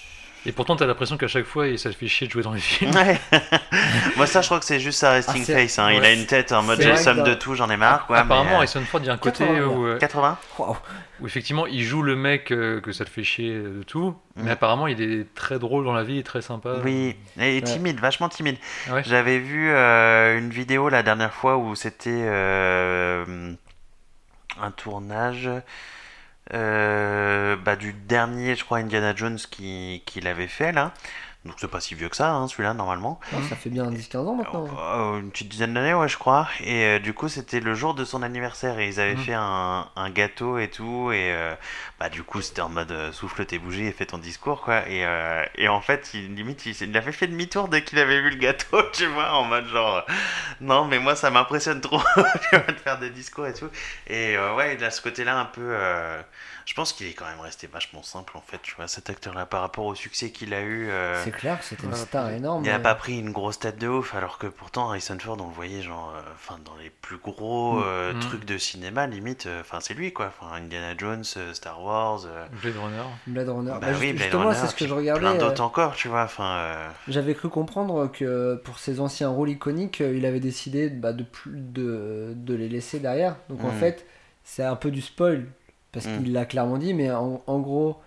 Et pourtant, t'as l'impression qu'à chaque fois, il- ça le fait chier de jouer dans les films.
Ouais. Moi, ça, je crois que c'est juste sa resting
Ah,
face. Hein. Il a une tête en mode j'ai somme de tout, j'en ai marre, quoi.
Apparemment,
mais, euh,
Harrison Ford, il y a un côté
80,
où, euh,
80
Waouh.
où effectivement, il joue le mec euh, que ça le fait chier de tout, mais apparemment, il est très drôle dans la vie très sympa.
Oui, et timide, vachement timide.
Ouais.
J'avais vu euh, une vidéo la dernière fois où c'était euh, un tournage euh, bah, du dernier, je crois, Indiana Jones qui, qui l'avait fait là. Donc c'est pas si vieux que ça, hein, celui-là, normalement.
Ça fait bien 10-15 ans maintenant.
Euh, une petite dizaine d'années, ouais, je crois. Et euh, du coup, c'était le jour de son anniversaire et ils avaient
Mhm.
fait un, un gâteau et tout. Et euh, bah, du coup, c'était en mode souffle tes bougies et fais ton discours, quoi. Et, et en fait, il, limite, il, il avait fait demi-tour dès qu'il avait vu le gâteau, tu vois, en mode genre, non, mais moi, ça m'impressionne trop, de faire des discours et tout. Et ouais, il a ce côté-là un peu. Je pense qu'il est quand même resté vachement simple, en fait, tu vois, cet acteur-là, par rapport au succès qu'il a eu. euh,
C'est clair que c'était une star énorme.
il n'a
mais-
pas pris une grosse tête de ouf, alors que pourtant Harrison Ford, on le voyait genre, euh, enfin dans les plus gros
Mm.
euh,
Mm.
trucs de cinéma, limite, euh, enfin c'est lui quoi, enfin Indiana Jones, euh, Star Wars, euh,
Blade Runner.
Blade Runner.
bah
Bah,
oui, Blade Runner,
c'est ce que je regardais.
plein
euh,
d'autres encore, tu vois, enfin. euh,
J'avais cru comprendre que pour ses anciens rôles iconiques, il avait décidé bah, de, plus, de, de les laisser derrière. Donc en
Mm.
fait, c'est un peu du spoil, parce
Mm.
qu'il l'a clairement dit, mais en, en gros,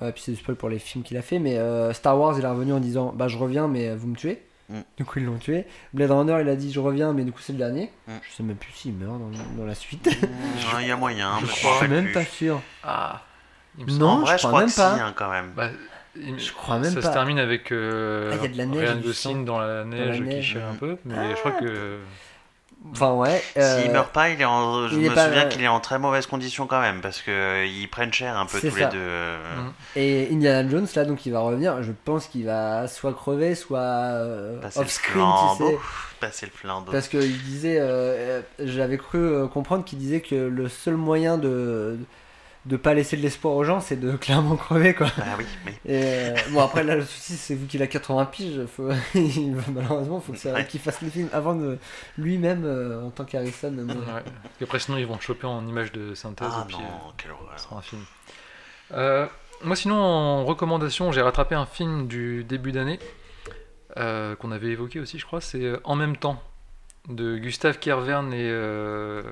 euh, puis c'est du spoil pour les films qu'il a fait, mais euh, Star Wars, il est revenu en disant Bah je reviens, mais euh, vous me tuez.
Mm.
Du coup, ils l'ont tué. Blade Runner, il a dit Je reviens, mais du coup, c'est le dernier.
Mm.
Je sais même plus s'il meurt dans, dans la suite.
Il y a moyen,
je
mais
crois
me
je suis même
plus.
pas sûr.
Ah
Non,
En vrai,
je
je
crois
crois
même
que
pas.
si, hein, quand même.
Bah,
Je crois même
ça
pas.
se termine avec euh,
Ah, il y a de la neige,
Ryan Gosling dans la
la
neige, qui
neige.
chie un peu, mais je crois que
Enfin, ouais. euh,
S'il meurt pas, il est en... je
il est
me
pas-
souviens qu'il est en très mauvaise condition quand même, parce que euh, ils prennent cher un peu tous
ça.
les deux. euh,
Mm.
Et Indiana Jones, là, donc il va revenir. Je pense qu'il va soit crever, soit euh,
Passer le
off-screen, tu sais.
Passer le flambeau.
Parce qu'il disait, euh, j'avais cru comprendre qu'il disait que le seul moyen de de pas laisser de l'espoir aux gens, c'est de clairement crever, quoi.
Bah oui, oui.
Et euh, bon, après, là, le souci, c'est vu qu'il a 80 piges, faut... il malheureusement, il faut que ça-
Ouais.
qu'il fasse le film avant de lui-même, euh, en tant qu'Harrison. euh,
Ouais. Qu'après, sinon, ils vont te choper en image de synthèse
Ah
et puis
non,
euh, ce sera un film. Euh, moi, sinon, en recommandation, j'ai rattrapé un film du début d'année euh, qu'on avait évoqué aussi, je crois. C'est En même temps de Gustave Kervern et euh,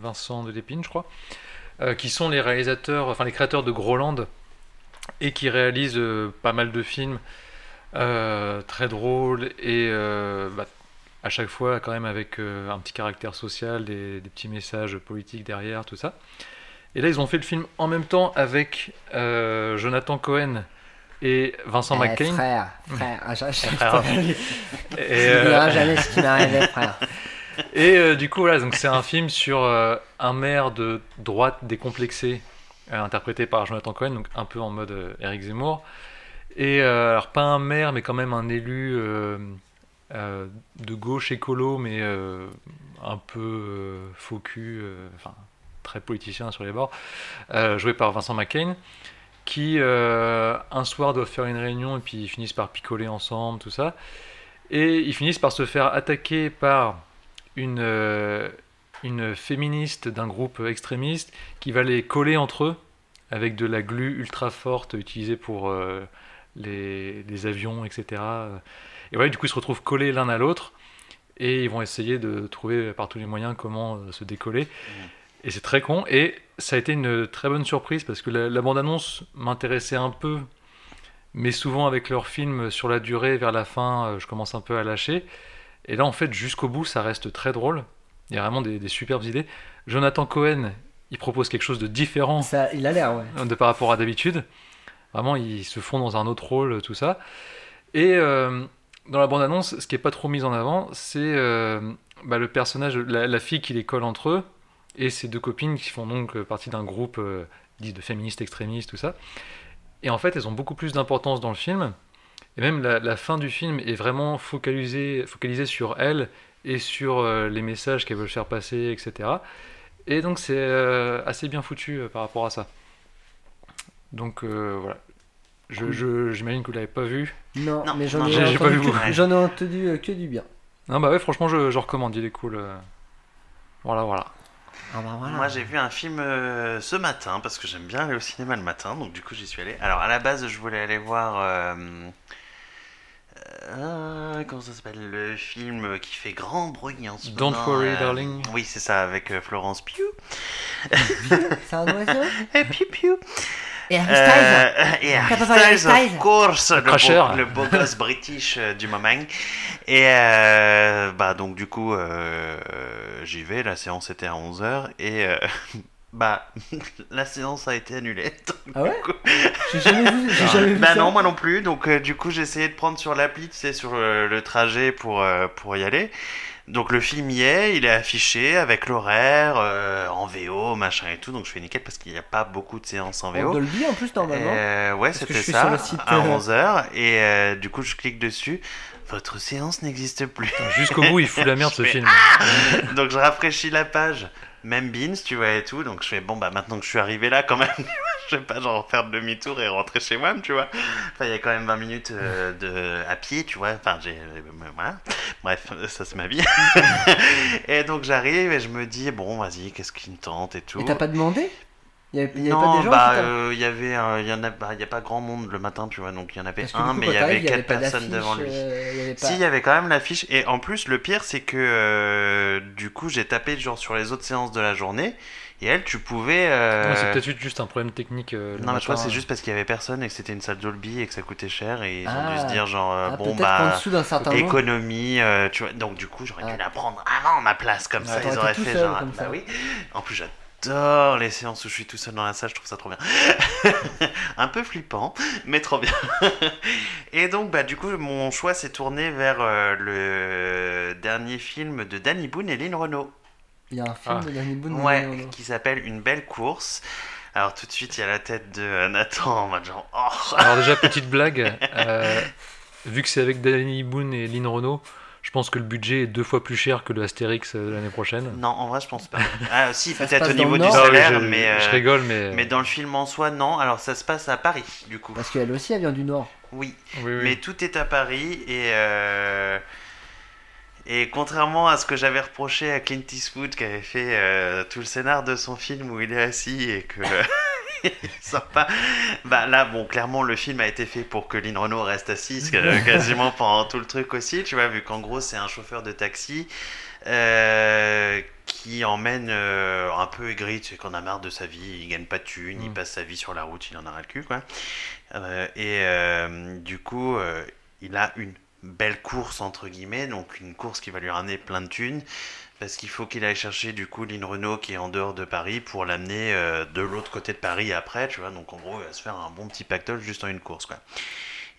Vincent Delépine, je crois, euh, qui sont les réalisateurs, enfin les créateurs de Groland et qui réalisent euh, pas mal de films euh, très drôles et bah, à chaque fois quand même avec un petit caractère social, des, des petits messages politiques derrière, tout ça. Et là, ils ont fait le film en même temps avec Jonathan Cohen et Vincent
Eh,
McCain.
Frère, frère, ah, je- je-
Frère.
je-
Et,
tu
euh,
verras jamais ce qui m'arrivait, frère.
Et euh, du coup, voilà, c'est un film sur euh, un maire de droite décomplexé, euh, interprété par Jonathan Cohen, donc un peu en mode Eric Zemmour. Et alors, pas un maire, mais quand même un élu de gauche écolo, mais un peu faux cul, enfin très politicien sur les bords, joué par Vincent McCain, qui un soir doivent faire une réunion et puis ils finissent par picoler ensemble, tout ça. Et ils finissent par se faire attaquer par une, euh, une féministe d'un groupe extrémiste qui va les coller entre eux avec de la glu ultra forte utilisée pour euh, les, les avions, etc. Et ouais, du coup, ils se retrouvent collés l'un à l'autre et ils vont essayer de trouver par tous les moyens comment euh, se décoller. Et c'est très con. Et ça a été une très bonne surprise parce que la, la bande-annonce m'intéressait un peu, mais souvent avec leurs films sur la durée, vers la fin, je commence un peu à lâcher. Et là, en fait, jusqu'au bout, ça reste très drôle. Il y a vraiment des, des superbes idées. Jonathan Cohen, il propose quelque chose de différent
Ça, il a l'air, ouais.
de par rapport à d'habitude. Vraiment, ils se font dans un autre rôle, tout ça. Et euh, dans la bande-annonce, ce qui est pas trop mis en avant, c'est euh, bah, le personnage, la, la fille qui les colle entre eux, et ses deux copines qui font donc euh, partie d'un groupe euh, dit de féministes extrémistes, tout ça. Et en fait, elles ont beaucoup plus d'importance dans le film. Et même la, la fin du film est vraiment focalisée, focalisée sur elles et sur euh, les messages qu'elles veulent faire passer, etc. Et donc c'est euh, assez bien foutu euh, par rapport à ça. Donc euh, voilà. Je, je- j'imagine que vous l'avez pas vu.
Non,
Non,
mais j'en ai,
j'ai-
entendu que-. J'en ai entendu que du bien.
Non bah ouais, franchement, je, je recommande. Il est cool. Voilà, voilà.
Ah bah voilà.
Moi j'ai vu un film euh, ce matin parce que j'aime bien aller au cinéma le matin, donc du coup j'y suis allé. Alors à la base je voulais aller voir euh, euh, comment ça s'appelle le film qui fait grand bruit en ce
Don't
moment.
Worry,
euh,
Darling.
Oui c'est ça avec euh, Florence Pugh.
C'est un oiseau?
Et Pugh Pugh.
Et Harry
Euh, et Harry Styles, of
Styles
course, le beau, le beau gosse british du moment. Et euh, bah donc du coup euh, j'y vais, la séance était à 11h et euh, bah la séance a été annulée. Donc,
Ah ouais
coup-
J'ai jamais vu, j'ai jamais vu
bah
ça.
non moi non plus, donc euh, du coup j'ai essayé de prendre sur l'appli, tu sais, sur euh, le trajet pour, euh, pour y aller. Donc le film y est, il est affiché avec l'horaire euh, en VO, machin et tout, donc je fais nickel parce qu'il n'y a pas beaucoup de séances en
En
VO.
Dolby en plus normalement.
Euh, ouais, c'était ça,
sur le site,
à
euh,
11h, et euh, du coup je clique dessus. Votre séance n'existe plus.
Jusqu'au bout, il fout la merde ce film.
donc je rafraîchis la page, même Beans, tu vois, et tout. Donc je fais, bon, bah maintenant que je suis arrivé là, quand même, je vais pas genre faire demi-tour et rentrer chez moi, tu vois. Enfin, il y a quand même 20 minutes euh, de, à pied, tu vois. Enfin, j'ai. euh, voilà. Bref, ça c'est ma vie. et donc j'arrive et je me dis, bon, vas-y, qu'est-ce qui me tente et tout.
Et t'as pas demandé? Il y avait, il y avait
non,
pas des gens
bah, euh, il y avait, un- il y en a, bah, il y a pas grand monde le matin, tu vois, donc il y en avait un,
coup,
mais il y avait quatre personnes devant lui.
euh, pas-
Si, il y avait quand même l'affiche. Et en plus, le pire, c'est que euh, du coup, j'ai tapé genre sur les autres séances de la journée. Et elle, tu pouvais. euh,
c'est peut-être juste un problème technique. euh,
Non, mais je crois que c'est juste parce qu'il y avait personne et que c'était une salle Dolby et que ça coûtait cher. Et ils ont
Ah.
dû se dire, genre, euh,
Ah,
bon, bah. Économie, euh, tu vois. Donc, du coup, j'aurais
Ah.
dû la prendre avant ma place, comme ça. Ils auraient fait genre. bah oui. En plus, j'adore les séances où je suis tout seul dans la salle, je trouve ça trop bien. Un peu flippant, mais trop bien. Et donc, bah, du coup, mon choix s'est tourné vers euh, le dernier film de Danny Boone et Lynn Renault.
Il y a un film
Ah.
de Danny Boone.
Ouais, qui s'appelle Une belle course. Alors, tout de suite, il y a la tête de Nathan en mode genre. Oh
Alors déjà, petite blague. euh, vu que c'est avec Danny Boone et Lynn Renault, je pense que le budget est deux fois plus cher que le Astérix euh, de l'année prochaine.
Non, en vrai, je pense pas. Ah, si, peut-être au niveau du
Nord
Non, mais
salaire,
je,
mais. euh,
je rigole, mais.
Mais dans le film en soi, non. Alors ça se passe à Paris, du coup.
Parce qu'elle aussi, elle vient du Nord.
Oui.
Oui, oui.
Mais tout est à Paris et. euh, Et contrairement à ce que j'avais reproché à Clint Eastwood qui avait fait euh, tout le scénar de son film où il est assis et que sympa. Bah là, bon, clairement, le film a été fait pour que Lynn Renault reste assise euh, quasiment pendant tout le truc aussi, tu vois, vu qu'en gros, c'est un chauffeur de taxi euh, qui emmène euh, un peu aigri, tu sais, qu'on a marre de sa vie, il gagne pas de thunes, il
Mm.
passe sa vie sur la route, il en a ras le cul, quoi. Euh, et du coup, il a une belle course, entre guillemets, donc une course qui va lui ramener plein de thunes. Parce qu'il faut qu'il aille chercher du coup Lynn Renault qui est en dehors de Paris pour l'amener euh, de l'autre côté de Paris après, tu vois. Donc en gros, il va se faire un bon petit pactole juste en une course, quoi.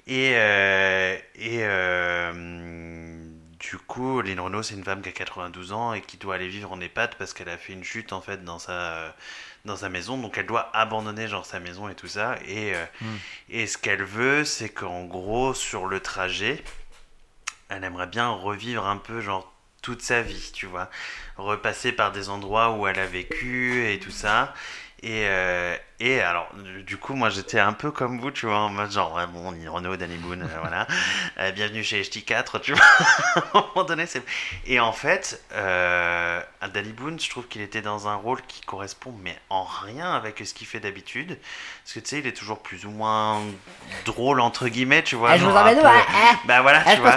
Et, euh, et euh, du coup, Lynn Renault, c'est une femme qui a 92 ans et qui doit aller vivre en EHPAD parce qu'elle a fait une chute en fait dans sa, dans sa maison. Donc elle doit abandonner genre sa maison et tout ça. Et, euh,
Mm.
et ce qu'elle veut, c'est qu'en gros, sur le trajet, elle aimerait bien revivre un peu genre toute sa vie, tu vois. Repasser par des endroits où elle a vécu et tout ça. Et, euh, et alors, du- du coup, moi j'étais un peu comme vous, tu vois, en mode genre, ouais, bon, Renault, Danny Boone, euh, voilà. Euh, bienvenue chez HT4, tu vois. à un moment donné, c'est. Et en fait, euh, Danny Boone, je trouve qu'il était dans un rôle qui correspond, mais en rien avec ce qu'il fait d'habitude. Parce que tu sais, il est toujours plus ou moins drôle, entre guillemets, tu vois.
Eh, je vous emmène
peu-
hein,
Bah voilà,
Eh,
tu vois.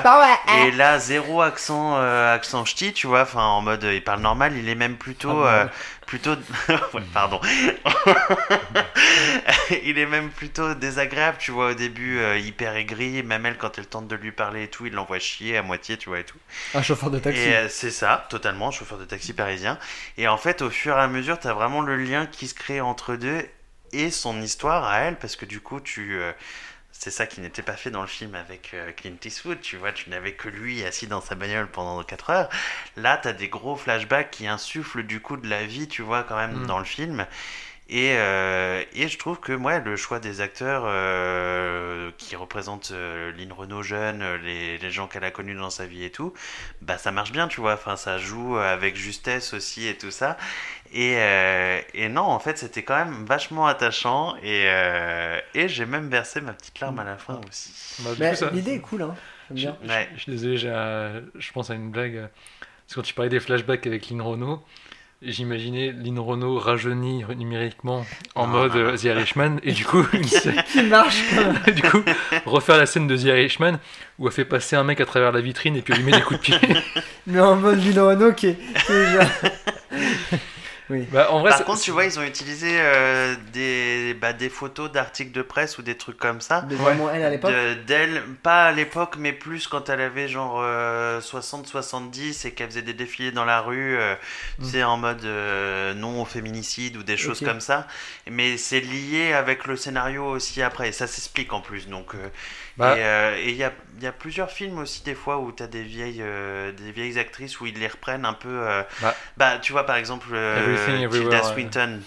hein,
Et là, zéro accent, euh, accent ch'ti, tu vois, enfin en mode euh, il parle normal, il est même plutôt,
Ah,
euh, plutôt, ouais, pardon, il est même plutôt désagréable, tu vois, au début euh, hyper aigri, même elle quand elle tente de lui parler et tout, il l'envoie chier à moitié, tu vois et tout.
Un chauffeur de taxi.
Et euh, c'est ça, totalement, chauffeur de taxi parisien. Et en fait, au fur et à mesure, t'as vraiment le lien qui se crée entre deux et son histoire à elle, parce que du coup, tu. euh, c'est ça qui n'était pas fait dans le film avec Clint Eastwood, tu vois, tu n'avais que lui assis dans sa bagnole pendant 4 heures. Là, t'as des gros flashbacks qui insufflent du coup de la vie, tu vois, quand même,
Mm.
dans le film. Et, euh, et je trouve que ouais, le choix des acteurs euh, qui représentent euh, Lynn Renault jeune, euh, les, les gens qu'elle a connus dans sa vie et tout, bah ça marche bien, tu vois. Enfin, ça joue avec justesse aussi et tout ça. Et, euh, et non, en fait, c'était quand même vachement attachant. Et, euh, et j'ai même versé ma petite larme à la fin aussi.
Bah, ça-
L'idée est cool, hein.
Je,
bien.
je-
Ouais.
je suis désolé, je pense à une blague. Parce que quand tu parlais des flashbacks avec Lynn Renault, j'imaginais Lynn Renault rajeunie numériquement en mode euh, The Irishman, et du coup,
Qui marche quand
du coup, refaire la scène de The Irishman où elle fait passer un mec à travers la vitrine et puis lui met des coups de pied.
Mais en mode Lynn Renault qui est, qui est genre- Oui.
bah, en vrai,
Par contre, tu vois, ils ont utilisé euh, des, bah, des photos d'articles de presse ou des trucs comme ça.
Mais vraiment elle à l'époque.
De- D'elle, pas à l'époque, mais plus quand elle avait genre 60-70 et qu'elle faisait des défilés dans la rue, euh, tu sais, en mode euh, non au féminicide ou des choses comme ça. Mais c'est lié avec le scénario aussi après, et ça s'explique en plus. Donc, euh,
Bah.
et euh, il y a, il y a plusieurs films aussi, des fois, où tu as des vieilles, euh, des vieilles actrices où ils les reprennent un peu. euh,
Bah.
bah, tu vois, par exemple, euh,
Everything,
Tilda. Swinton.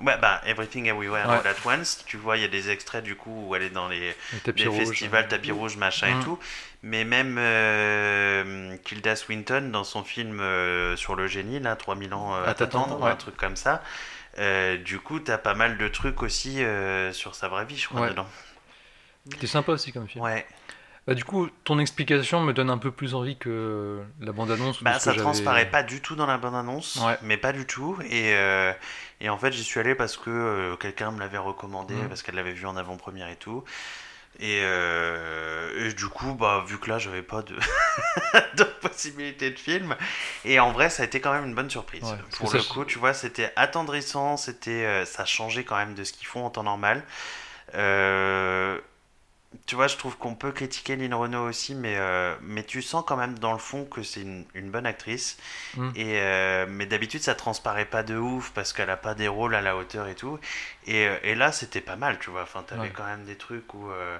Ouais, bah, Everything Everywhere
Ouais.
All at Once, tu vois, il y a des extraits du coup où elle est dans les, festivals, tapis rouge, machin
Mm.
et tout. Mais même euh, Tilda Swinton, dans son film euh, sur le génie, là, 3000 ans euh,
À
t'attendre, un truc comme ça, euh, du coup, t'as pas mal de trucs aussi euh, sur sa vraie vie, je crois,
Ouais.
dedans.
C'était sympa aussi comme film.
Ouais.
Bah, du coup, ton explication me donne un peu plus envie que la bande-annonce.
Bah, ça transparaît pas du tout dans la bande-annonce,
Ouais.
mais pas du tout. Et, euh, et en fait, j'y suis allé parce que euh, quelqu'un me l'avait recommandé,
Mhm.
parce qu'elle l'avait vu en avant-première et tout. Et, euh, et du coup, bah, vu que là, j'avais pas de, de possibilité de film. Et en vrai, ça a été quand même une bonne surprise.
Ouais,
Pour le coup, tu vois, c'était attendrissant, c'était, ça changeait quand même de ce qu'ils font en temps normal. Euh, tu vois, je trouve qu'on peut critiquer Lynn Renault aussi, mais, euh, mais tu sens quand même dans le fond que c'est une, une bonne actrice.
Mm.
Et, euh, mais d'habitude, ça transparaît pas de ouf parce qu'elle a pas des rôles à la hauteur et tout. Et, euh, et là, c'était pas mal, tu vois. Enfin, t'avais
Ouais.
quand même des trucs où. euh,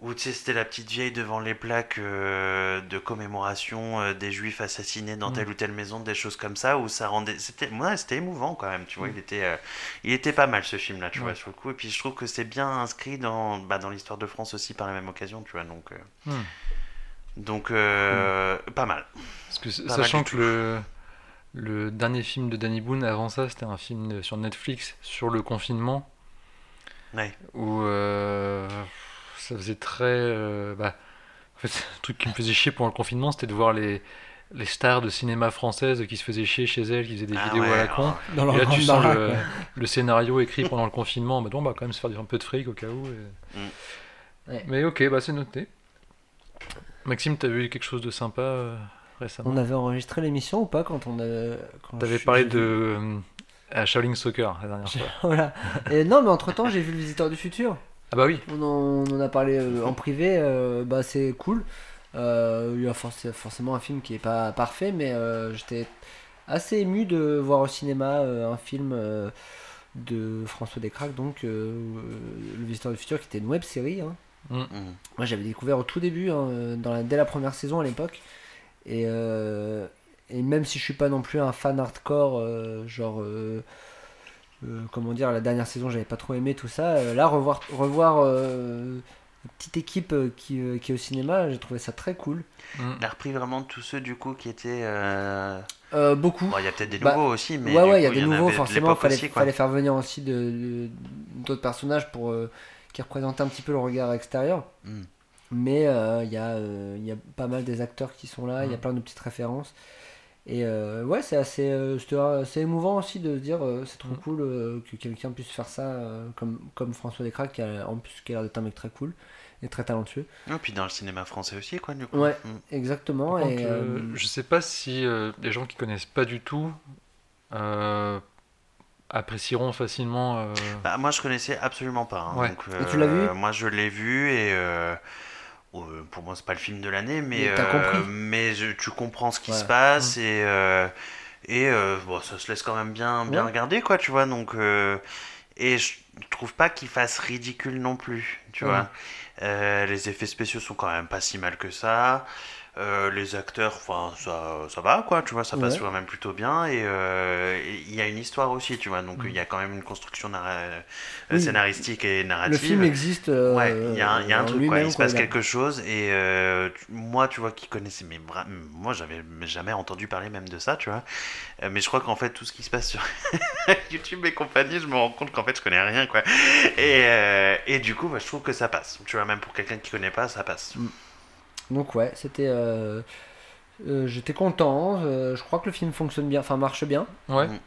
où tu sais, c'était la petite vieille devant les plaques euh, de commémoration euh, des juifs assassinés dans
Mm.
telle ou telle maison, des choses comme ça, où ça rendait. C'était ouais, c'était émouvant quand même, tu vois.
Mm.
Il, était, euh, il était pas mal ce film-là, tu
Ouais.
vois, sur le coup. Et puis je trouve que c'est bien inscrit dans, bah, dans l'histoire de France aussi par la même occasion, tu vois. Donc,
Hmm.
donc pas mal.
Parce que
Pas
sachant que le, le dernier film de Danny Boone, avant ça, c'était un film sur Netflix sur le confinement,
Ouais.
où ça faisait très... euh, bah, en fait, le truc qui me faisait chier pendant le confinement, c'était de voir les, les stars de cinéma françaises qui se faisaient chier chez elles, qui faisaient des
Ah
vidéos
ouais,
à la con.
Dans
Et
leur
là, tu sens le, le scénario écrit pendant le confinement. Bah, donc, on va quand même se faire un peu de fric au cas où. et-
Mm.
Ouais.
Mais ok, bah c'est noté. Maxime, t'as vu quelque chose de sympa euh, récemment?
On avait enregistré l'émission ou pas quand on a. quand
T'avais
je-
parlé
j'ai
de euh, à Shaolin Soccer la dernière fois.
Voilà. Et non, mais entre temps, j'ai vu Le Visiteur du Futur.
Ah bah oui.
On en, on en a parlé euh, en privé. euh, bah, c'est cool. Euh, il y a forc- forcément un film qui est pas parfait, mais euh, j'étais assez ému de voir au cinéma euh, un film euh, de François Descraques, donc euh, Le Visiteur du Futur, qui était une web série. hein.
Mm.
Moi, j'avais découvert au tout début, hein, dans la, dès la première saison à l'époque. Et, euh, et même si je suis pas non plus un fan hardcore, euh, genre, euh, euh, comment dire, la dernière saison, j'avais pas trop aimé tout ça. euh, là, revoir, revoir euh, une petite équipe euh, qui, euh, qui est au cinéma, j'ai trouvé ça très cool.
Mm.
Il a repris vraiment tous ceux du coup qui étaient. euh,
Euh, beaucoup.
Bon, il y a peut-être des
Bah,
nouveaux aussi, mais.
ouais, ouais, il y a des nouveaux, forcément.
l'époque
Fallait,
aussi, quoi.
fallait faire venir aussi de- de- d'autres personnages pour euh, qui représentaient un petit peu le regard extérieur.
Mm.
Mais euh, il y, a, euh, il y a pas mal des acteurs qui sont là, il y a
Mm.
plein de petites références. Et euh, ouais, c'est assez, euh, assez émouvant aussi de se dire euh, c'est trop
Mm.
cool euh, que quelqu'un puisse faire ça euh, comme, comme François Descraques, qui a, en plus qui a l'air d'être un mec très cool et très talentueux.
Et puis dans le cinéma français aussi, quoi, du coup.
Ouais.
Mm.
Exactement. Et,
contre, euh,
euh,
je sais pas si euh, les gens qui connaissent pas du tout euh, apprécieront facilement. euh,
Bah, moi, je connaissais absolument pas. hein,
Ouais.
donc,
Et tu l'as vu?
Moi, je l'ai vu et. Euh, pour moi, c'est pas le film de l'année, mais.
Mais
euh, mais je- tu comprends ce qui
Ouais.
se passe et. euh, et bon, ça se laisse quand même bien, bien
Ouais.
regarder, quoi, tu vois. Donc. et je trouve pas qu'il fasse ridicule non plus, tu
Ouais.
vois. Les effets spéciaux sont quand même pas si mal que ça. Euh, les acteurs, enfin, ça, ça va, quoi, tu vois, ça passe
Ouais.
quand même plutôt bien. Et euh, il y a une histoire aussi, tu vois, donc
Mm.
il y a quand même une construction euh,
Oui.
scénaristique et narrative.
le film existe. euh,
Ouais, il y a un, il y a un
en
truc, quoi. Il se passe quelque chose. Et moi, tu vois, qui connaissais, mais moi, j'avais jamais entendu parler même de ça, tu vois. Mais je crois qu'en fait, tout ce qui se passe sur YouTube et compagnie, je me rends compte qu'en fait, je connais rien, quoi. Et, et du coup, bah, je trouve que ça passe. Tu vois, même pour quelqu'un qui connaît pas, ça passe.
Donc ouais, c'était. euh, euh, J'étais content. euh, je crois que le film fonctionne bien, enfin marche bien.
Ouais.
Mm.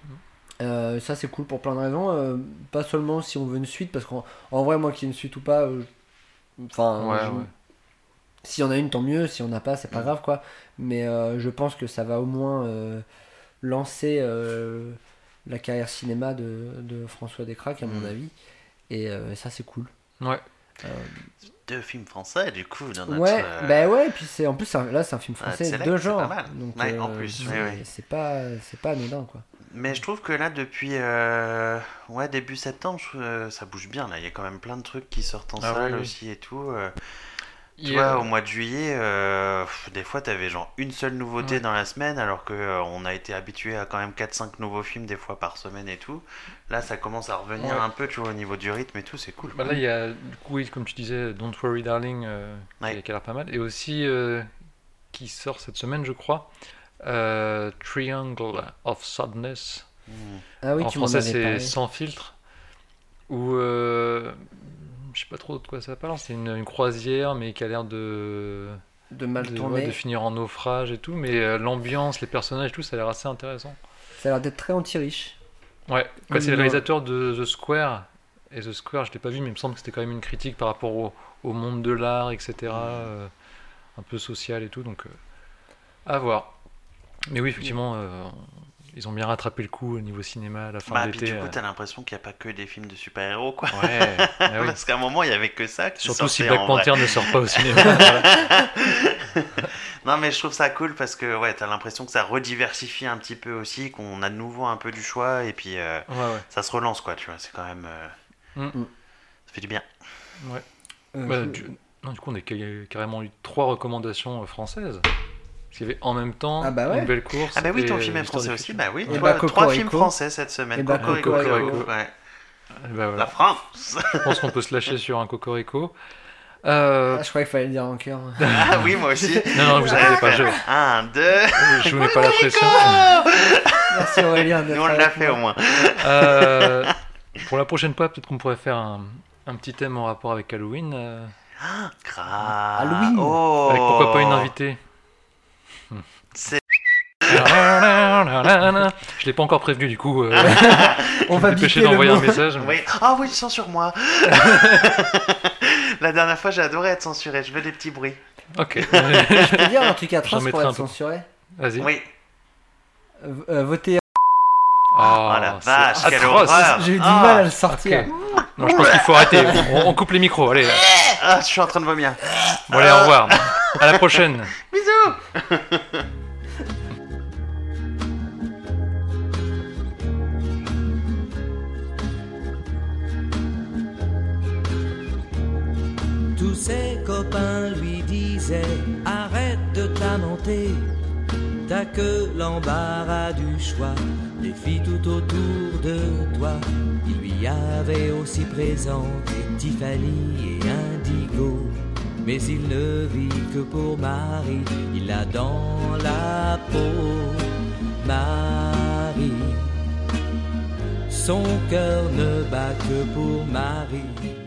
Euh, ça c'est cool pour plein de raisons. euh, pas seulement si on veut une suite, parce qu'en en vrai, moi ait une suite ou pas, euh, enfin,
Ouais,
je-
ouais.
si on a une, tant mieux. Si on n'a pas, c'est pas
Mm.
grave quoi. Mais euh, je pense que ça va au moins euh, lancer euh, la carrière cinéma de, de François Descraques, à mon
Mm.
avis. Et euh, ça c'est cool.
Ouais.
Deux films français, du coup, dans notre.
Ouais,
euh,
bah ouais, et puis c'est en plus c'est un- là c'est un film français de
c'est
genre,
pas mal.
donc
Ouais, en
euh,
plus,
c'est-
oui, oui.
c'est pas c'est pas anodin quoi.
Mais je trouve que là, depuis euh, ouais, début septembre, je- euh, ça bouge bien. Là, il y a quand même plein de trucs qui sortent en
Ah
salle
oui.
aussi et tout. euh. Tu vois, au mois de juillet, euh, pff, des fois, t'avais genre une seule nouveauté
Ouais.
dans la semaine, alors que euh, on a été habitué à quand même 4-5 nouveaux films des fois par semaine et tout. Là, ça commence à revenir
Ouais.
un peu, tu vois, au niveau du rythme et tout, c'est cool.
Bah là, il y a, du coup, oui, comme tu disais, Don't Worry Darling, euh, qui-
Ouais.
qui a l'air pas mal. Et aussi, euh, qui sort cette semaine, je crois, euh, Triangle of Sadness.
Mm.
Ah oui,
en
tu
français, c'est. Sans filtre. Où, euh, je sais pas trop de quoi ça parle. C'est une, une croisière, mais qui a l'air de,
de mal
de, ouais, de finir en naufrage et tout. Mais euh, l'ambiance, les personnages et tout, ça a l'air assez intéressant.
Ça a l'air d'être très anti-riche.
Ouais, bah, c'est le
Non.
réalisateur de The Square. Et The Square, je l'ai pas vu, mais il me semble que c'était quand même une critique par rapport au, au monde de l'art, etc. euh, un peu social et tout, donc euh, à voir. Mais oui, effectivement, euh, ils ont bien rattrapé le coup au niveau cinéma à la fin
Bah,
de
puis
l'été.
du coup,
euh.
t'as l'impression qu'il n'y a pas que des films de super-héros, quoi.
Ouais, ah oui.
Parce qu'à un moment, il y avait que ça. Qui
Surtout si Black. Panther ne sort pas au cinéma.
Non, mais je trouve ça cool parce que ouais, t'as l'impression que ça rediversifie un petit peu aussi, qu'on a de nouveau un peu du choix et puis euh,
Ouais, ouais.
ça se relance, quoi, tu vois. C'est quand même. euh,
Mm.
Ça fait du bien.
Euh,
Bah,
je-
du... Non, du coup, on a ca- carrément eu trois recommandations françaises. Parce qu'il y avait en même temps
Ah bah ouais.
une belle course.
Ah, bah oui, ton film est français aussi, bah oui, tu
bah,
vois, trois films français cette semaine.
Et bah,
Cocorico,
Cocorico.
ouais.
Bah, voilà.
La France
Je pense qu'on peut se lâcher sur un cocorico. Euh,
Ah, je croyais qu'il fallait le dire en cœur.
Ah oui, moi aussi.
Non, non, vous inquiétez pas, je,
Un, deux.
je vous mets pas la pression.
Merci Aurélien. d'être
Nous, on l'a fait
moi.
au moins.
Euh, pour la prochaine fois, peut-être qu'on pourrait faire un, un petit thème en rapport avec Halloween. euh,
Grave.
Halloween.
Oh.
avec pourquoi pas une invitée. Je l'ai pas encore prévenu, du coup. euh,
On va
dépêcher d'envoyer un message.
Oui. Ah oui, censure-moi. La dernière fois, j'ai adoré être censuré. Je veux des petits bruits.
Ok.
Je peux dire un truc atroce pour être censuré
Vas-y.
Oui.
Euh, Votez.
Oh,
la
c'est
vache, quelle horreur.
J'ai eu du
Ah,
mal à le sortir.
Non, je pense qu'il faut arrêter. On, on coupe les micros. Allez.
Ah, je suis en train de vomir.
Bon, allez, au revoir. À la prochaine.
Bisous.
Tous ses copains lui disaient Arrête de t'amenter, t'as que l'embarras du choix, des filles tout autour de toi. Il lui avait aussi présenté Tiffany et Indigo, mais il ne vit que pour Marie, il a dans la peau Marie. Son cœur ne bat que pour Marie.